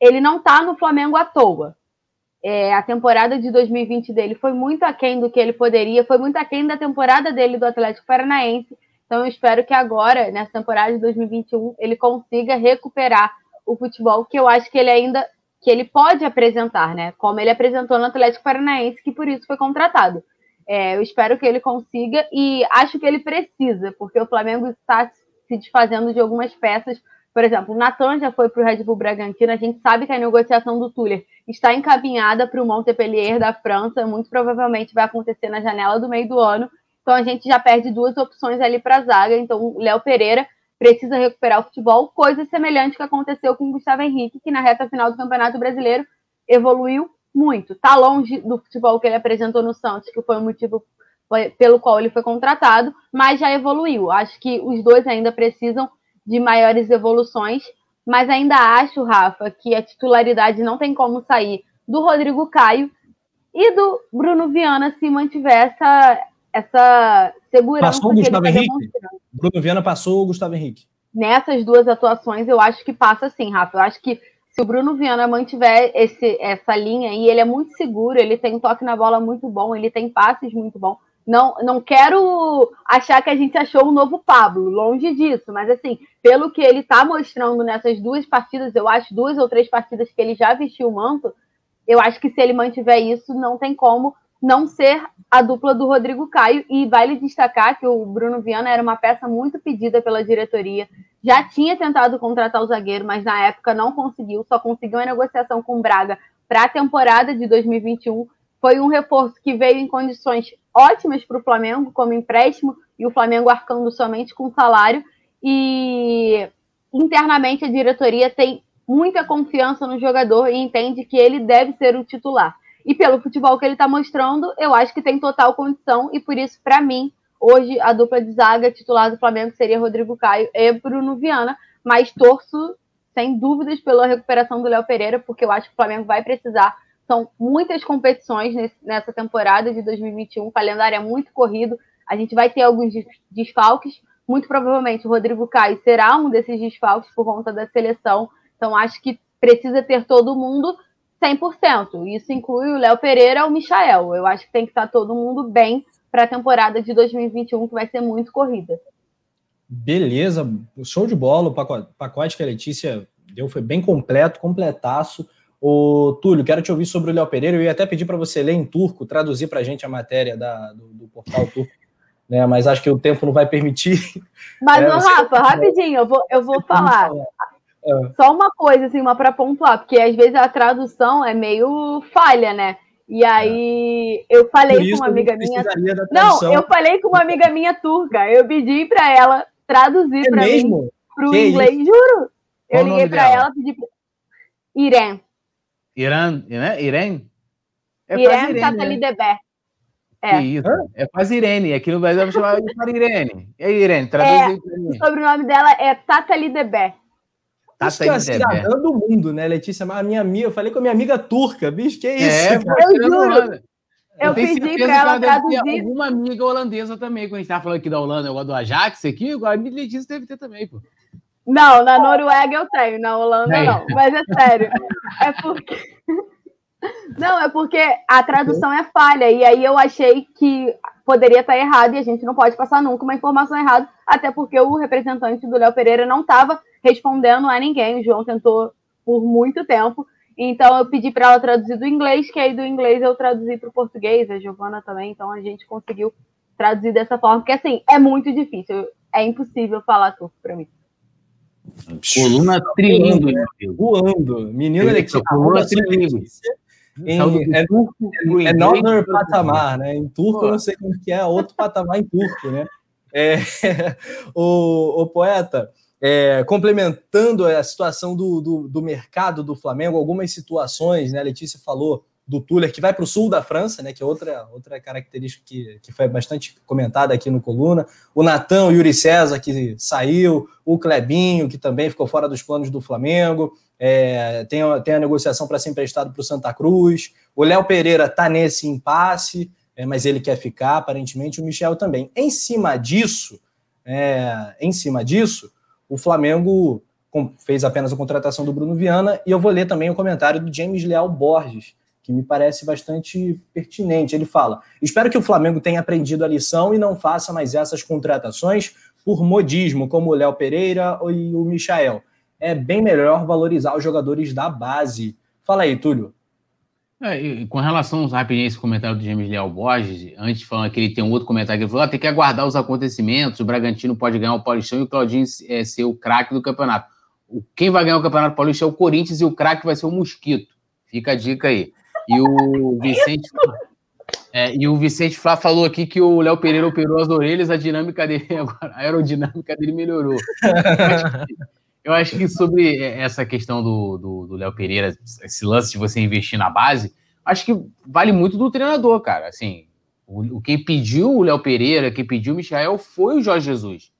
ele não está no Flamengo à toa. É, a temporada de 2020 dele foi muito aquém do que ele poderia, foi muito aquém da temporada dele do Atlético Paranaense. Então eu espero que agora, nessa temporada de 2021, ele consiga recuperar o futebol que eu acho que ele ainda que ele pode apresentar, né? Como ele apresentou no Atlético Paranaense, que por isso foi contratado. É, eu espero que ele consiga e acho que ele precisa, porque o Flamengo está se desfazendo de algumas peças por exemplo, o Natan já foi para o Red Bull Bragantino. A gente sabe que a negociação do Tuller está encaminhada para o Montpellier da França. Muito provavelmente vai acontecer na janela do meio do ano. Então a gente já perde duas opções ali para a zaga. Então o Léo Pereira precisa recuperar o futebol, coisa semelhante que aconteceu com o Gustavo Henrique, que na reta final do Campeonato Brasileiro evoluiu muito. Está longe do futebol que ele apresentou no Santos, que foi o motivo pelo qual ele foi contratado, mas já evoluiu. Acho que os dois ainda precisam de maiores evoluções, mas ainda acho, Rafa, que a titularidade não tem como sair do Rodrigo Caio e do Bruno Viana se mantiver essa, essa segurança. Passou o Gustavo tá Henrique? Bruno Viana passou o Gustavo Henrique. Nessas duas atuações, eu acho que passa sim, Rafa. Eu acho que se o Bruno Viana mantiver esse, essa linha e ele é muito seguro, ele tem um toque na bola muito bom, ele tem passes muito bom. Não, não quero achar que a gente achou um novo Pablo, longe disso, mas assim, pelo que ele está mostrando nessas duas partidas, eu acho duas ou três partidas que ele já vestiu o manto, eu acho que se ele mantiver isso, não tem como não ser a dupla do Rodrigo Caio. E vale destacar que o Bruno Viana era uma peça muito pedida pela diretoria. Já tinha tentado contratar o zagueiro, mas na época não conseguiu, só conseguiu a negociação com o Braga para a temporada de 2021. Foi um reforço que veio em condições ótimas para o Flamengo, como empréstimo, e o Flamengo arcando somente com salário. E internamente a diretoria tem muita confiança no jogador e entende que ele deve ser o titular. E pelo futebol que ele está mostrando, eu acho que tem total condição, e por isso, para mim, Hoje, a dupla de zaga titular do Flamengo seria Rodrigo Caio e Bruno Viana, mas torço, sem dúvidas, pela recuperação do Léo Pereira, porque eu acho que o Flamengo vai precisar. São muitas competições nesse, nessa temporada de 2021, o calendário é muito corrido, a gente vai ter alguns desfalques, muito provavelmente o Rodrigo Caio será um desses desfalques por conta da seleção, então acho que precisa ter todo mundo 100%. Isso inclui o Léo Pereira e o Michael. Eu acho que tem que estar todo mundo bem para a temporada de 2021, que vai ser muito corrida. Beleza, show de bola. O pacote, pacote que a Letícia deu foi bem completo, completaço. O Túlio, quero te ouvir sobre o Léo Pereira. Eu ia até pedir para você ler em turco, traduzir para a gente a matéria da, do, do portal turco, né? Mas acho que o tempo não vai permitir. Mas, é, Rafa, rapidinho, eu vou, eu vou falar. falar. É. Só uma coisa, assim, uma para pontuar, porque às vezes a tradução é meio falha, né? E aí é. eu falei com uma amiga minha. Não, eu falei com uma amiga minha turca. Eu pedi para ela traduzir é para mim pro que inglês, isso? juro. Qual eu liguei para ela, pedi pra... Irene. Irã, né? Irene? É Irene Tatali né? Debé. É. Isso? É quase Irene. Aqui no Brasil eu chamar de Irene. E aí, Irene, traduz é, O sobrenome dela é Tatali Debé. Isso que é a cidadã do mundo, né, Letícia? A minha amiga, eu falei com a minha amiga turca, bicho, que é isso? É, eu juro. Eu, eu pedi para ela, ela traduzir. alguma amiga holandesa também, quando a gente estava falando aqui da Holanda, eu do Ajax aqui, a Letícia deve ter também, pô. Não, na Noruega eu tenho, na Holanda é. não, mas é sério. É porque. Não, é porque a tradução é falha, e aí eu achei que poderia estar errado e a gente não pode passar nunca uma informação errada, até porque o representante do Léo Pereira não estava respondendo a ninguém. O João tentou por muito tempo. Então eu pedi para ela traduzir do inglês, que aí do inglês eu traduzi para o português, a Giovana também, então a gente conseguiu traduzir dessa forma, porque assim, é muito difícil, é impossível falar turco para mim. Coluna trilingue, voando. Menina, ele coluna trilingue. Em, é, é, é Northern Patamar, né? Em turco, eu não sei como que é, outro patamar em turco, né? É, o, o poeta, é, complementando a situação do, do, do, mercado do Flamengo, algumas situações, né? A Letícia falou do Tuller, que vai para o sul da França, né? Que é outra, outra característica que, que foi bastante comentada aqui no Coluna. O Natan, o Yuri César, que saiu, o Clebinho, que também ficou fora dos planos do Flamengo. É, tem, tem a negociação para ser emprestado para o Santa Cruz. O Léo Pereira está nesse impasse, é, mas ele quer ficar, aparentemente, o Michel também. Em cima disso, é, em cima disso, o Flamengo fez apenas a contratação do Bruno Viana, e eu vou ler também o comentário do James Leal Borges, que me parece bastante pertinente. Ele fala: Espero que o Flamengo tenha aprendido a lição e não faça mais essas contratações por modismo, como o Léo Pereira e o Michael é bem melhor valorizar os jogadores da base. Fala aí, Túlio. É, com relação rapidinho a esse comentário do James Leal Borges, antes falando que ele tem um outro comentário que ele falou: ah, tem que aguardar os acontecimentos, o Bragantino pode ganhar o Paulistão e o Claudinho é, ser o craque do campeonato. Quem vai ganhar o Campeonato Paulista é o Corinthians e o craque vai ser o Mosquito. Fica a dica aí. E o Vicente. É, e o Vicente Flá falou aqui que o Léo Pereira operou as orelhas, a dinâmica dele agora, a aerodinâmica dele melhorou. Eu acho que sobre essa questão do Léo Pereira, esse lance de você investir na base, acho que vale muito do treinador, cara. Assim, o, quem pediu o Léo Pereira, quem pediu o Michael foi o Jorge Jesus.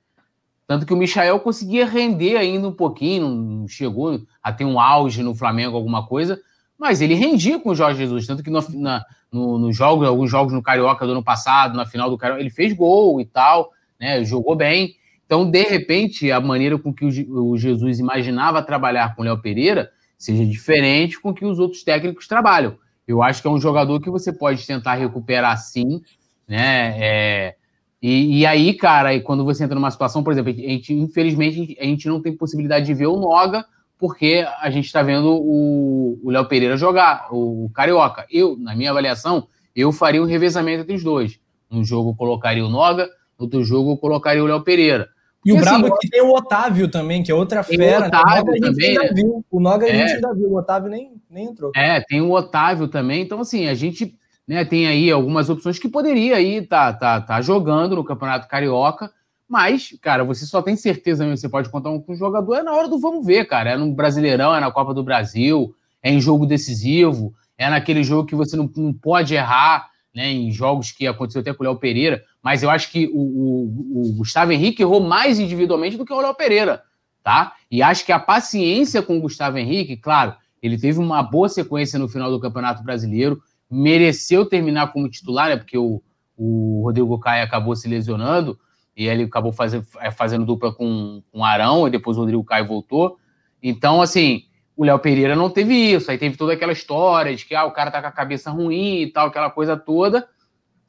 Tanto que o Michael conseguia render ainda um pouquinho, não chegou a ter um auge no Flamengo, alguma coisa, mas ele rendia com o Jorge Jesus. Tanto que no, na, no, no jogo, alguns jogos no Carioca do ano passado, na final do Carioca, ele fez gol e tal, né? Jogou bem. Então, de repente, a maneira com que o Jesus imaginava trabalhar com o Léo Pereira seja diferente com que os outros técnicos trabalham. Eu acho que é um jogador que você pode tentar recuperar sim, né? É, e, e, aí, cara, quando você entra numa situação, por exemplo, a gente, infelizmente, a gente não tem possibilidade de ver o Noga, porque a gente está vendo o Léo Pereira jogar, o Carioca. Eu, na minha avaliação, eu faria um revezamento entre os dois. Um jogo eu colocaria o Noga, outro jogo eu colocaria o Léo Pereira. E o assim, brabo é que tem o Otávio também, que é outra fera. O Otávio né? também. Né? Viu. O Noga a gente é. ainda viu, o Otávio nem, nem entrou. É, tem o Otávio também. Então, assim, a gente né, tem aí algumas opções que poderia aí tá, tá, tá jogando no Campeonato Carioca. Mas, cara, você só tem certeza mesmo, você pode contar com um jogador, é na hora do vamos ver, cara. É no Brasileirão, é na Copa do Brasil, é em jogo decisivo, é naquele jogo que você não, não pode errar, né? Em jogos que aconteceu até com o Léo Pereira, Mas eu acho que o, o, o Gustavo Henrique errou mais individualmente do que o Léo Pereira, tá? E acho que a paciência com o Gustavo Henrique, claro, ele teve uma boa sequência no final do Campeonato Brasileiro, mereceu terminar como titular, né? Porque o, o Rodrigo Caio acabou se lesionando e ele acabou fazendo, é, fazendo dupla com, com Arão e depois o Rodrigo Caio voltou. Então, assim, o Léo Pereira não teve isso. Aí teve toda aquela história de que ah, o cara tá com a cabeça ruim e tal, aquela coisa toda.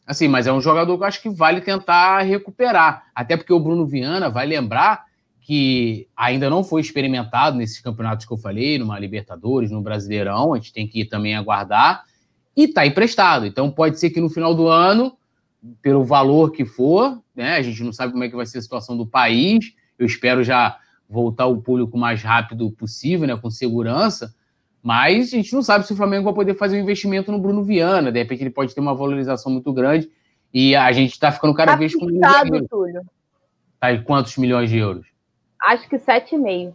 Assim, mas é um jogador que eu acho que vale tentar recuperar. Até porque o Bruno Viana vai lembrar que ainda não foi experimentado nesses campeonatos que eu falei, numa Libertadores, no Brasileirão, a gente tem que também aguardar, e está emprestado. Então pode ser que no final do ano, pelo valor que for, né, a gente não sabe como é que vai ser a situação do país, eu espero já voltar o público o mais rápido possível, né, com segurança, mas a gente não sabe se o Flamengo vai poder fazer um investimento no Bruno Viana, de repente ele pode ter uma valorização muito grande, e a gente está ficando cada tá vez com... Túlio. Tá, e quantos milhões de euros? Acho que 7,5.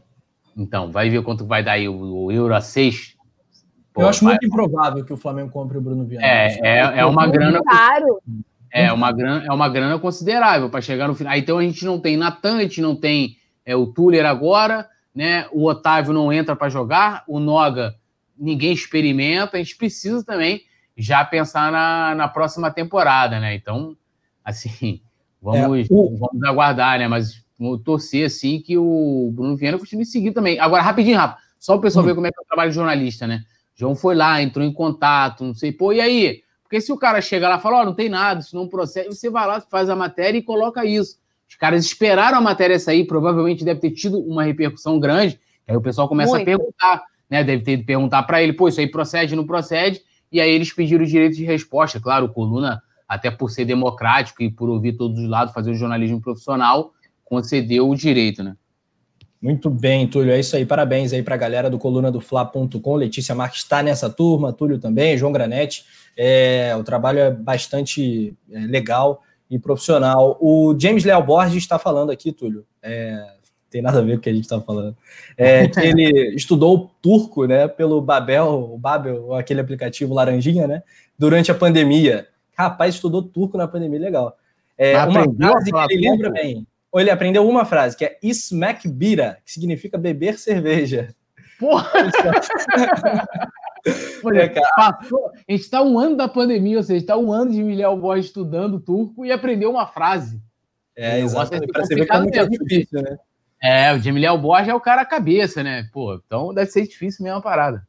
Então, vai ver quanto vai dar aí o, o euro a 6. Pô, eu acho vai... muito improvável que o Flamengo compre o Bruno Viana. É, é, é uma grana. Caro. É uma grana, é uma grana considerável para chegar no final. Então a gente não tem Natan, a gente não tem é, o Tuller agora, né? O Otávio não entra para jogar, o Noga ninguém experimenta. A gente precisa também já pensar na, na próxima temporada, né? Então, assim, vamos, é, o... vamos aguardar, né? Mas Vou torcer, assim, que o Bruno Viana continue seguir também. Agora, rapidinho, Rafa, só o pessoal hum. ver como é que é o trabalho de jornalista, né? João foi lá, entrou em contato, não sei, pô, e aí? Porque se o cara chega lá e fala, ó, oh, não tem nada, isso não procede, você vai lá, faz a matéria e coloca isso. Os caras esperaram a matéria sair, provavelmente deve ter tido uma repercussão grande, aí o pessoal começa Muito. a perguntar, né? Deve ter de perguntar para ele, pô, isso aí procede, não procede? E aí eles pediram o direito de resposta. Claro, o Coluna, até por ser democrático e por ouvir todos os lados, fazer o jornalismo profissional, concedeu o direito, né? Muito bem, Túlio. É isso aí. Parabéns aí para a galera do coluna do Fla.com. Letícia Marques está nessa turma, Túlio também, João Granete. É, o trabalho é bastante é, legal e profissional. O James Leal Borges está falando aqui, Túlio. É, tem nada a ver com o que a gente está falando. É, que ele estudou turco, né, pelo Babel, o Babel, aquele aplicativo laranjinha, né, durante a pandemia. Rapaz, estudou turco na pandemia, legal. É, uma frase que ele lembra bem. Ou ele aprendeu uma frase, que é Ismek Bira, que significa beber cerveja. Porra! Olha, passou, a gente está um ano da pandemia, ou seja, está um ano de Miguel Borges estudando turco e aprendeu uma frase. É, exatamente. Para você ver como é difícil, né? É, o Jamiliel Borges é o cara cabeça, né? Pô, então deve ser difícil mesmo a parada.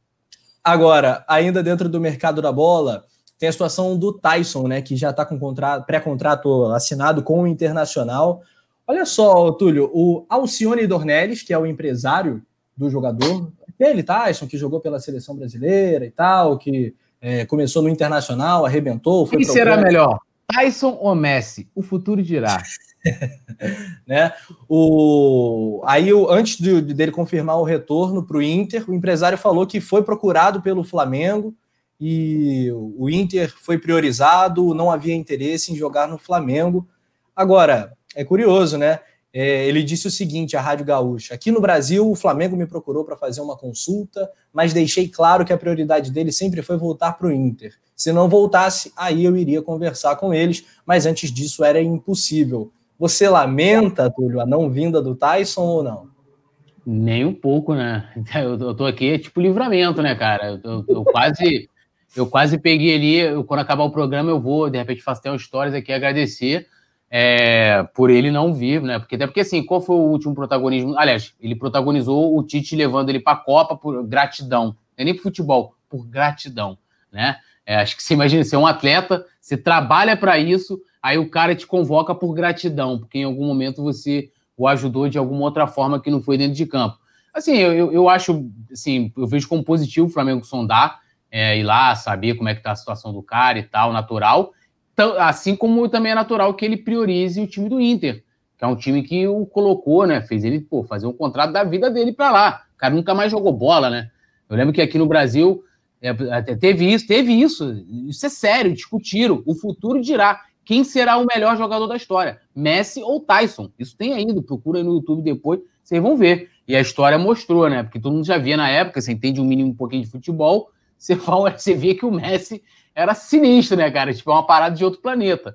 Agora, ainda dentro do mercado da bola, tem a situação do Tyson, né? Que já está com pré-contrato assinado com o Internacional. Olha só, Túlio, o Alcione Dornelles, que é o empresário do jogador, aquele Tyson que jogou pela seleção brasileira e tal, que é, começou no Internacional, arrebentou. Quem será melhor, Tyson ou Messi? O futuro dirá. né? O... Aí, o... antes de, dele confirmar o retorno para o Inter, o empresário falou que foi procurado pelo Flamengo e o Inter foi priorizado, não havia interesse em jogar no Flamengo. Agora, é curioso, né? É, ele disse o seguinte à Rádio Gaúcha: aqui no Brasil, o Flamengo me procurou para fazer uma consulta, mas deixei claro que a prioridade dele sempre foi voltar para o Inter. Se não voltasse, aí eu iria conversar com eles, mas antes disso era impossível. Você lamenta, Túlio, a não vinda do Tyson ou não? Nem um pouco, né? Eu, eu tô aqui, é tipo livramento, né, cara? Eu, eu, eu quase. Eu quase peguei ali, eu, quando acabar o programa, eu vou, de repente, faço até um stories aqui agradecer é, por ele não vir, né? Porque até porque assim, qual foi o último protagonismo? Aliás, ele protagonizou o Tite levando ele para a Copa por gratidão, não é nem por futebol, por gratidão, né? É, acho que você imagina, você é um atleta, você trabalha para isso, aí o cara te convoca por gratidão, porque em algum momento você o ajudou de alguma outra forma que não foi dentro de campo. Assim, eu, eu acho, assim, eu vejo como positivo o Flamengo sondar, é, ir lá, saber como é que tá a situação do cara e tal, natural, assim como também é natural que ele priorize o time do Inter, que é um time que o colocou, né? Fez ele pô, fazer um contrato da vida dele para lá. O cara nunca mais jogou bola, né? Eu lembro que aqui no Brasil é, teve isso, teve isso. Isso é sério, discutiram. O futuro dirá quem será o melhor jogador da história, Messi ou Tyson. Isso tem ainda, procura aí no YouTube depois, vocês vão ver. E a história mostrou, né? Porque todo mundo já via na época, você entende um mínimo um pouquinho de futebol, você, fala, você vê que o Messi era sinistro, né, cara? Tipo, é uma parada de outro planeta.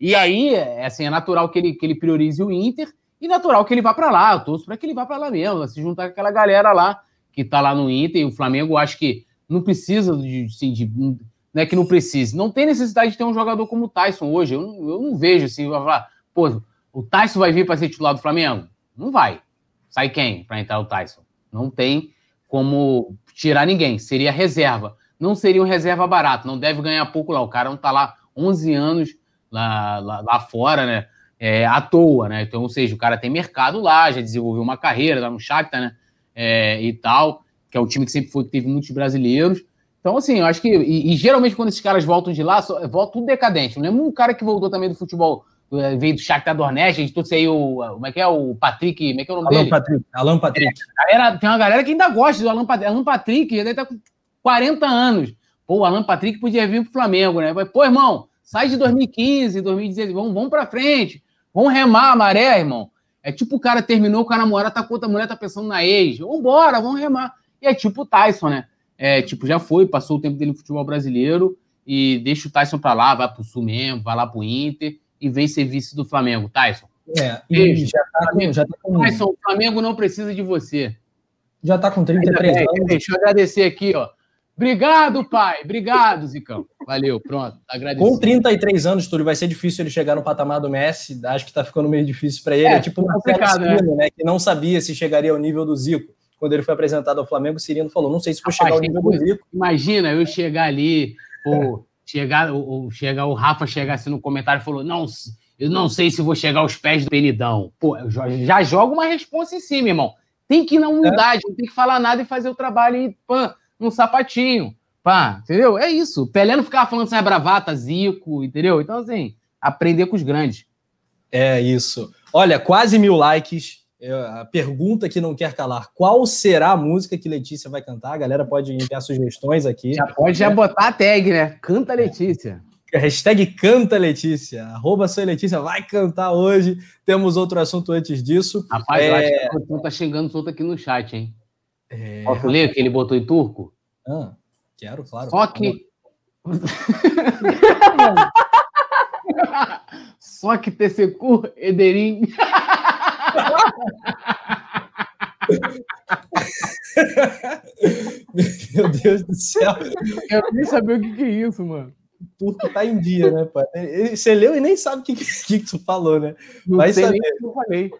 E aí, é, assim, é natural que ele, que ele priorize o Inter e natural que ele vá para lá. Eu torço para que ele vá para lá mesmo, se juntar com aquela galera lá que tá lá no Inter. E o Flamengo, acho que não precisa de, assim, de não é que não precise. Não tem necessidade de ter um jogador como o Tyson hoje. Eu não, eu não vejo assim, vai falar, pô, o Tyson vai vir para ser titular do Flamengo? Não vai. Sai quem para entrar o Tyson? Não tem como tirar ninguém. Seria reserva. Não seria um reserva barato. Não deve ganhar pouco lá. O cara não tá lá 11 anos lá, lá, lá fora, né? É, à toa, né? Então, ou seja, o cara tem mercado lá, já desenvolveu uma carreira, tá no Shakhtar, né? É, e tal, que é um time que sempre foi, teve muitos brasileiros. Então, assim, eu acho que. E, e, geralmente, quando esses caras voltam de lá, só, volta tudo decadente. Eu lembro um cara que voltou também do futebol, é, veio do Shakhtar Donetsk, a gente trouxe aí o. Como é que é? O Patrick. Como é que é o nome Alan dele? Patrick. Alan Patrick. É, galera, tem uma galera que ainda gosta do Alan, Alan Patrick, já deve estar com 40 anos. Pô, o Alan Patrick podia vir pro Flamengo, né? Pô, irmão, sai de 2015, 2016, vamos, vamos pra frente. Vamos remar a maré, irmão. É tipo o cara terminou com a namorada, tá com outra mulher, tá pensando na ex. Vambora, vamos remar. E é tipo o Tyson, né? É, tipo, já foi, passou o tempo dele no futebol brasileiro e deixa o Tyson pra lá, vai pro Sul mesmo, vai lá pro Inter e vem ser vice do Flamengo. Tyson. É, e já tá, com, já tá com... Tyson, o Flamengo não precisa de você. Já tá com 33 bem, anos. Deixa eu agradecer aqui, ó. Obrigado, pai. Obrigado, Zicão. Valeu, pronto. Agradecido. Com 33 anos, Túlio, vai ser difícil ele chegar no patamar do Messi. Acho que tá ficando meio difícil para ele. É, é tipo o Marcelo né? né? Que não sabia se chegaria ao nível do Zico. Quando ele foi apresentado ao Flamengo, o Cirino falou: não sei se vou chegar ao nível do Zico. Imagina eu chegar ali, pô, chegar, o, chegar, o Rafa chegar assim no comentário e falou: não, eu não sei se vou chegar aos pés do Penidão. Pô, já joga uma resposta em cima, irmão. Tem que ir na humildade, é. não tem que falar nada e fazer o trabalho e, pã, um sapatinho. Pá, entendeu? É isso. Pelé não ficava falando sem a bravata, Zico, entendeu? Então, assim, aprender com os grandes. É isso. Olha, quase mil likes. É, a pergunta que não quer calar: qual será a música que Letícia vai cantar? A galera pode enviar sugestões aqui. Já pode já botar a tag, né? Canta Letícia. Hashtag canta Letícia. Arroba Sou Letícia vai cantar hoje. Temos outro assunto antes disso. Rapaz, é... eu acho que o tá xingando solto aqui no chat, hein? É... Posso ler que ele botou em turco? Ah, quero, claro. Só que. Só que TCQ, Ederim. Meu Deus do céu. Eu quero nem saber o que, que é isso, mano. O turco tá em dia, né, pai? Você leu e nem sabe o que, que, que tu falou, né? Não Vai saber. Nem que eu falei.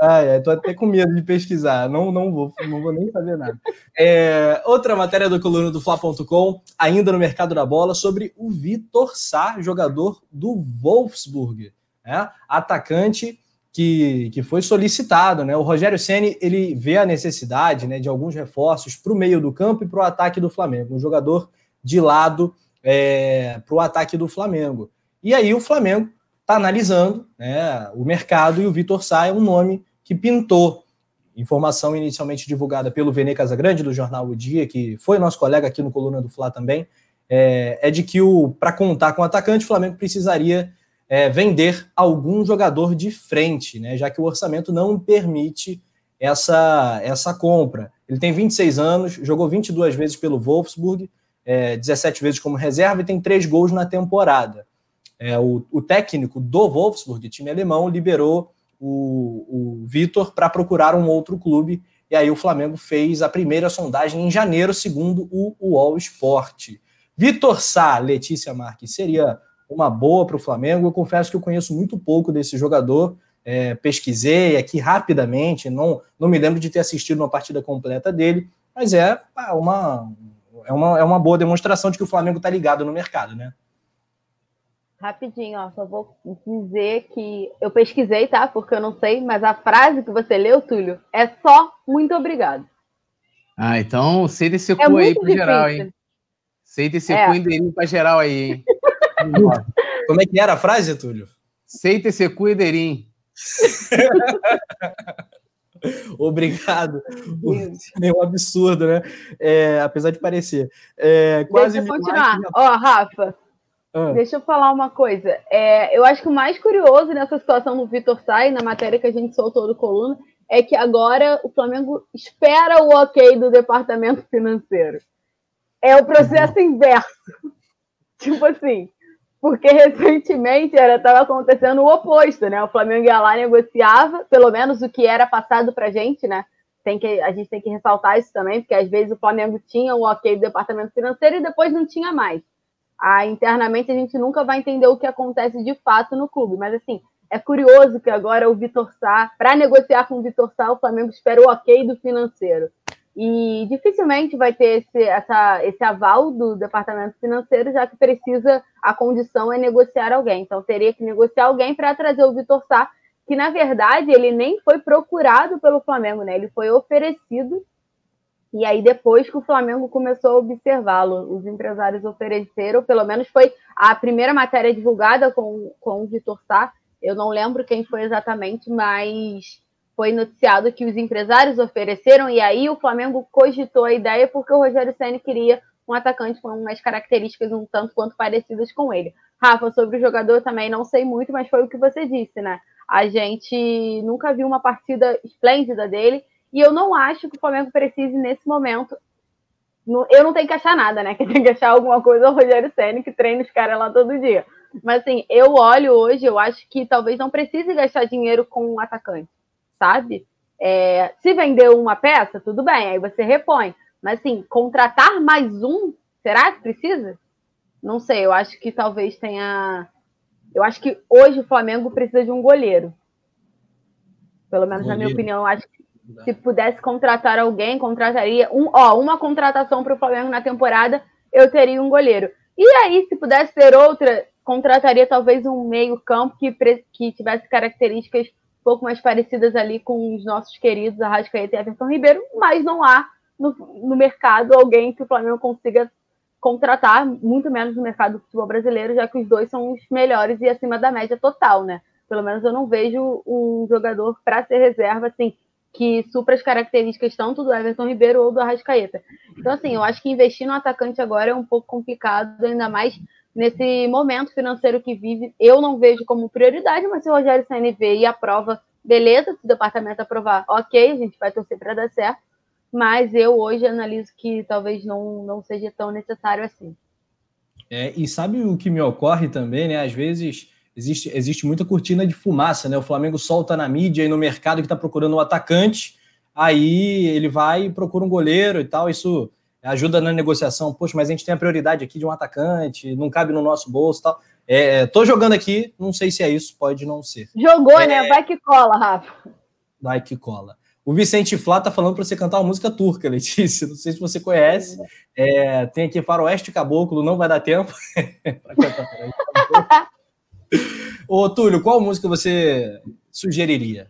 Ah, é, tô até com medo de pesquisar, não, não, vou, não vou nem fazer nada. É, outra matéria do coluna do Fla.com, ainda no mercado da bola, sobre o Vitor Sá, jogador do Wolfsburg, né? atacante que, que foi solicitado. Né? O Rogério Ceni ele vê a necessidade né, de alguns reforços para o meio do campo e para o ataque do Flamengo, um jogador de lado é, para o ataque do Flamengo. E aí o Flamengo está analisando né, o mercado e o Vitor Sá é um nome que pintou. Informação inicialmente divulgada pelo Vene Casagrande, do jornal O Dia, que foi nosso colega aqui no Coluna do Fla também, é, é de que para contar com o atacante, o Flamengo precisaria é, vender algum jogador de frente, né, já que o orçamento não permite essa, essa compra. Ele tem 26 anos, jogou 22 vezes pelo Wolfsburg, é, 17 vezes como reserva e tem três gols na temporada. É, o, o, técnico do Wolfsburg, time alemão, liberou o, o Vitor para procurar um outro clube. E aí o Flamengo fez a primeira sondagem em janeiro, segundo o UOL Sport. Vitor Sá, Letícia Marques, seria uma boa para o Flamengo. Eu confesso que eu conheço muito pouco desse jogador. É, pesquisei aqui rapidamente, não, não me lembro de ter assistido uma partida completa dele, mas é uma, é uma, é uma boa demonstração de que o Flamengo está ligado no mercado, né? Rapidinho, ó, só vou dizer que eu pesquisei, tá? Porque eu não sei, mas a frase que você leu, Túlio, é só muito obrigado. Ah, então aceita esse cu é aí pro geral, hein? Aceita esse é. cu indeirinho pra geral aí, hein? Como é que era a frase, Túlio? Aceita esse cu. Obrigado. Meio absurdo, né? É, apesar de parecer. É, quase Deixa eu continuar. Ó, Rafa, ah. Deixa eu falar uma coisa. É, eu acho que o mais curioso nessa situação do Vitor Sai, na matéria que a gente soltou do Coluna, é que agora o Flamengo espera o ok do departamento financeiro. É o processo uhum. inverso. tipo assim, porque recentemente estava acontecendo o oposto, né? O Flamengo ia lá negociava, pelo menos o que era passado para a gente, né? Tem que, a gente tem que ressaltar isso também, porque às vezes o Flamengo tinha o ok do departamento financeiro e depois não tinha mais. Ah, internamente a gente nunca vai entender o que acontece de fato no clube, mas assim, é curioso que agora o Vitor Sá, para negociar com o Vitor Sá, o Flamengo espera o ok do financeiro. E dificilmente vai ter esse, essa, esse aval do departamento financeiro, já que precisa, a condição é negociar alguém. Então teria que negociar alguém para trazer o Vitor Sá, que na verdade ele nem foi procurado pelo Flamengo, né? Ele foi oferecido. E aí, depois que o Flamengo começou a observá-lo, os empresários ofereceram, pelo menos foi a primeira matéria divulgada com, com o Vitor Sá, eu não lembro quem foi exatamente, mas foi noticiado que os empresários ofereceram e aí o Flamengo cogitou a ideia porque o Rogério Ceni queria um atacante com umas características um tanto quanto parecidas com ele. Rafa, sobre o jogador também não sei muito, mas foi o que você disse, né? A gente nunca viu uma partida esplêndida dele e eu não acho que o Flamengo precise nesse momento. Eu não tenho que achar nada, né? Que tem que achar alguma coisa ao Rogério Ceni que treina os caras lá todo dia. Mas assim, eu olho hoje, eu acho que talvez não precise gastar dinheiro com um atacante, sabe? É, se vender uma peça, tudo bem, aí você repõe. Mas assim, contratar mais um, será que precisa? Não sei, eu acho que talvez tenha. Eu acho que hoje o Flamengo precisa de um goleiro. Pelo menos goleiro. na minha opinião, eu acho que se pudesse contratar alguém, contrataria um, ó, uma contratação para o Flamengo na temporada, eu teria um goleiro. E aí, se pudesse ter outra, contrataria talvez um meio-campo que, que tivesse características um pouco mais parecidas ali com os nossos queridos Arrascaeta e Everton Ribeiro, mas não há no, no mercado alguém que o Flamengo consiga contratar, muito menos no mercado do futebol brasileiro, já que os dois são os melhores e acima da média total, né? Pelo menos eu não vejo um jogador para ser reserva, assim, que supra as características tanto do Everton Ribeiro ou do Arrascaeta. Então, assim, eu acho que investir no atacante agora é um pouco complicado, ainda mais nesse momento financeiro que vive, eu não vejo como prioridade, mas se o Rogério Senna vê e aprova, beleza, se o departamento aprovar, ok, a gente vai torcer para dar certo, mas eu hoje analiso que talvez não, não seja tão necessário assim. É, e sabe o que me ocorre também, né? Às vezes existe, existe muita cortina de fumaça, né? O Flamengo solta na mídia e no mercado que está procurando um atacante, aí ele vai e procura um goleiro e tal, isso ajuda na negociação. Poxa, mas a gente tem a prioridade aqui de um atacante, não cabe no nosso bolso e tal. É, tô jogando aqui, não sei se é isso, pode não ser. Jogou, é, né? Vai que cola, Rafa. Vai que cola. O Vicente Flá tá falando para você cantar uma música turca, Letícia. Não sei se você conhece. É, tem aqui Faroeste Caboclo, não vai dar tempo para cantar. Ô, Túlio, qual música você sugeriria?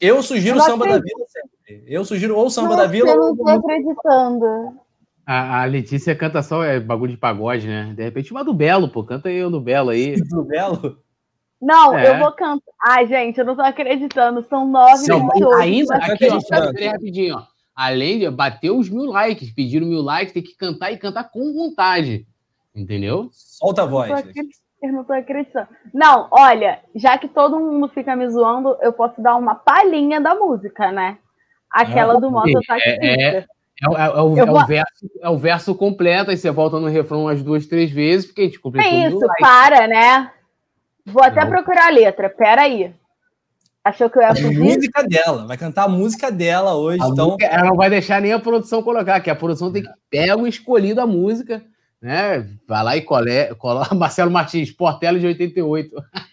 Eu sugiro o Samba da Vida sempre. Eu sugiro ou Samba da Vila. Eu não tô acreditando. A, a, Letícia canta só é, bagulho de pagode, né? De repente, uma do Belo, pô. Canta eu do Belo aí. Do Belo? Não, é. eu vou cantar. Ai, gente, eu não tô acreditando. São nove São, Ainda, aqui, ó, peraí, rapidinho, ó. Além de bater os mil likes, pediram mil likes, tem que cantar e cantar com vontade. Entendeu? Solta a voz. Eu não tô acreditando. Não, olha, já que todo mundo fica me zoando, eu posso dar uma palhinha da música, né? Aquela do moto. É, é, é, é, o, é, o verso, é o verso completo, aí você volta no refrão umas duas, três vezes, porque a gente completou. É isso, para, né? Vou até não. procurar a letra, peraí. Achou que eu ia fugir? A música dela, vai cantar a música dela hoje. A então... Música, ela não vai deixar nem a produção colocar, que a produção tem que pegar o escolhido a música, né? Vai lá e cole, cola Marcelo Martins, Portela de 88.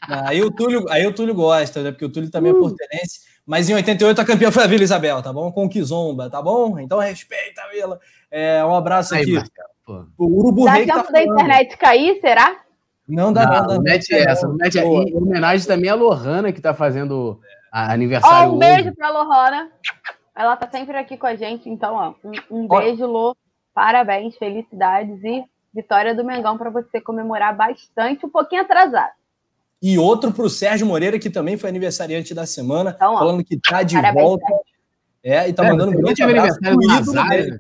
Aí o Túlio, aí o Túlio gosta, né? Porque o Túlio também é uh. é portelense. Mas em 88 a campeã foi a Vila Isabel, tá bom? Com o Kizomba, tá bom? Então respeita a Vila. É, um abraço aqui. Aí, o Urubu Dá Rei tempo tá da internet cair, será? Não dá, não, não, não mete essa. Não mete em homenagem também a Lohana, que tá fazendo aniversário. Ó, um beijo hoje. pra Lohana. Ela tá sempre aqui com a gente, então, ó. Um, um beijo, Lô. Parabéns, felicidades e vitória do Mengão para você comemorar bastante, um pouquinho atrasado. E outro para o Sérgio Moreira, que também foi aniversariante da semana, então, falando que tá de Parabéns, volta. Sérgio. É, e tá é, mandando um grande abraço pro Nazário. Né?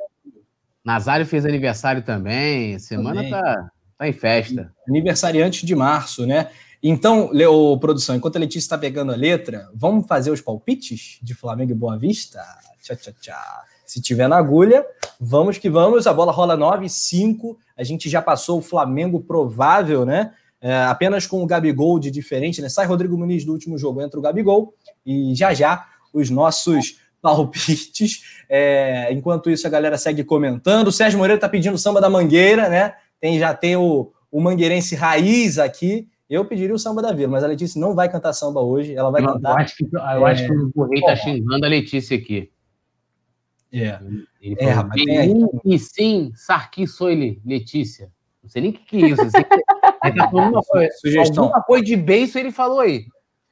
Nazário fez aniversário também. Semana também. Tá, tá em festa. Aniversariante de março, né? Então, Leo, produção, enquanto a Letícia está pegando a letra, vamos fazer os palpites de Flamengo e Boa Vista? Tchau, tchau, tchau. Se tiver na agulha, vamos que vamos. A bola rola 9, 5. A gente já passou o Flamengo provável, né? é, apenas com o Gabigol de diferente, né? Sai Rodrigo Muniz do último jogo, entra o Gabigol e já já os nossos palpites. É, enquanto isso, a galera segue comentando. O Sérgio Moreira tá pedindo samba da Mangueira, né? Tem, já tem o, o Mangueirense Raiz aqui. Eu pediria o samba da Vila, mas a Letícia não vai cantar samba hoje, ela vai eu, cantar. Eu acho que, eu é... acho que o Correio tá xingando a Letícia aqui. É. Ele é, falou, bem, e sim, Sarqui sou ele, Letícia. Não sei nem o que, que é isso. Sei que... ele tá falando uma coisa, sugestão. Alguma coisa de beijo ele falou aí.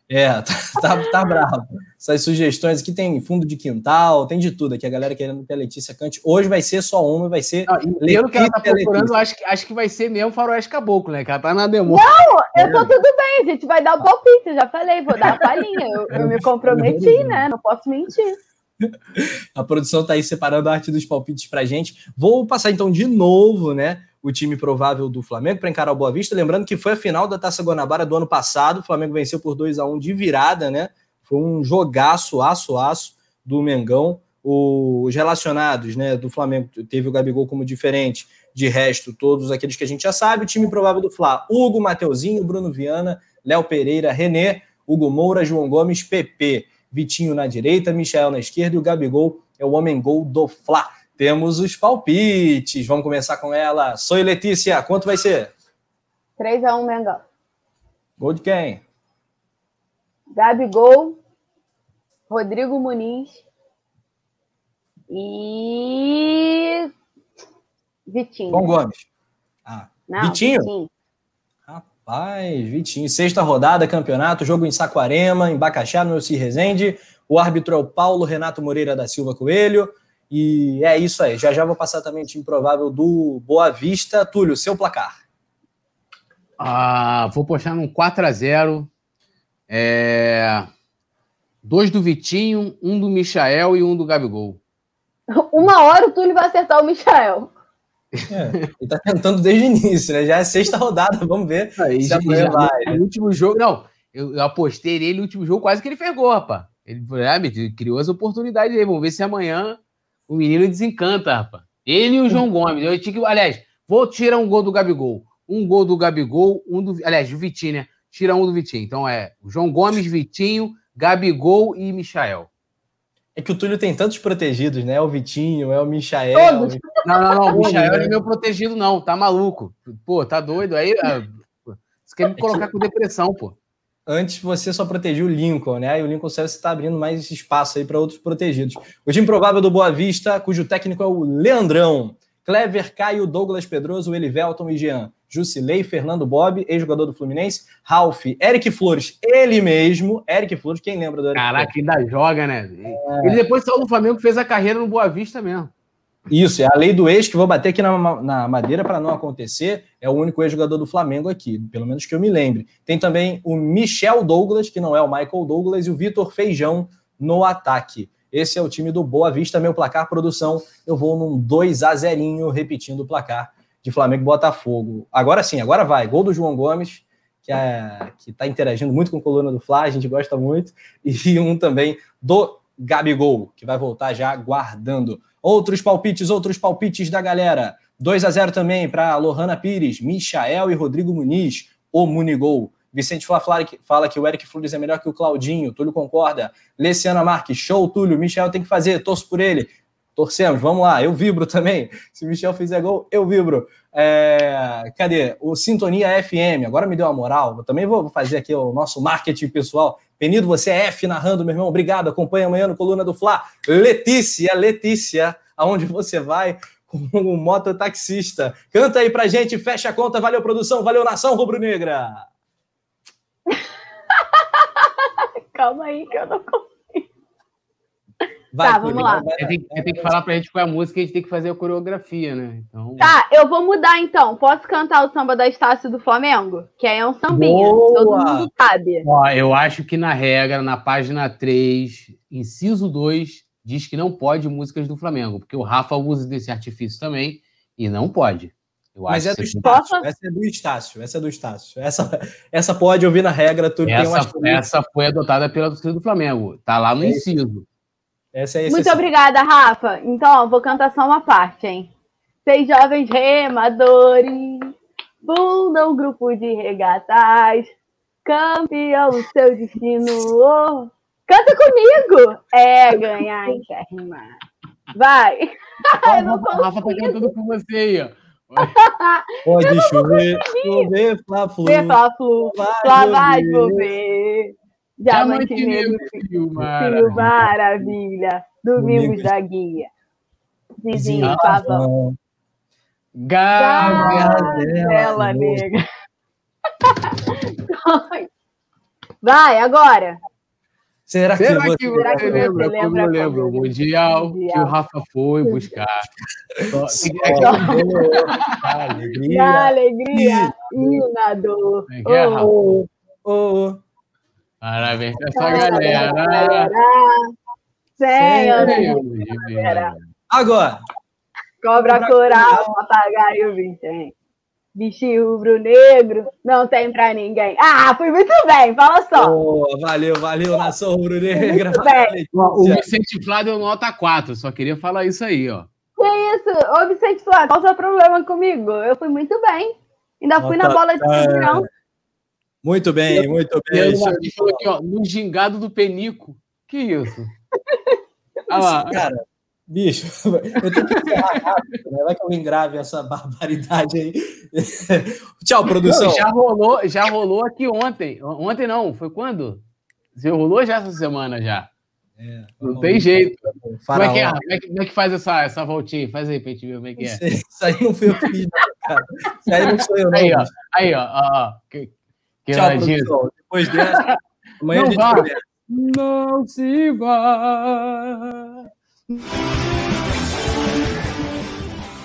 É, tá, tá, tá bravo. Essas sugestões aqui tem fundo de quintal, tem de tudo aqui. A galera querendo que a Letícia cante. Hoje vai ser só uma, vai ser. Não, pelo que ela tá procurando, acho que, acho que vai ser mesmo Faroeste Caboclo, né? Que ela tá na demo. Não, eu tô tudo bem, a gente vai dar o palpite, eu já falei, vou dar a palhinha. Eu, eu me comprometi, né? Não posso mentir. A produção tá aí separando a arte dos palpites pra gente. Vou passar então de novo, né? o time provável do Flamengo para encarar o Boa Vista. Lembrando que foi a final da Taça Guanabara do ano passado. O Flamengo venceu por 2 a 1 de virada, né? Foi um jogaço, aço, aço do Mengão. Os relacionados né, do Flamengo teve o Gabigol como diferente. De resto, todos aqueles que a gente já sabe. O time provável do Fla: Hugo, Mateuzinho, Bruno Viana, Léo Pereira, René, Hugo Moura, João Gomes, PP. Vitinho na direita, Michel na esquerda e o Gabigol é o homem-gol do Fla temos os palpites. Vamos começar com ela. Sou Letícia, quanto vai ser? 3x1 Mengão. Gol de quem? Gabigol, Rodrigo Muniz e Vitinho. Bom Gomes. Ah, Não, Vitinho? Vitinho? Rapaz, Vitinho. Sexta rodada, campeonato, jogo em Saquarema, em Bacaxá, no Elci Rezende. O árbitro é o Paulo Renato Moreira da Silva Coelho. E é isso aí. Já já vou passar também o time provável do Boa Vista. Túlio, seu placar. Ah, vou postar num 4 a 0 é... Dois do Vitinho, um do Michael e um do Gabigol. Uma hora o Túlio vai acertar o Michael. É, ele tá tentando desde o início, né? Já é sexta rodada, vamos ver aí, se amanhã vai. No último jogo, não, eu, eu apostei nele no último jogo, quase que ele fez gol, rapaz. Ele ah, criou as oportunidades aí, vamos ver se amanhã o menino desencanta, rapaz. Ele e o João Gomes. Eu tinha que, aliás, vou tirar um gol do Gabigol. Um gol do Gabigol, um do. Aliás, do Vitinho, né? Tira um do Vitinho. Então é o João Gomes, Vitinho, Gabigol e Michael. É que o Túlio tem tantos protegidos, né? É o Vitinho, é o Michael. Todos. Não, não, não. O Michael não é meu protegido, não. Tá maluco. Pô, tá doido. Aí. Ah, você quer me colocar com depressão, pô antes você só protegia o Lincoln, né? E o Lincoln Service está abrindo mais espaço aí para outros protegidos. O time provável do Boa Vista, cujo técnico é o Leandrão. Clever, Caio, Douglas Pedroso, Elivelton e Jean. Jusilei, Fernando Bob, ex-jogador do Fluminense, Ralph, Eric Flores, ele mesmo, Eric Flores, quem lembra do Eric Caraca, Flores? ainda joga, né? É... Ele depois saiu do Flamengo fez a carreira no Boa Vista mesmo. Isso, é a lei do ex que vou bater aqui na, na madeira para não acontecer. É o único ex-jogador do Flamengo aqui, pelo menos que eu me lembre. Tem também o Michel Douglas, que não é o Michael Douglas, e o Vitor Feijão no ataque. Esse é o time do Boa Vista, meu placar produção. Eu vou num 2 a 0 repetindo o placar de Flamengo e Botafogo. Agora sim, agora vai. Gol do João Gomes, que é, está interagindo muito com a coluna do Fla, a gente gosta muito, e um também do Gabigol, que vai voltar já guardando. Outros palpites, outros palpites da galera. 2 a 0 também para Lohana Pires, Michael e Rodrigo Muniz, o Munigol. Vicente Flá fala que o Eric Flores é melhor que o Claudinho. Túlio concorda. Leciana Marques, show, Túlio. Michel tem que fazer, torço por ele. Torcemos, vamos lá. Eu vibro também. Se o Michel fizer gol, eu vibro. É... Cadê? O Sintonia FM. Agora me deu uma moral. Eu também vou fazer aqui o nosso marketing pessoal. Penido, você é F narrando, meu irmão. Obrigado. Acompanha amanhã no Coluna do Fla. Letícia, Letícia, aonde você vai com o mototaxista. Canta aí pra gente, fecha a conta. Valeu, produção. Valeu, nação rubro-negra. Calma aí que eu não consigo. Vai, tá, vamos lá. Tem, tem, que falar pra gente qual é a música e a gente tem que fazer a coreografia, né? Então... Tá, eu vou mudar então. Posso cantar o samba da Estácio do Flamengo? Que aí é um sambinha. Boa. Todo mundo sabe. Ó, eu acho que na regra, na página 3, inciso 2, diz que não pode músicas do Flamengo, porque o Rafa usa desse artifício também e não pode. Eu Mas é do Estácio. Essa é do Estácio. Essa é do Estácio. Essa, essa pode ouvir na regra. Tudo essa, essa foi adotada pela torcida do Flamengo. Tá lá no é inciso. Essa é Muito obrigada, Rafa. Então, vou cantar só uma parte, hein? Seis jovens remadores Funda um grupo de regatas. Campeão, seu destino. Oh. Canta comigo! É ganhar em rimar. Vai! Eu não consigo. Rafa tá cantando com você aí, ó. Pode chover, chover, Fla-Flu. Fla-Flu, Fla vai chover. Diamante negro, filho maravilha. Domingos da guia. Vizinho Pavão. Gazela negra. Vai, agora. Será que, Será você, que você, você lembra, lembra como eu lembro? O mundial, mundial, que o Rafa foi buscar. Só, Só alegria, na alegria e na dor. É, oh, oh. Parabéns pra essa galera. Senhor, Agora. Cobra, Cobra coral, papagaio vintém. Bichinho rubro-negro, não tem pra ninguém. Ah, fui muito bem, fala só. Oh, valeu, valeu, nação rubro-negra. O Vicente Flá deu nota 4, só queria falar isso aí, ó. Que isso? Ô, Vicente Flá, qual o seu problema comigo? Eu fui muito bem. Ainda nota... fui na bola de cinturão. Muito bem, muito bem. Ele falou aqui, ó, no gingado do penico. Que isso? ah, lá. Cara, bicho, eu tenho que encerrar rápido, né? Vai que eu engrave essa barbaridade aí. Tchau, produção. Não, já rolou, já rolou aqui ontem. Ontem não, foi quando? Já rolou já essa semana já. É, não tem jeito. Como é, que é? Como, é que, como é que faz essa, essa voltinha? Faz aí pra gente ver como é que é. Isso aí não foi eu que fiz, cara. Isso aí não sou eu, não. Aí, ó. Aí, ó. ó, ó. Que, Tchau, produção. Depois dessa, amanhã não a gente vá. Não se vá.